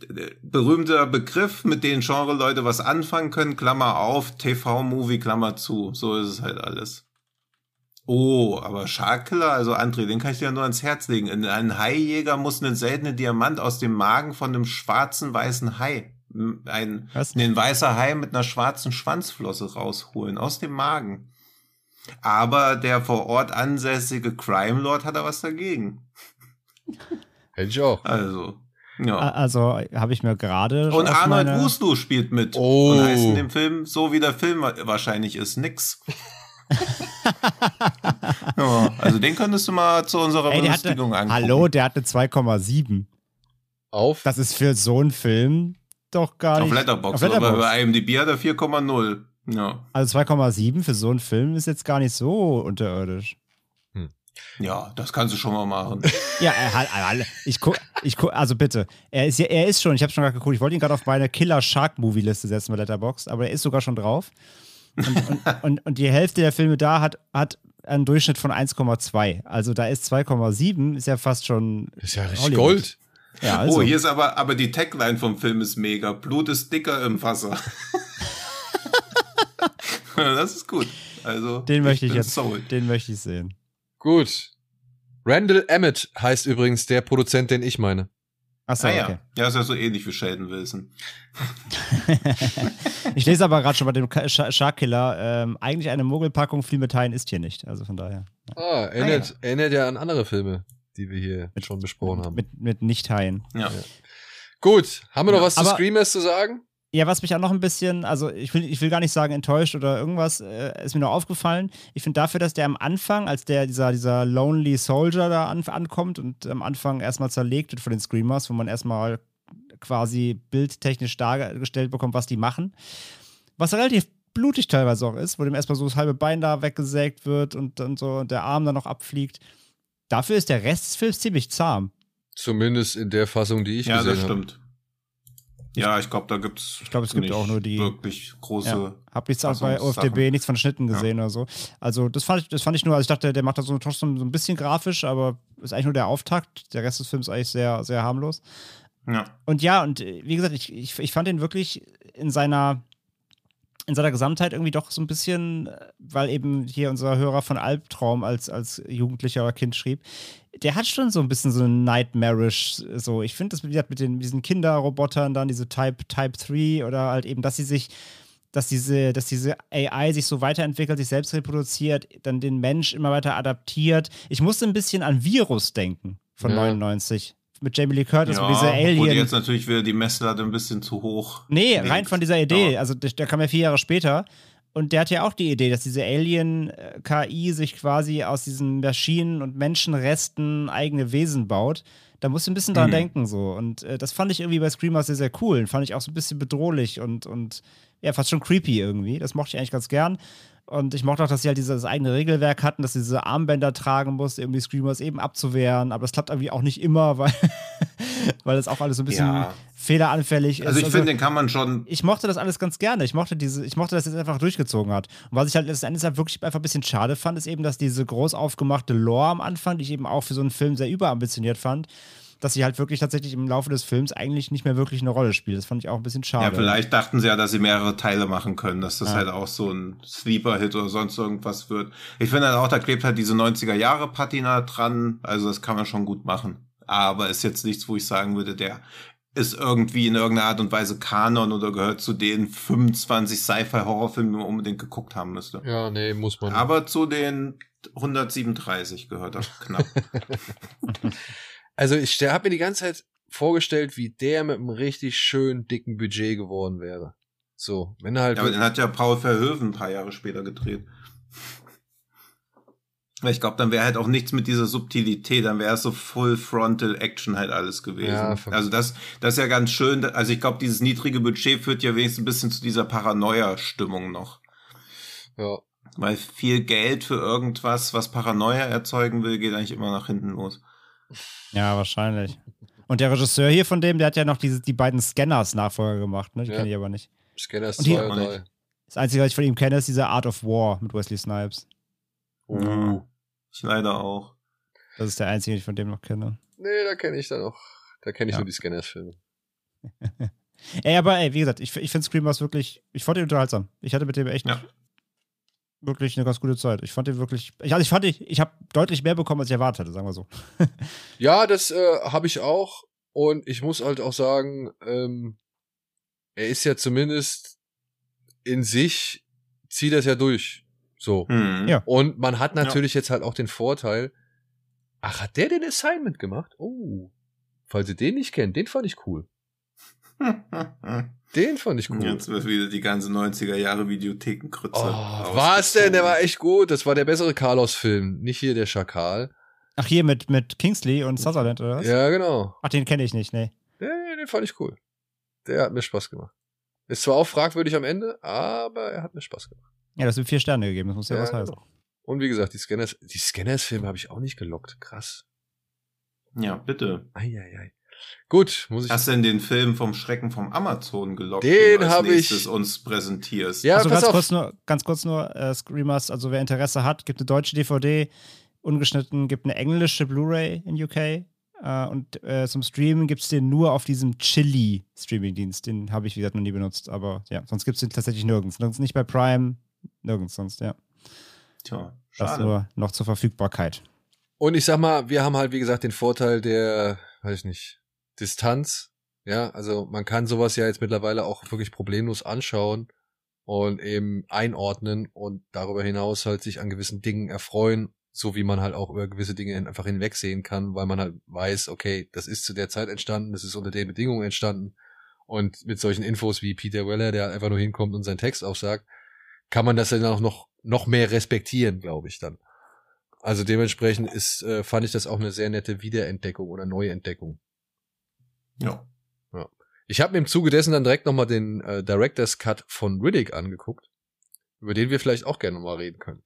äh, berühmter Begriff, mit denen Genre-Leute was anfangen können, Klammer auf, TV-Movie, Klammer zu. So ist es halt alles. Oh, aber Shark Killer, also André, den kann ich dir nur ans Herz legen. Ein Haijäger muss einen seltenen Diamant aus dem Magen von einem schwarzen weißen Hai, ein, Was? einen weißer Hai mit einer schwarzen Schwanzflosse rausholen, aus dem Magen. Aber der vor Ort ansässige Crime Lord hat da was dagegen. Hätte ich auch. Also, ja. Also habe ich mir gerade Und Arnold meine- spielt mit. Oh. Und heißt in dem Film, so wie der Film wa- wahrscheinlich ist, nix. ja, also den könntest du mal zu unserer Ey, der hatte, Belustigung angucken. hallo, der hatte 2,7. Auf. Das ist für so einen Film doch gar Auf nicht. Letterboxd, auf Letterboxd. aber bei IMDb hat er 4,0. Ja. Also 2,7 für so einen Film ist jetzt gar nicht so unterirdisch. ja, das kannst du schon mal machen. Ja, er hat, alle- ich guck, ich guck, also bitte, er ist ja, er ist schon, ich habe schon gerade geguckt, ich wollte ihn gerade auf meine Killer Shark Movie Liste setzen bei Letterboxd, aber er ist sogar schon drauf. Und, und, und, und die Hälfte der Filme da hat, hat einen Durchschnitt von 1,2. Also da ist 2,7, ist ja fast schon. ist ja richtig Hollywood. Gold. Ja, also. Oh, hier ist aber, aber die Tagline vom Film ist mega. Blut ist dicker im Wasser. das ist gut. Also, den möchte ich bin jetzt, sold. den möchte ich sehen. Gut. Randall Emmett heißt übrigens der Produzent, den ich meine. Achso, Ah, ja. okay. ja, ist ja so ähnlich wie Sheldon Wilson. Ich lese aber gerade schon bei dem Shark Killer, ähm, eigentlich eine Mogelpackung, viel mit Haien ist hier nicht. Also von daher. Ah, erinnert, erinnert ja an andere Filme, die wir hier schon besprochen haben. Mit, mit Nicht-Haien. Ja. Gut, haben wir noch Ja, was zu Screamers zu sagen? Ja, was mich auch noch ein bisschen, also ich will, ich will gar nicht sagen enttäuscht oder irgendwas, äh, ist mir noch aufgefallen. Ich finde dafür, dass der am Anfang, als der dieser, dieser Lonely Soldier da an, ankommt und am Anfang erstmal zerlegt wird von den Screamers, wo man erstmal quasi bildtechnisch dargestellt bekommt, was die machen. Was relativ blutig teilweise auch ist, wo dem erstmal so das halbe Bein da weggesägt wird und dann so der Arm dann noch abfliegt. Dafür ist der Rest des Films ziemlich zahm. Zumindest in der Fassung, die ich Ja, das gesehen habe. stimmt. Ja, ich glaube, da gibt's. Ich glaube, es gibt auch nur die- wirklich große. Ja. Hab jetzt auch bei. OFDB nichts von Schnitten gesehen oder so. Also das fand ich, das fand ich nur, also ich dachte, der macht das so trotzdem so ein bisschen grafisch, aber ist eigentlich nur der Auftakt. Der Rest des Films ist eigentlich sehr, sehr harmlos. Ja. Und ja, und äh, wie gesagt, ich, ich, ich fand ihn wirklich in seiner in seiner Gesamtheit irgendwie doch so ein bisschen, äh, weil eben hier unser Hörer von Albtraum als, als Jugendlicher oder Kind schrieb, der hat schon so ein bisschen so ein Nightmarish, so. Ich finde das mit den, diesen Kinderrobotern dann, diese Type, Type 3 oder halt eben, dass sie sich, dass diese, dass diese AI sich so weiterentwickelt, sich selbst reproduziert, dann den Mensch immer weiter adaptiert. Ich musste ein bisschen an Virus denken von Ja. 99. Mit Jamie Lee Curtis, ja, wo diese Wurde Alien. jetzt natürlich wieder die Messlatte ein bisschen zu hoch. Nee, legt. rein von dieser Idee. Ja. Also der, der kam ja vier Jahre später. Und der hat ja auch die Idee, dass diese Alien-KI sich quasi aus diesen Maschinen und Menschenresten eigene Wesen baut. Da musst du ein bisschen dran Mhm. denken so. Und äh, das fand ich irgendwie bei Screamers sehr, sehr cool. Und fand ich auch so ein bisschen bedrohlich und, und ja, fast schon creepy irgendwie. Das mochte ich eigentlich ganz gern. Und ich mochte auch, dass sie halt dieses eigene Regelwerk hatten, dass sie diese Armbänder tragen musste, um die Screamers eben abzuwehren. Aber das klappt irgendwie auch nicht immer, weil, weil das auch alles so ein bisschen Ja. fehleranfällig ist. Also ich finde, den kann man schon. ich mochte das alles ganz gerne. Ich mochte diese, ich mochte, dass es einfach durchgezogen hat. Und was ich halt letzten Endes halt wirklich einfach ein bisschen schade fand, ist eben, dass diese groß aufgemachte Lore am Anfang, die ich eben auch für so einen Film sehr überambitioniert fand, dass sie halt wirklich tatsächlich im Laufe des Films eigentlich nicht mehr wirklich eine Rolle spielt. Das fand ich auch ein bisschen schade. Ja, vielleicht dachten sie ja, dass sie mehrere Teile machen können, dass das ja. halt auch so ein Sleeper-Hit oder sonst irgendwas wird. Ich finde halt auch, da klebt halt diese 90er-Jahre-Patina dran. Also das kann man schon gut machen. Aber ist jetzt nichts, wo ich sagen würde, der ist irgendwie in irgendeiner Art und Weise Kanon oder gehört zu den 25 Sci-Fi-Horrorfilmen, die man unbedingt geguckt haben müsste. Ja, nee, muss man. Aber zu den 137 gehört er knapp. also ich habe mir die ganze Zeit vorgestellt, wie der mit einem richtig schön dicken Budget geworden wäre. So, wenn er halt. Ja, aber den hat ja Paul Verhoeven ein paar Jahre später gedreht. Ich glaube, dann wäre halt auch nichts mit dieser Subtilität, dann wäre es so Full Frontal Action halt alles gewesen. Ja, also das, das ist ja ganz schön. Also ich glaube, dieses niedrige Budget führt ja wenigstens ein bisschen zu dieser Paranoia-Stimmung noch. Ja. Weil viel Geld für irgendwas, was Paranoia erzeugen will, geht eigentlich immer nach hinten los. Ja, wahrscheinlich. Und der Regisseur hier von dem, der hat ja noch diese, die beiden Scanners Nachfolger gemacht, ne? Die ja. kenne ich aber nicht. Scanners 2 und 3. Das Einzige, was ich von ihm kenne, ist dieser Art of War mit Wesley Snipes. Oh. Ich leider auch. Das ist der einzige, den ich von dem noch kenne. Nee, da kenne ich dann noch. Da kenne ich ja. nur die Scanners-Filme. ey, aber ey, wie gesagt, ich, ich finde Screamers wirklich, ich fand ihn unterhaltsam. Ich hatte mit dem echt ja. Wirklich eine ganz gute Zeit. Ich fand ihn wirklich, ich, also ich fand, ich, ich habe deutlich mehr bekommen, als ich erwartet hatte, sagen wir so. ja, das äh, habe ich auch. Und ich muss halt auch sagen, ähm, er ist ja zumindest in sich, zieht das ja durch. So. Mhm. Ja. Und man hat natürlich ja. jetzt halt auch den Vorteil, ach, hat der den Assignment gemacht? Oh. Falls ihr den nicht kennt, den fand ich cool. Den fand ich cool. Jetzt wird wieder die ganze 90er Jahre Videothekenkrütze. Oh, was denn? Der war echt gut. Das war der bessere Carlos-Film. Nicht hier der Schakal. Ach, hier mit, mit Kingsley und Sutherland, oder was? Ja, genau. Ach, den kenne ich nicht, nee. Ja, den fand ich cool. Der hat mir Spaß gemacht. Ist zwar auch fragwürdig am Ende, aber er hat mir Spaß gemacht. Ja, das sind vier Sterne gegeben, das muss ja, ja was heißen. Genau. Und wie gesagt, die Scanners, die Scanners-Filme habe ich auch nicht gelockt. Krass. Ja, bitte. Eieiei. Gut, muss ich. Hast du denn den Film vom Schrecken vom Amazon gelockt? Den habe ich. uns präsentierst. Ja, also ganz kurz nur, ganz kurz nur, äh, Screamers, also wer Interesse hat, gibt eine deutsche DVD, ungeschnitten, gibt eine englische Blu-ray in UK. Äh, und äh, zum Streamen gibt es den nur auf diesem Chili-Streaming-Dienst. Den habe ich, wie gesagt, noch nie benutzt. Aber ja, sonst gibt es den tatsächlich nirgends. Nirgends nicht bei Prime, Nirgends sonst, ja. Tja, schade. Das nur noch zur Verfügbarkeit. Und ich sag mal, wir haben halt, wie gesagt, den Vorteil der, weiß ich nicht, Distanz. Ja, also man kann sowas ja jetzt mittlerweile auch wirklich problemlos anschauen und eben einordnen und darüber hinaus halt sich an gewissen Dingen erfreuen, so wie man halt auch über gewisse Dinge einfach hinwegsehen kann, weil man halt weiß, okay, das ist zu der Zeit entstanden, das ist unter den Bedingungen entstanden und mit solchen Infos wie Peter Weller, der einfach nur hinkommt und seinen Text aufsagt, kann man das dann auch noch, noch mehr respektieren, glaube ich dann. Also dementsprechend ist, äh, fand ich das auch eine sehr nette Wiederentdeckung oder Neuentdeckung. Ja. ja. Ich habe mir im Zuge dessen dann direkt nochmal den äh, Director's Cut von Riddick angeguckt, über den wir vielleicht auch gerne mal reden können.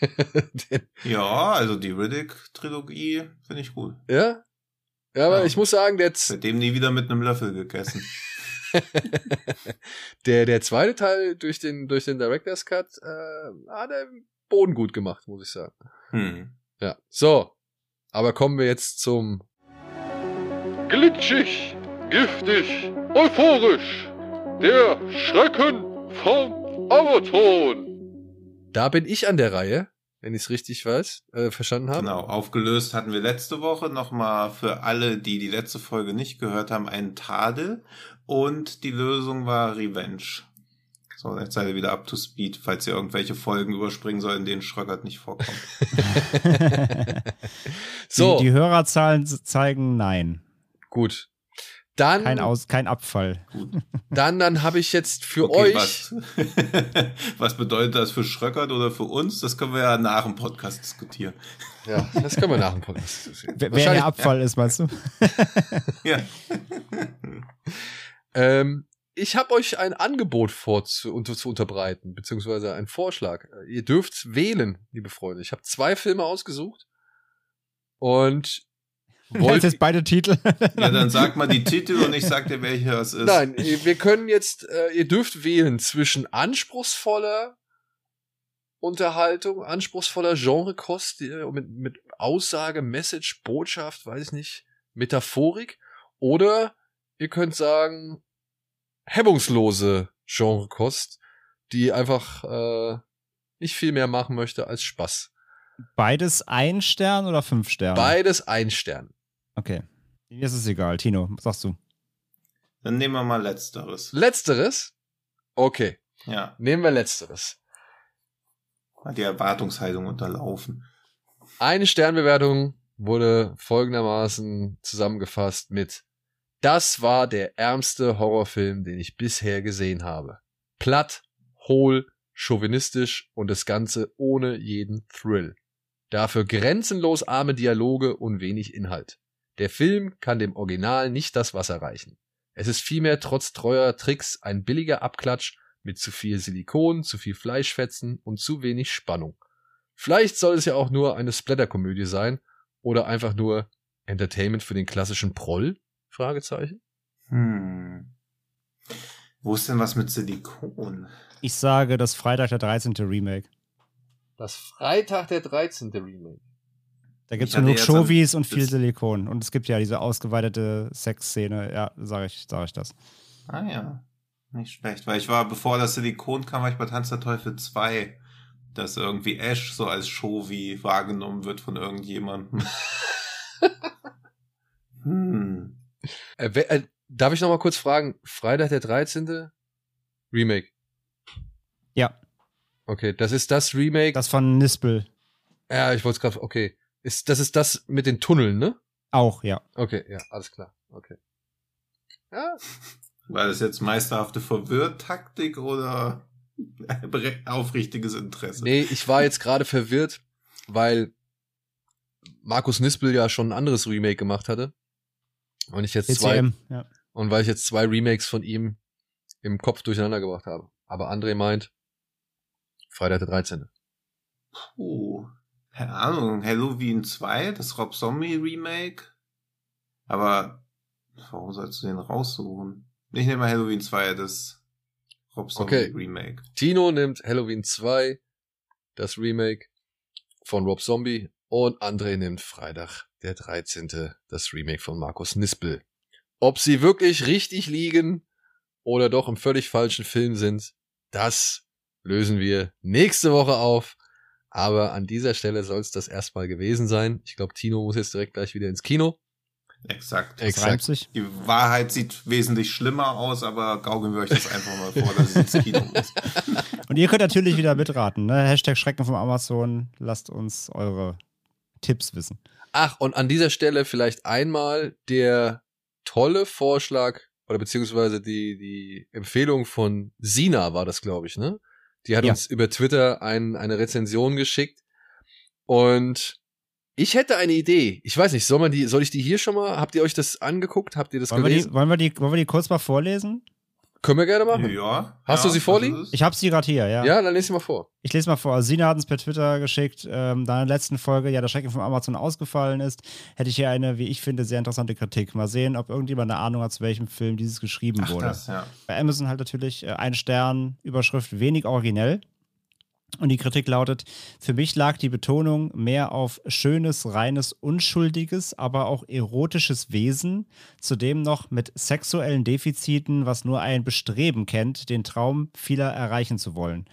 ja, also die Riddick-Trilogie finde ich gut. Ja? Ja, aber ja. ich muss sagen, der Seitdem nie wieder mit einem Löffel gegessen. der, der zweite Teil durch den, durch den Director's Cut äh, hat er Boden gut gemacht, muss ich sagen. Hm. Ja, so. Aber kommen wir jetzt zum Glitschig, giftig, euphorisch. Der Schrecken vom Amazon. Da bin ich an der Reihe wenn ich es richtig weiß, äh, verstanden habe. Genau, aufgelöst hatten wir letzte Woche nochmal für alle, die die letzte Folge nicht gehört haben, einen Tadel und die Lösung war Revenge. So, jetzt seid ihr wieder up to speed, falls ihr irgendwelche Folgen überspringen soll, in denen Schröckert nicht vorkommt. so. Die, die Hörerzahlen zeigen nein. Gut. Dann, kein, Aus, kein Abfall. Gut. Dann, dann habe ich jetzt für okay, euch. Was, was bedeutet das für Schröckert oder für uns? Das können wir ja nach dem Podcast diskutieren. Ja, das können wir nach dem Podcast diskutieren. Wer, wer der Abfall ja. ist, meinst du? ja. ähm, ich habe euch ein Angebot vor zu, unter, zu unterbreiten, beziehungsweise einen Vorschlag. Ihr dürft wählen, liebe Freunde. Ich habe zwei Filme ausgesucht und Wollt jetzt beide Titel? ja, dann sag mal die Titel und ich sag dir, welcher es ist. Nein, wir können jetzt, äh, ihr dürft wählen zwischen anspruchsvoller Unterhaltung, anspruchsvoller Genrekost, mit, mit Aussage, Message, Botschaft, weiß ich nicht, Metaphorik. Oder ihr könnt sagen, hemmungslose Genrekost, die einfach äh, nicht viel mehr machen möchte als Spaß. Beides ein Stern oder fünf Sterne? Beides ein Stern. Okay. Mir ist es egal. Tino, was sagst du? Dann nehmen wir mal Letzteres. Letzteres? Okay. Ja. Nehmen wir Letzteres. Hat die Erwartungshaltung unterlaufen. Eine Sternbewertung wurde folgendermaßen zusammengefasst mit Das war der ärmste Horrorfilm, den ich bisher gesehen habe. Platt, hohl, chauvinistisch und das Ganze ohne jeden Thrill. Dafür grenzenlos arme Dialoge und wenig Inhalt. Der Film kann dem Original nicht das Wasser reichen. Es ist vielmehr trotz treuer Tricks ein billiger Abklatsch mit zu viel Silikon, zu viel Fleischfetzen und zu wenig Spannung. Vielleicht soll es ja auch nur eine Splatterkomödie sein oder einfach nur Entertainment für den klassischen Proll? Fragezeichen. Hm. Wo ist denn was mit Silikon? Ich sage das Freitag der 13. Remake. Das Freitag der 13. Remake. Da gibt es genug Showies und viel Silikon. Und es gibt ja diese ausgeweitete Sexszene. Ja, sage ich, sag ich das. Ah ja. Nicht schlecht. Weil ich war, bevor das Silikon kam, war ich bei Tanz der Teufel 2, dass irgendwie Ash so als Showi wahrgenommen wird von irgendjemandem. hm. Äh, äh, darf ich noch mal kurz fragen? Freitag der 13. Remake. Ja. Okay, das ist das Remake. Das von Nispel. Ja, ich wollte es gerade. Okay. Ist, das ist das mit den Tunneln, ne? Auch, ja. Okay, ja, alles klar. Okay. Ja. War das jetzt meisterhafte Verwirrtaktik oder aufrichtiges Interesse? Nee, ich war jetzt gerade verwirrt, weil Markus Nispel ja schon ein anderes Remake gemacht hatte. Und ich jetzt ECM, zwei, ja. und weil ich jetzt zwei Remakes von ihm im Kopf durcheinander gebracht habe. Aber André meint, Freitag der 13. Puh. Keine Ahnung, Halloween 2, das Rob Zombie Remake. Aber warum sollst du den raussuchen? Ich nehme mal Halloween 2, das Rob Zombie okay. Remake. Tino nimmt Halloween 2, das Remake von Rob Zombie. Und André nimmt Freitag, der 13., das Remake von Markus Nispel. Ob sie wirklich richtig liegen oder doch im völlig falschen Film sind, das lösen wir nächste Woche auf. Aber an dieser Stelle soll es das erstmal gewesen sein. Ich glaube, Tino muss jetzt direkt gleich wieder ins Kino. Exakt. Exakt. Sich. Die Wahrheit sieht wesentlich schlimmer aus, aber gaukeln wir euch das einfach mal vor, dass es ins Kino muss. Und ihr könnt natürlich wieder mitraten. Ne? Hashtag Schrecken vom Amazon. Lasst uns eure Tipps wissen. Ach, und an dieser Stelle vielleicht einmal der tolle Vorschlag oder beziehungsweise die, die Empfehlung von Sina war das, glaube ich, ne? Die hat ja. uns über Twitter ein, eine Rezension geschickt. Und ich hätte eine Idee. Ich weiß nicht, soll man die, soll ich die hier schon mal? Habt ihr euch das angeguckt? Habt ihr das wollen gelesen? Wir die, wollen, wir die, wollen wir die kurz mal vorlesen? Können wir gerne machen. Ja. Hast ja, du sie vorliegen? Ich habe sie gerade hier, ja. Ja, dann lese sie mal vor. Ich lese mal vor. Sina hat uns per Twitter geschickt, ähm, da in der letzten Folge ja der Schrecken von Amazon ausgefallen ist, hätte ich hier eine, wie ich finde, sehr interessante Kritik. Mal sehen, ob irgendjemand eine Ahnung hat, zu welchem Film dieses geschrieben Ach, wurde. Das, ja. Bei Amazon halt natürlich äh, ein Stern, Überschrift wenig originell. Und die Kritik lautet, für mich lag die Betonung mehr auf schönes, reines, unschuldiges, aber auch erotisches Wesen, zudem noch mit sexuellen Defiziten, was nur ein Bestreben kennt, den Traum vieler erreichen zu wollen.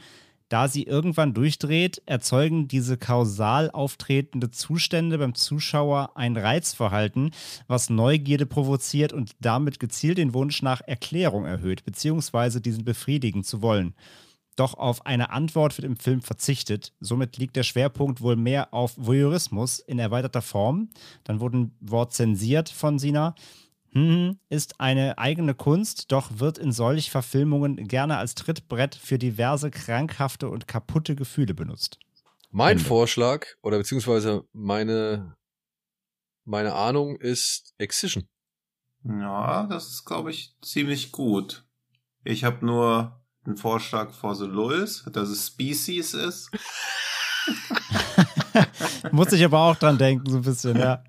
Da sie irgendwann durchdreht, erzeugen diese kausal auftretende Zustände beim Zuschauer ein Reizverhalten, was Neugierde provoziert und damit gezielt den Wunsch nach Erklärung erhöht, beziehungsweise diesen befriedigen zu wollen doch auf eine Antwort wird im Film verzichtet. Somit liegt der Schwerpunkt wohl mehr auf Voyeurismus in erweiterter Form. Dann wurde ein Wort zensiert von Sina. Hm, ist eine eigene Kunst, doch wird in solch Verfilmungen gerne als Trittbrett für diverse krankhafte und kaputte Gefühle benutzt. Mein Ende. Vorschlag oder beziehungsweise meine, meine Ahnung ist Excision. Ja, das ist, glaube ich, ziemlich gut. Ich habe nur ein Vorschlag for the Lulz, dass es Species ist. Muss ich aber auch dran denken, so ein bisschen, ja.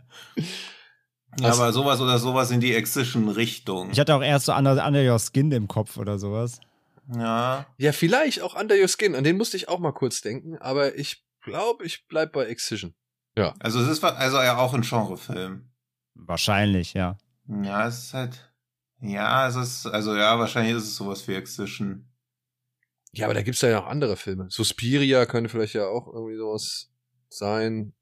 Ja, aber sowas oder sowas in die Excision-Richtung. Ich hatte auch erst so Under, Under Your Skin im Kopf oder sowas. Ja. Ja, vielleicht auch Under Your Skin. An den musste ich auch mal kurz denken, aber ich glaube, ich bleib bei Excision. Ja. Also es ist also ja auch ein Genrefilm. Wahrscheinlich, ja. Ja, es ist halt. Ja, es ist, also ja, wahrscheinlich ist es sowas wie Excision. Ja, aber da gibt's ja noch andere Filme. Suspiria könnte vielleicht ja auch irgendwie sowas sein.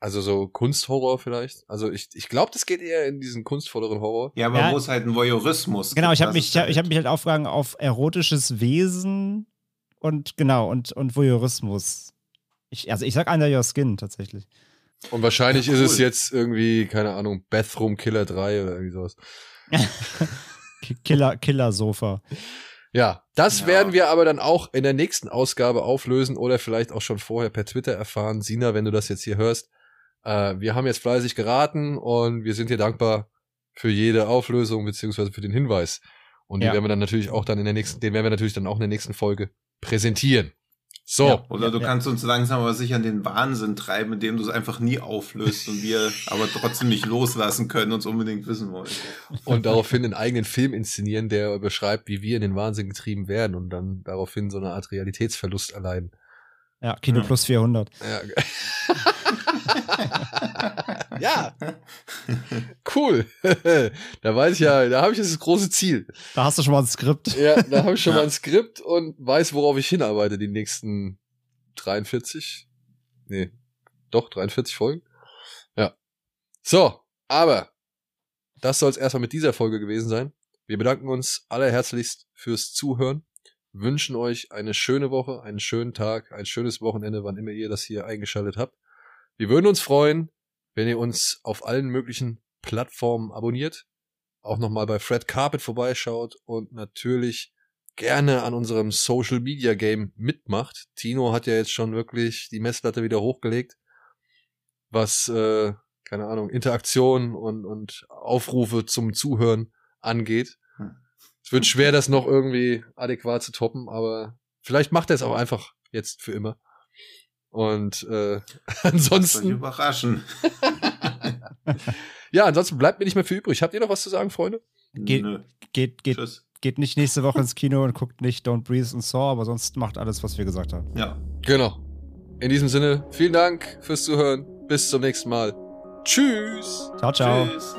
Also so Kunsthorror vielleicht. Also ich, ich glaube, das geht eher in diesen kunstvolleren Horror. Ja, aber ja, wo es halt ein Voyeurismus Genau, ich habe mich, halt ich hab mich halt aufgegangen auf erotisches Wesen und genau, und, und Voyeurismus. Ich, also ich sag Under Your Skin tatsächlich. Und wahrscheinlich ja, cool. ist es jetzt irgendwie, keine Ahnung, Bathroom Killer 3 oder irgendwie sowas. Killer, Killer Sofa. Ja, das ja. werden wir aber dann auch in der nächsten Ausgabe auflösen oder vielleicht auch schon vorher per Twitter erfahren. Sina, wenn du das jetzt hier hörst, äh, wir haben jetzt fleißig geraten und wir sind dir dankbar für jede Auflösung beziehungsweise für den Hinweis. Und ja. den werden wir dann natürlich auch dann in der nächsten, den werden wir natürlich dann auch in der nächsten Folge präsentieren. So. Ja, oder du ja, kannst uns langsam aber sicher in den Wahnsinn treiben, indem du es einfach nie auflöst und wir aber trotzdem nicht loslassen können und es unbedingt wissen wollen. Und daraufhin einen eigenen Film inszenieren, der beschreibt, wie wir in den Wahnsinn getrieben werden und dann daraufhin so eine Art Realitätsverlust erleiden. Ja, Kino plus 400. Ja. ja. Cool. da weiß ich ja, da habe ich jetzt das große Ziel. Da hast du schon mal ein Skript. Ja, da habe ich schon ja. mal ein Skript und weiß, worauf ich hinarbeite die nächsten 43. Nee, doch 43 Folgen. Ja. So, aber das soll es erstmal mit dieser Folge gewesen sein. Wir bedanken uns allerherzlichst fürs Zuhören, wünschen euch eine schöne Woche, einen schönen Tag, ein schönes Wochenende, wann immer ihr das hier eingeschaltet habt. Wir würden uns freuen, wenn ihr uns auf allen möglichen Plattformen abonniert, auch nochmal bei Fred Carpet vorbeischaut und natürlich gerne an unserem Social Media Game mitmacht. Tino hat ja jetzt schon wirklich die Messlatte wieder hochgelegt, was, äh, keine Ahnung, Interaktion und, und Aufrufe zum Zuhören angeht. Hm. Es wird schwer, das noch irgendwie adäquat zu toppen, aber vielleicht macht er es auch einfach jetzt für immer. Und äh, ansonsten. überraschen. ja, ansonsten bleibt mir nicht mehr viel übrig. Habt ihr noch was zu sagen, Freunde? Geht, Nö. geht, geht, geht nicht nächste Woche ins Kino und guckt nicht Don't Breathe und Saw, aber sonst macht alles, was wir gesagt haben. Ja. Genau. In diesem Sinne, vielen Dank fürs Zuhören. Bis zum nächsten Mal. Tschüss. Ciao, ciao. Tschüss.